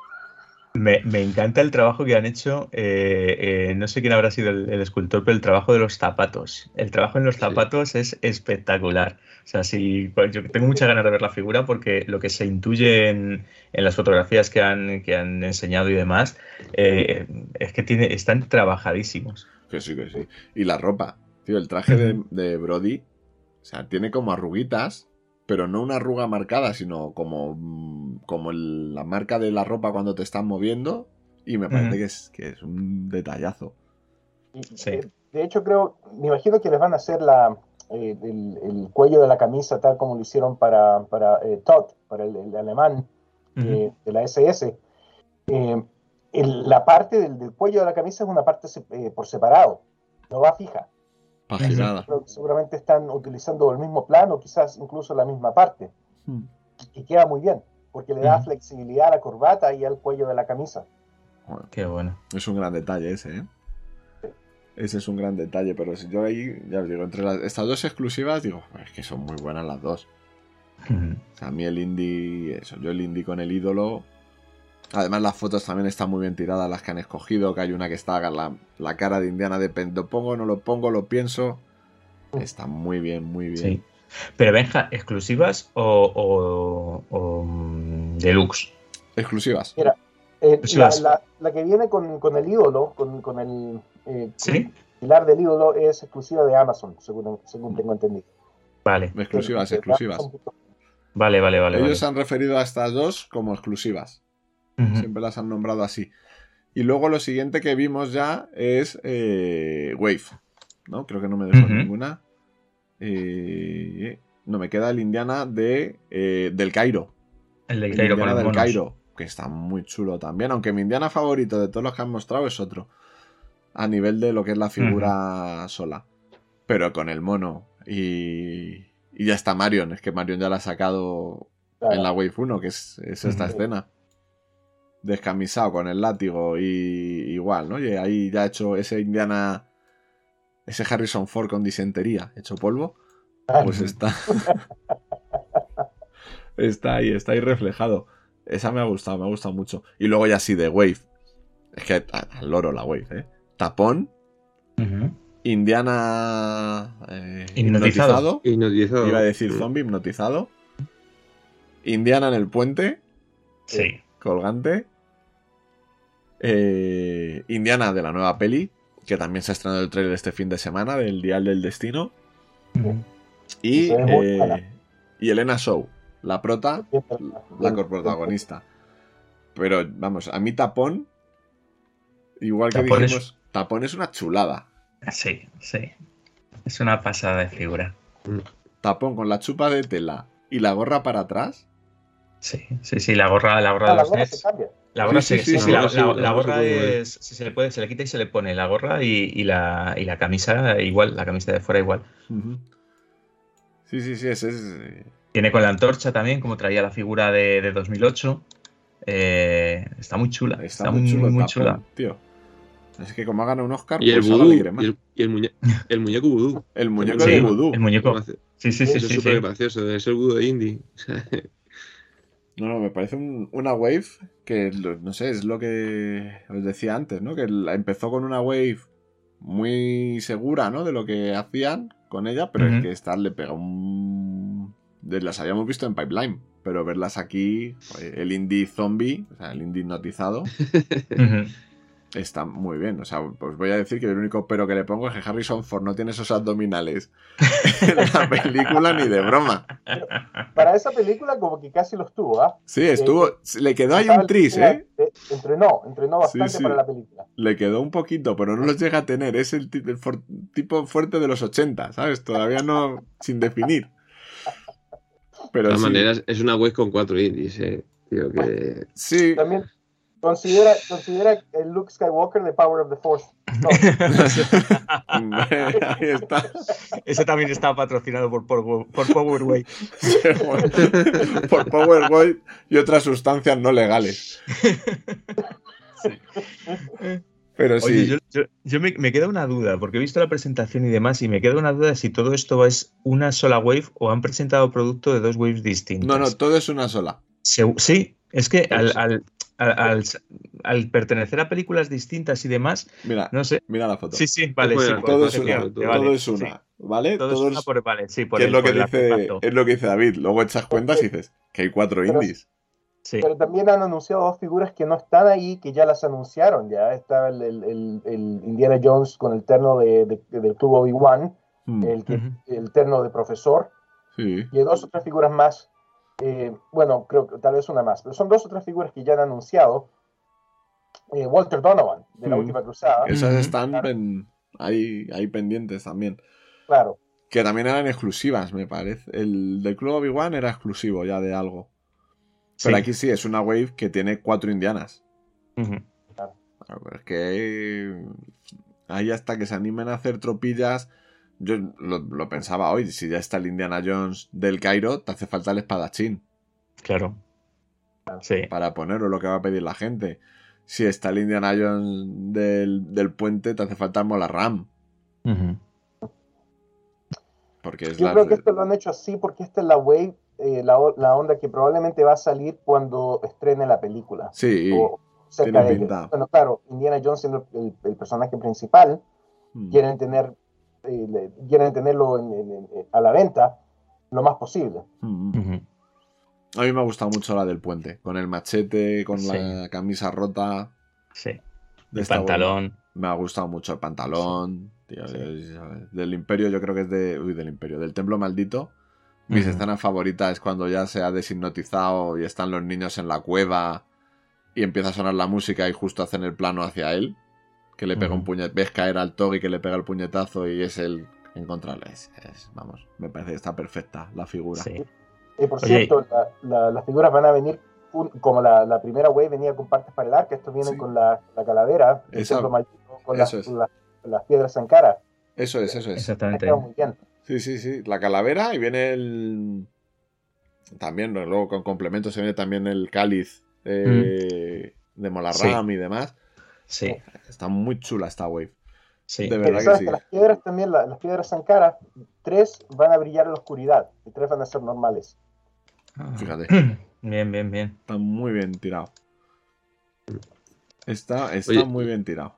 Me, me encanta el trabajo que han hecho. eh, eh, no sé quién habrá sido el, el escultor, pero el trabajo de los zapatos. El trabajo en los Sí. zapatos es espectacular. O sea, sí, pues yo tengo muchas ganas de ver la figura porque lo que se intuye en, en las fotografías que han, que han enseñado y demás eh, es que tiene, están trabajadísimos. Que sí, que sí. Y la ropa. Tío, el traje de, de Brody, o sea, tiene como arruguitas, pero no una arruga marcada, sino como, mm, como el- la marca de la ropa cuando te están moviendo. Y me parece Ujú. que, es, que es un detallazo. Y, Sí. eh, De hecho, creo, me imagino que les van a hacer la, eh, el, el cuello de la camisa tal como lo hicieron para, para eh, Todd, para el, el alemán eh, de la SS. Eh, el- la parte del, del cuello de la camisa es una parte se- eh, por separado, no va fija. Paginada. Seguramente están utilizando el mismo plano, quizás incluso la misma parte, Hmm. y queda muy bien, porque le da flexibilidad a la corbata y al cuello de la camisa. Joder, Qué bueno. es un gran detalle ese, ¿eh? Ese es un gran detalle, pero si yo ahí, ya os digo, entre las- estas dos exclusivas, digo, es que son muy buenas las dos. Ujú. O sea, a mí el indie, eso, yo el indie con el ídolo, Además, las fotos también están muy bien tiradas, las que han escogido. Que hay una que está la, la cara de Indiana de ¿lo pongo, no lo pongo, lo pienso? Está muy bien, muy bien. Sí. Pero Benja, ¿exclusivas o, o- o, mm, deluxe? Exclusivas. Mira, eh, la, las- la- la que viene con, con el ídolo, con, con el eh, Sí. pilar del ídolo, es exclusiva de Amazon, según, según tengo entendido. Vale, Exclusivas, exclusivas. Vale, vale, vale. Ellos vale. se han referido a estas dos como exclusivas. Siempre las han nombrado así. Y luego lo siguiente que vimos ya es eh, Wave. ¿No? Creo que no me dejó ninguna. Eh, no, me queda el Indiana de, eh, del Cairo. El Cairo Indiana del. Cairo, que está muy chulo también. Aunque mi Indiana favorito de todos los que han mostrado es otro. A nivel de lo que es la figura sola. Pero con el mono. Y, y ya está Marion. Es que Marion ya la ha sacado Claro. en la Wave 1, que es, es esta escena. Descamisado con el látigo y igual, ¿no? Y ahí ya ha hecho ese Indiana, ese Harrison Ford con disentería, hecho polvo, pues está, *laughs* está ahí, está ahí reflejado. Esa me ha gustado, me ha gustado mucho. Y luego ya sí de Wave. Es que al loro la Wave, ¿eh? Tapón. Indiana eh, Hipnotizado. Hipnotizado. Iba a decir zombie hipnotizado. Indiana en el puente. Sí. colgante. Eh, Indiana de la nueva peli, que también se ha estrenado el trailer este fin de semana, del Dial del Destino. Y, eh, y Elena Shaw, la prota, la coprotagonista. Pero vamos, a mí Tapón, igual que Tapón es- dijimos, Tapón es una chulada. Sí, sí. Es una pasada de figura. Tapón con la chupa de tela y la gorra para atrás. Sí, sí, sí, la gorra, la gorra Ah, de la los gorra se Nets. cambia. La gorra Sí, sí, sí, sí, sí, sí, la la, gorra sí, la- la la gorra gorra es. Si se le puede, se le quita y se le pone la gorra y, y la, y la camisa igual, la camisa de fuera igual. Sí, sí, sí, ese es. eh, Tiene con la antorcha también, como traía la figura de, de 2008. Eh, está muy chula. Está, Está, muy muy, chulo muy, Tapón, chula. tío. Es que como ha ganado un Oscar, Y el pues vudú. Y el, y el muñe- el muñeco vudú. El muñeco Sí, de vudú. El muñeco. Eso Sí, sí, sí, es sí. súper sí. gracioso. Es el vudú de indie. *laughs* No, no, me parece un- una wave que, no sé, es lo que os decía antes, ¿no? Que empezó con una wave muy segura, ¿no? De lo que hacían con ella, pero es Ujú. que esta le pega un... Las habíamos visto en Pipeline, pero verlas aquí, joder, el indie zombie, o sea, el indie hipnotizado. *laughs* está muy bien. O sea, pues voy a decir que el único pero que le pongo es que Harrison Ford no tiene esos abdominales *laughs* en la película ni de broma. Para esa película como que casi los tuvo, ¿ah? Sí, estuvo... Le quedó ahí un tris, ¿eh? eh, Entrenó, entrenó bastante sí. para la película. Le quedó un poquito, pero no los llega a tener. Es el, ti- el for- tipo fuerte de los 80, ¿sabes? Todavía no sin definir. De Pero todas sí, maneras, es una web con cuatro indies, eh. Tío, que... sí, También considera, considera el Luke Skywalker de Power of the Force. No, *laughs* ahí está. Ese también estaba patrocinado por, por, por Powerway. *laughs* Por PowerPoint y otras sustancias no legales. Pero sí, Oye, yo, yo- yo me, me queda una duda, porque he visto la presentación y demás, y me queda una duda si todo esto es una sola wave o han presentado producto de dos waves distintas. no, no, todo es una sola. Sí, es que al- al- al- al pertenecer a películas distintas y demás, Mira, no sé. mira la foto. Sí, sí, vale, sí. todo es una, todo vale, todo es sí. una, ¿vale? Todo es Todo una es- por, vale, sí, por que es el- lo que por el dice, es lo que dice David. Luego echas cuentas y dices que hay cuatro Pero- indies. Sí. pero también han anunciado dos figuras que no están ahí, que ya las anunciaron. Ya está el, el- el- el Indiana Jones con el terno de, de- del Club Obi-Wan, Hmm, el, el terno de profesor, Sí. y hay dos o tres figuras más. Eh, bueno, creo que tal vez una más, pero son dos o tres figuras que ya han anunciado. Eh, Walter Donovan, de la Mm. última cruzada, Esas están en- ahí, ahí pendientes también. claro. Que también eran exclusivas, me parece. El del Club Obi-Wan era exclusivo ya de algo. Pero Sí. aquí sí, es una wave que tiene cuatro indianas. Claro, pero es que ahí hasta que se animen a hacer tropillas. Yo lo, lo pensaba hoy, si ya está el Indiana Jones del Cairo, te hace falta el espadachín Claro. Sí. para ponerlo lo que va a pedir la gente. Si está el Indiana Jones del, del puente, te hace falta el Mola Ram. Ujú. Porque es Yo la. creo que esto lo han hecho así porque esta es la wave eh, la, la onda que probablemente va a salir cuando estrene la película. Sí, O cerca tiene de ello. pinta. Bueno, claro, Indiana Jones siendo el, el personaje principal, Mm. quieren tener eh, le- quieren tenerlo en- en- en- a la venta lo más posible. Mm. A mí me ha gustado mucho la del puente, con el machete, con Sí. la camisa rota. Sí. de El esta pantalón. Me ha gustado mucho el pantalón. tío, Sí. es- del Imperio, yo creo que es de. Uy, del Imperio, del Templo Maldito. Mis Ujú. escenas favoritas es cuando ya se ha deshipnotizado y están los niños en la cueva y empieza a sonar la música y justo hacen el plano hacia él. Que le pega un puñetazo. Ves caer al Togi que le pega el puñetazo y es el encontrarle. Es, es- vamos, me parece que está perfecta la figura. Sí. Y por Oye. cierto, la- la- las figuras van a venir un- como la, la primera wave venía con partes para el arca, estos vienen Sí. con la, la calavera, el Esa- maldito, con las, piedras Sankara. Eso es, eso es. Exactamente. muy bien. Sí, sí, sí. La calavera y viene el. También, ¿no? luego con complementos se viene también el cáliz eh, de Molarram y demás. Sí, Está muy chula esta wave. sí. De Pero verdad que sí. que las piedras también, la- las piedras Sankara, tres van a brillar en la oscuridad y tres van a ser normales. Ah. Fíjate. *clears throat* Bien, bien, bien. Está muy bien tirado. Está, está Oye, muy bien tirado.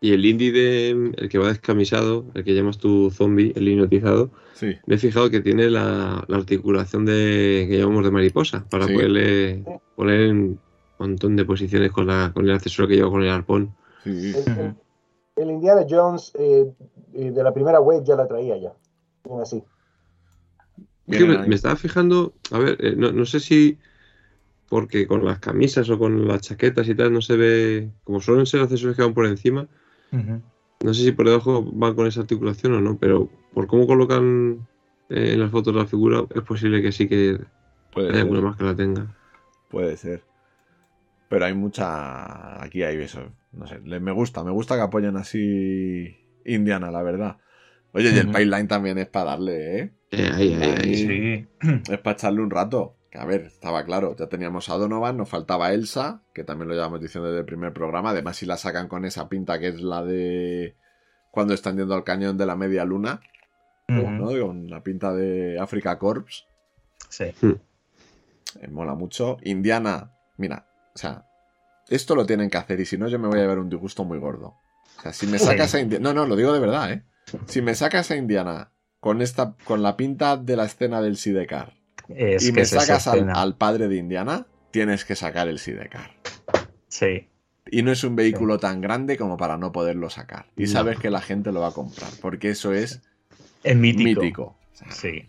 Y el indie de el que va descamisado, el que llamas tu zombie, el hipnotizado, Sí. me he fijado que tiene la, la articulación de que llamamos de mariposa, para Sí. poderle poner en montón de posiciones con, la, con el accesorio que lleva con el arpón. sí. El, el- el Indiana Jones eh, eh, de la primera wave ya la traía ya. Bien así. Es que me, me estaba fijando, a ver, eh, no, no sé si porque con las camisas o con las chaquetas y tal no se ve, como suelen ser accesorios que van por encima, no sé si por debajo van con esa articulación o no, pero por cómo colocan eh, en las fotos la figura, es posible que sí que Puede haya ser. alguna más que la tenga. Puede ser. Pero hay mucha. Aquí hay eso. No sé. Me gusta, me gusta que apoyen así Indiana, la verdad. Oye, y el pipeline también es para darle, ¿eh? Eh, ahí, ahí, ahí. Sí. Sí. *clears throat* Es para echarle un rato. Que a ver, estaba claro. Ya teníamos a Donovan, nos faltaba Elsa, que también lo llevamos diciendo desde el primer programa. Además, si la sacan con esa pinta que es la de cuando están yendo al cañón de la media luna. ¿no? Con la pinta de Africa Corps. Sí. Eh, mola mucho. Indiana, mira, o sea, esto lo tienen que hacer y si no, yo me voy a ver un disgusto muy gordo. O sea, si me sacas a Indiana. No, no, lo digo de verdad, ¿eh? Si me sacas a Indiana con esta con la pinta de la escena del Sidecar Es y me sacas al, al padre de Indiana, tienes que sacar el Sidecar. Sí. Y no es un vehículo tan grande como para no poderlo sacar. Y No. sabes que la gente lo va a comprar, porque eso es Es mítico. mítico. O sea, Sí.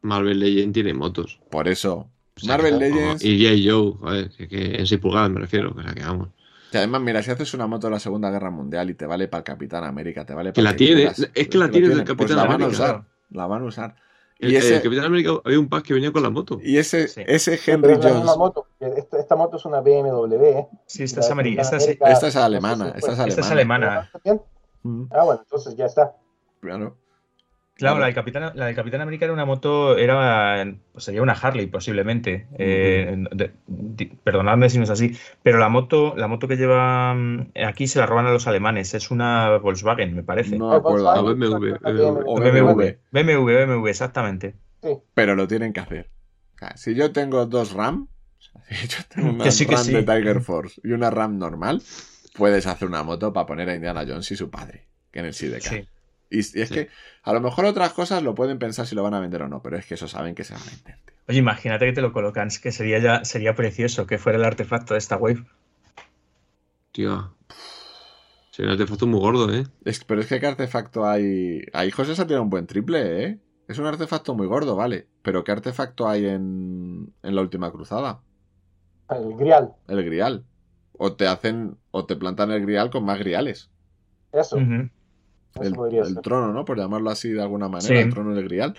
Marvel Legend tiene motos. Por eso, Marvel que- Legends. Y G.I. Joe, joder, que, que en 6 pulgadas me refiero, o sea que vamos. Y además, mira, si haces una moto de la Segunda Guerra Mundial y te vale para el Capitán América, te vale Que para la tiene, quieras, es que la tiene del Capitán pues la van a América. usar, la van a usar. El, Y ese, el Capitán América había un pack que venía con la moto. y ese, Sí. ese Pero Henry Jones, moto. Esta, esta moto es una BMW. ¿eh? Sí, esta es amarilla. Esta es, América, esta alemana, esta es fue- esta es alemana. alemana. Ah, bueno, entonces ya está. claro. Claro, la del Capitán, la del Capitán América era una moto, era, pues sería una Harley posiblemente. Eh, de- perdonadme si no es así, pero la moto, la moto que lleva mm, aquí se la roban a los alemanes. Es una Volkswagen, me parece. No me acuerdo, Ah, ahora, BMW, O BMW, BMW, BMW, exactamente. pero lo tienen que hacer. Si yo tengo dos RAM, *laughs* si yo tengo una Que sí, que RAM sí. de Tiger Force y una RAM normal, puedes hacer una moto para poner a Indiana Jones y su padre, que en el Sidecar. Y, y es Sí. que a lo mejor otras cosas lo pueden pensar si lo van a vender o no, pero es que eso saben que se van a vender. tío. Oye, imagínate que te lo colocan, es que sería ya, sería precioso que fuera el artefacto de esta wave. Tío. Sería un artefacto muy gordo, ¿eh? Es- pero es que qué artefacto hay. Ahí José se ha tirado un buen triple, ¿eh? Es un artefacto muy gordo, vale. Pero ¿qué artefacto hay en, en la última cruzada? El grial. El grial. O te hacen. O te plantan el grial con más griales. Eso. Eso El, trono, ¿no? Por llamarlo así de alguna manera. Sí. El trono del grial.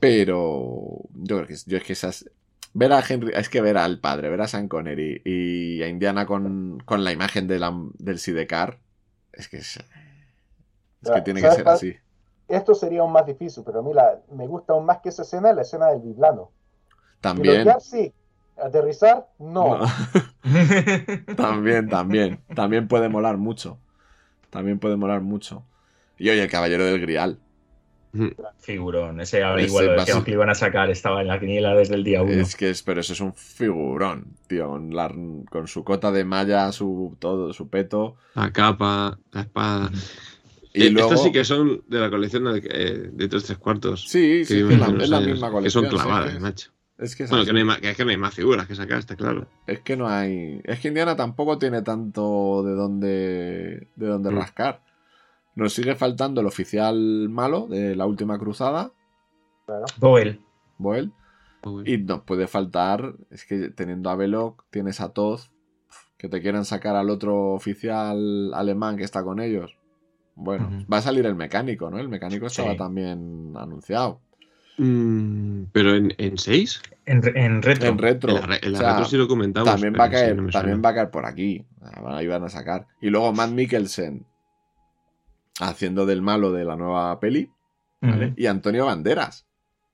Pero. Yo creo que, yo es que esas. Ver a Henry. Es que ver al padre, ver a Sean Connery y a Indiana con, con la imagen de la- del Sidecar. Es que es. Es que Ya, tiene que ¿sabes ser cuál? así. Esto sería aún más difícil, pero a mí la, me gusta aún más que esa escena, la escena del biplano. También. Pilotear, sí. Aterrizar, no. No. *laughs* También, también. También puede molar mucho. También puede molar mucho. Y oye, el caballero del Grial. Figurón. Ese ahora Ese igual lo va a decíamos ser- que iban a sacar, estaba en la quiniela desde el día 1. Es que es, pero eso es un figurón, tío, con, la- con su cota de malla, su todo, su peto. La capa, la espada. Y Eh, luego, Estos sí que son de la colección de, eh, de tres tres cuartos. sí, sí, que es, la, es misma Que colección. son sí, clavadas, macho. Es que Bueno, que no, hay más, que es que no hay más figuras que sacar, está claro. Es que no hay. Es que Indiana tampoco tiene tanto de dónde. de dónde Mm. rascar. Nos sigue faltando el oficial malo de la última cruzada, Claro. Boel. Boel. Y nos puede faltar. Es que teniendo a Belloc, tienes a Toz. Que te quieran sacar al otro oficial alemán que está con ellos. Bueno, va a salir el mecánico, ¿no? El mecánico estaba Sí. también anunciado. Mm, pero en, en 6, En, re- en retro. En retro. en la, re- en la O sea, retro sí lo comentamos. también va a caer, no también va a caer por aquí. Ahí van a sacar. Y luego Matt Mikkelsen haciendo del malo de la nueva peli. Y Antonio Banderas.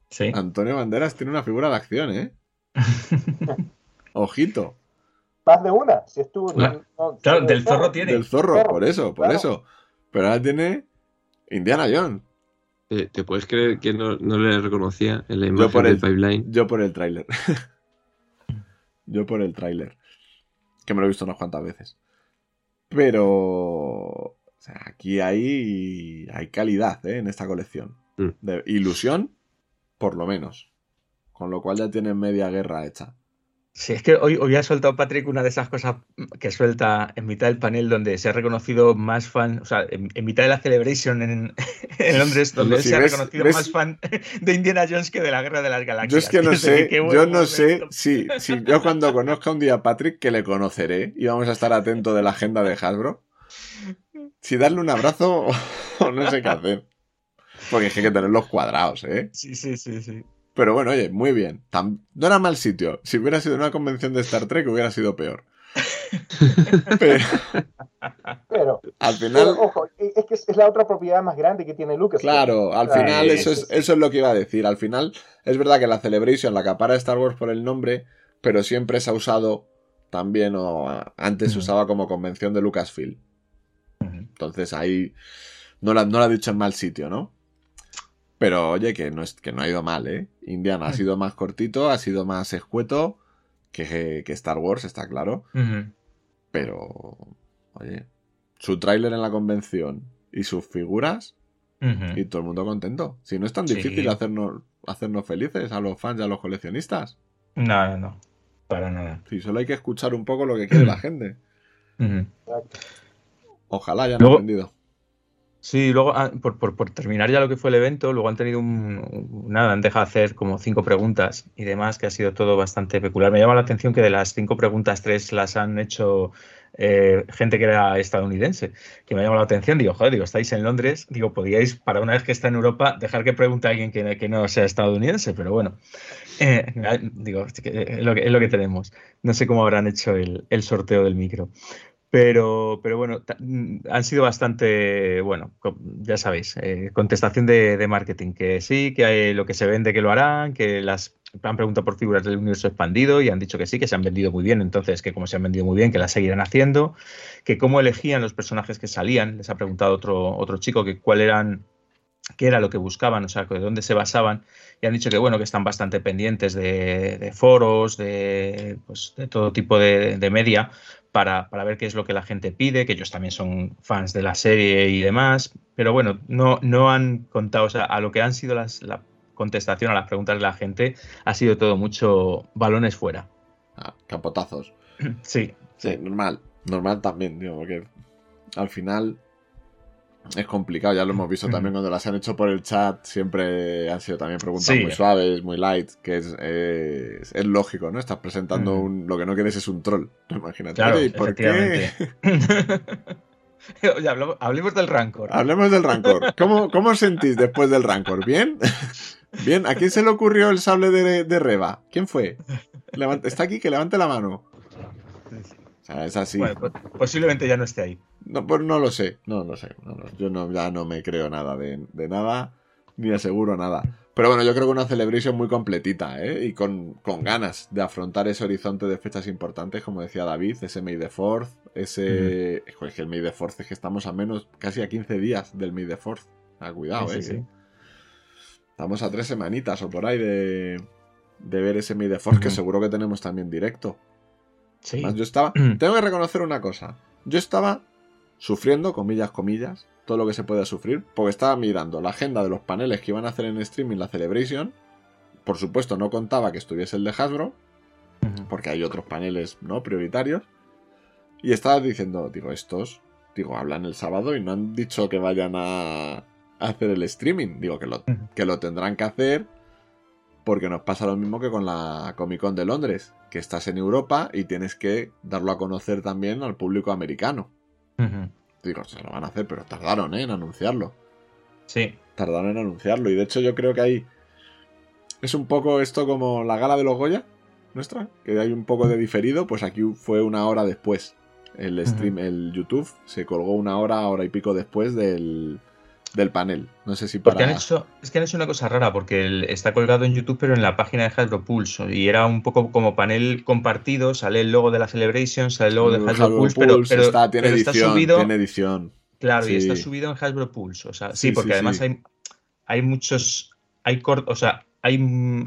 Sí. Antonio Banderas tiene una figura de acción, ¿eh? *laughs* Ojito. Más de una. Si estuvo. Claro. no- Claro, del zorro tiene. Del zorro, Zorro, por eso, por claro. eso. Pero ahora tiene Indiana Jones. ¿Te, te puedes creer que no, no le reconocía en la imagen por del el- pipeline? Yo por el tráiler. *laughs* Yo por el tráiler. Que me lo he visto unas cuantas veces. Pero... o sea, aquí hay, hay calidad ¿eh? en esta colección. Mm. De ilusión, por lo menos. Con lo cual ya tienen media guerra hecha. Sí, es que hoy, hoy ha soltado Patrick una de esas cosas que suelta en mitad del panel donde se ha reconocido más fan, o sea, en, en mitad de la Celebration en, *laughs* en Londres, donde se ha reconocido ves- más fan de Indiana Jones que de la Guerra de las Galaxias. Yo es que no sé, yo no sé si, si yo cuando conozca un día a Patrick, que le conoceré y vamos a estar atentos de la agenda de Hasbro, si darle un abrazo *laughs* o no sé qué hacer. Porque es que hay que tenerlos cuadrados, ¿eh? Sí, sí, sí, sí. Pero bueno, oye, muy bien. No era mal sitio. Si hubiera sido una convención de Star Trek, hubiera sido peor. *laughs* Pero Pero, al pero, final, ojo, es que es la otra propiedad más grande que tiene Lucas. claro, al final sí, eso sí, es, sí. eso es lo que iba a decir. Al final, es verdad que la Celebration la acapara Star Wars por el nombre, pero siempre se ha usado también, o antes se usaba como convención de Lucasfilm. Entonces ahí no la, no la ha dicho en mal sitio, ¿no? Pero oye, que no, es, que no ha ido mal, ¿eh? Indiana ha sido más cortito, ha sido más escueto que, que Star Wars, está claro. Pero, oye, su tráiler en la convención y sus figuras y todo el mundo contento. Si no es tan Sí. difícil hacernos, hacernos felices a los fans y a los coleccionistas. No, no, no. Para nada. Si solo hay que escuchar un poco lo que quiere la gente. Ojalá hayan Luego- aprendido. Sí, luego, ah, por, por- terminar ya lo que fue el evento, luego han tenido un, nada, han dejado hacer como cinco preguntas y demás, que ha sido todo bastante peculiar. Me llama la atención que de las cinco preguntas, tres las han hecho eh, gente que era estadounidense, que me ha llamado la atención. Digo, joder, digo, estáis en Londres, digo, podíais, para una vez que está en Europa, dejar que pregunte a alguien que, no sea estadounidense, pero bueno, Eh, digo, que es lo que, es lo que tenemos. No sé cómo habrán hecho el, el sorteo del micro. Pero, pero bueno, mm, han sido bastante, bueno, ya sabéis, eh, contestación de, marketing, que sí, que hay lo que se vende que lo harán, que las han preguntado por figuras del universo expandido y han dicho que sí, que se han vendido muy bien, entonces que como se han vendido muy bien, que las seguirán haciendo, que cómo elegían los personajes que salían, les ha preguntado otro, otro chico que cuál eran, qué era lo que buscaban, o sea, de dónde se basaban, y han dicho que bueno, que están bastante pendientes de, de foros, de, pues, de todo tipo de media, para, para, ver qué es lo que la gente pide, que ellos también son fans de la serie y demás, pero bueno, no, no han contado, o sea, a lo que han sido las, la contestación a las preguntas de la gente, ha sido todo mucho balones fuera. Ah, capotazos. Sí, Sí, normal. Normal también, digo, porque al final es complicado. Ya lo hemos visto también *laughs* cuando las han hecho por el chat. Siempre han sido también preguntas Sí. muy suaves, muy light, que es, es, es lógico, ¿no? Estás presentando Mm. un, lo que no quieres es un troll. *laughs* Imagínate. claro, Oye, ¿y por qué? *laughs* Oye, hablemos del rancor. Hablemos del rancor. ¿Cómo, ¿Cómo os sentís después del rancor? ¿Bien? ¿Bien? ¿A quién se le ocurrió el sable de, de Reba? ¿Quién fue? Está aquí, que levante la mano. Sea, es así. Bueno, pues, posiblemente ya no esté ahí. No, pues no lo sé, no lo sé. no, no, yo no, ya no me creo nada de, de nada, ni aseguro nada. Pero bueno, yo creo que una celebration muy completita, ¿eh? Y con, con ganas de afrontar ese horizonte de fechas importantes, como decía David, ese May the Fourth, ese... Joder, es que el May the Fourth es que estamos a menos, casi a 15 días del May the Fourth. Ah, cuidado, Sí, ¿eh? sí, sí. Estamos a tres semanitas o por ahí de, de ver ese May the Force, que seguro que tenemos también directo. Sí. Además, yo estaba. *clears throat* Tengo que reconocer una cosa. Yo estaba sufriendo, comillas, comillas, todo lo que se puede sufrir, porque estaba mirando la agenda de los paneles que iban a hacer en streaming la Celebration. Por supuesto, no contaba que estuviese el de Hasbro, porque hay otros paneles no prioritarios. Y estaba diciendo, digo, estos, digo, hablan el sábado y no han dicho que vayan a hacer el streaming. Digo, que lo, que lo tendrán que hacer porque nos pasa lo mismo que con la Comic Con de Londres, que estás en Europa y tienes que darlo a conocer también al público americano. Digo, se lo van a hacer, pero tardaron ¿eh? en anunciarlo. Sí. Tardaron en anunciarlo. Y de hecho yo creo que hay... Es un poco esto como la gala de los Goya, nuestra, que hay un poco de diferido, pues aquí fue una hora después. El stream, el YouTube, se colgó una hora, hora y pico después del, del panel. No sé si Porque para... han hecho, es que han hecho una cosa rara, porque el- está colgado en YouTube, pero en la página de Hasbro Pulse. Y era un poco como panel compartido, sale el logo de la Celebration, sale el logo de Hasbro, Pulse, pero, pero- está, tiene pero está edición, subido. tiene edición. Claro, Sí. y está subido en Hasbro Pulse. O sea, sí, Sí, porque sí, además hay, hay muchos. Hay cort, o sea, hay,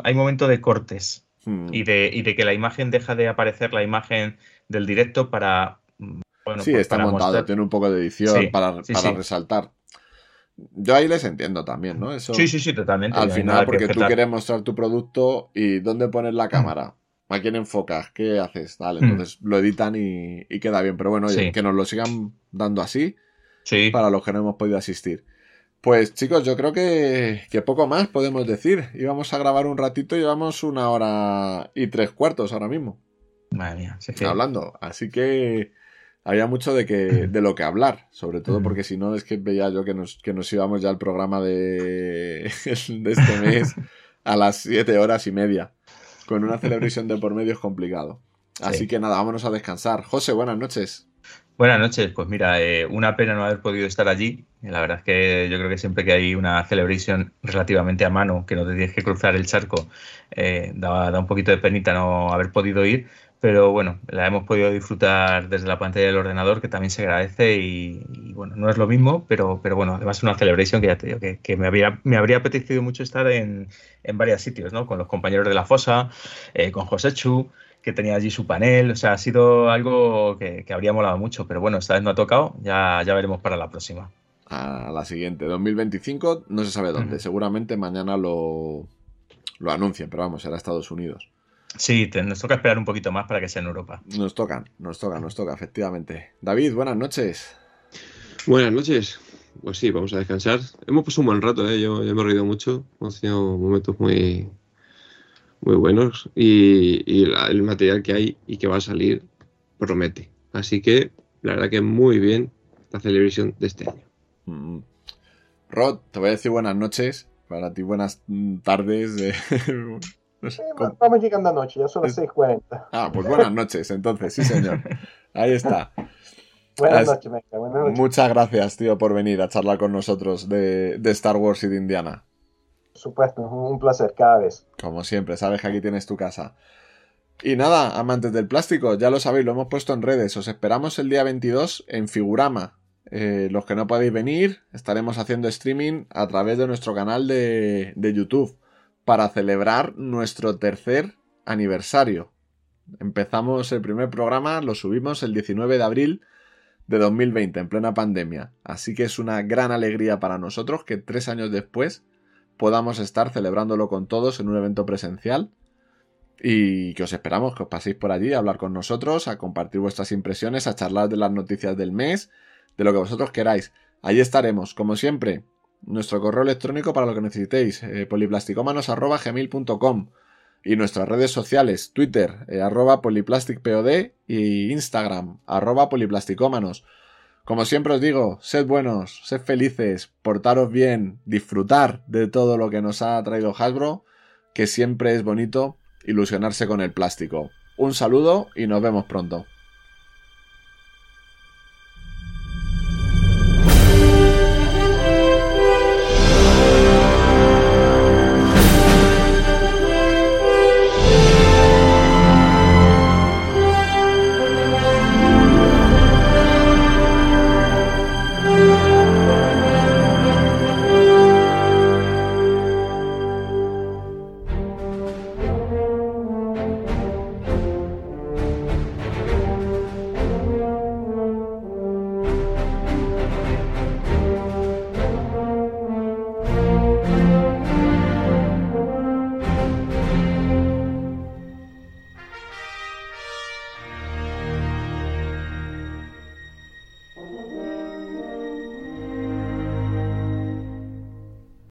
hay momento de cortes Hmm. y de, y de que la imagen deja de aparecer la imagen del directo para. mm, Bueno, sí, pues está montado, mostrar- tiene un poco de edición para, para resaltar. Yo ahí les entiendo también, ¿no? Eso, Sí, sí, sí, totalmente. Al final, porque tú quieres mostrar tu producto y dónde pones la cámara, a quién enfocas, qué haces, tal. Mm. Entonces lo editan y, y queda bien. Pero bueno, oye, Sí. que nos lo sigan dando así Sí. para los que no hemos podido asistir. Pues chicos, yo creo que, que poco más podemos decir. Íbamos a grabar un ratito, llevamos una hora y tres cuartos ahora mismo Madre mía. que- hablando. Así que había mucho de, que, de lo que hablar, sobre todo porque si no es que veía yo que nos, que nos íbamos ya al programa de, *laughs* de este mes a las siete horas y media. Con una celebration de por medio es complicado. Así Sí. que nada, vámonos a descansar. José, buenas noches. Buenas noches, pues mira, eh, una pena no haber podido estar allí. La verdad es que yo creo que siempre que hay una celebration relativamente a mano, que no te tienes que cruzar el charco, eh, da, da un poquito de penita no haber podido ir. Pero bueno, la hemos podido disfrutar desde la pantalla del ordenador, que también se agradece y, y, bueno, no es lo mismo, pero, pero bueno, además es una celebration que ya te digo que, que me, habría, me habría apetecido mucho estar en, en varios sitios, ¿no? Con los compañeros de la fosa, eh, con José Chu, que tenía allí su panel, o sea, ha sido algo que, que habría molado mucho, pero bueno, esta vez no ha tocado, ya, ya veremos para la próxima. A la siguiente, 2025, no se sabe dónde. Seguramente mañana lo, lo anuncien, pero vamos, será Estados Unidos. Sí, te- nos toca esperar un poquito más para que sea en Europa. Nos tocan, nos toca, nos toca, efectivamente. David, buenas noches. Buenas noches. Pues sí, vamos a descansar. Hemos pasado un buen rato, ¿eh? yo, yo me he reído mucho. Hemos tenido momentos muy, muy buenos y, y la- el material que hay y que va a salir promete. Así que la verdad que muy bien la Celebration de este año. Mm. Rod, te voy a decir buenas noches. Para ti, buenas tardes. Eh, *laughs* ¿cómo? Vamos llegando a noche, ya son las Es- 6.40. Ah, pues buenas noches, entonces, sí, señor. Ahí está. *laughs* Buenas Es- noches, Meca, buenas noches. Muchas gracias, tío, por venir a charlar con nosotros de, de Star Wars y de Indiana. Por supuesto, es un placer cada vez. Como siempre, sabes que aquí tienes tu casa. Y nada, amantes del plástico, ya lo sabéis, lo hemos puesto en redes. Os esperamos el día 22 en Figurama. Eh, los que no podéis venir, estaremos haciendo streaming a través de nuestro canal de, de YouTube para celebrar nuestro tercer aniversario. Empezamos el primer programa, lo subimos el 19 de abril de 2020, en plena pandemia. Así que es una gran alegría para nosotros que tres años después podamos estar celebrándolo con todos en un evento presencial. Y que os esperamos que os paséis por allí a hablar con nosotros, a compartir vuestras impresiones, a charlar de las noticias del mes, de lo que vosotros queráis. Allí estaremos, como siempre. Nuestro correo electrónico para lo que necesitéis, eh, poliplasticómanos.gmail.com y nuestras redes sociales, Twitter, eh, arroba poliplasticpod y Instagram, arroba poliplasticómanos. Como siempre os digo, sed buenos, sed felices, portaros bien, disfrutar de todo lo que nos ha traído Hasbro, que siempre es bonito ilusionarse con el plástico. Un saludo y nos vemos pronto.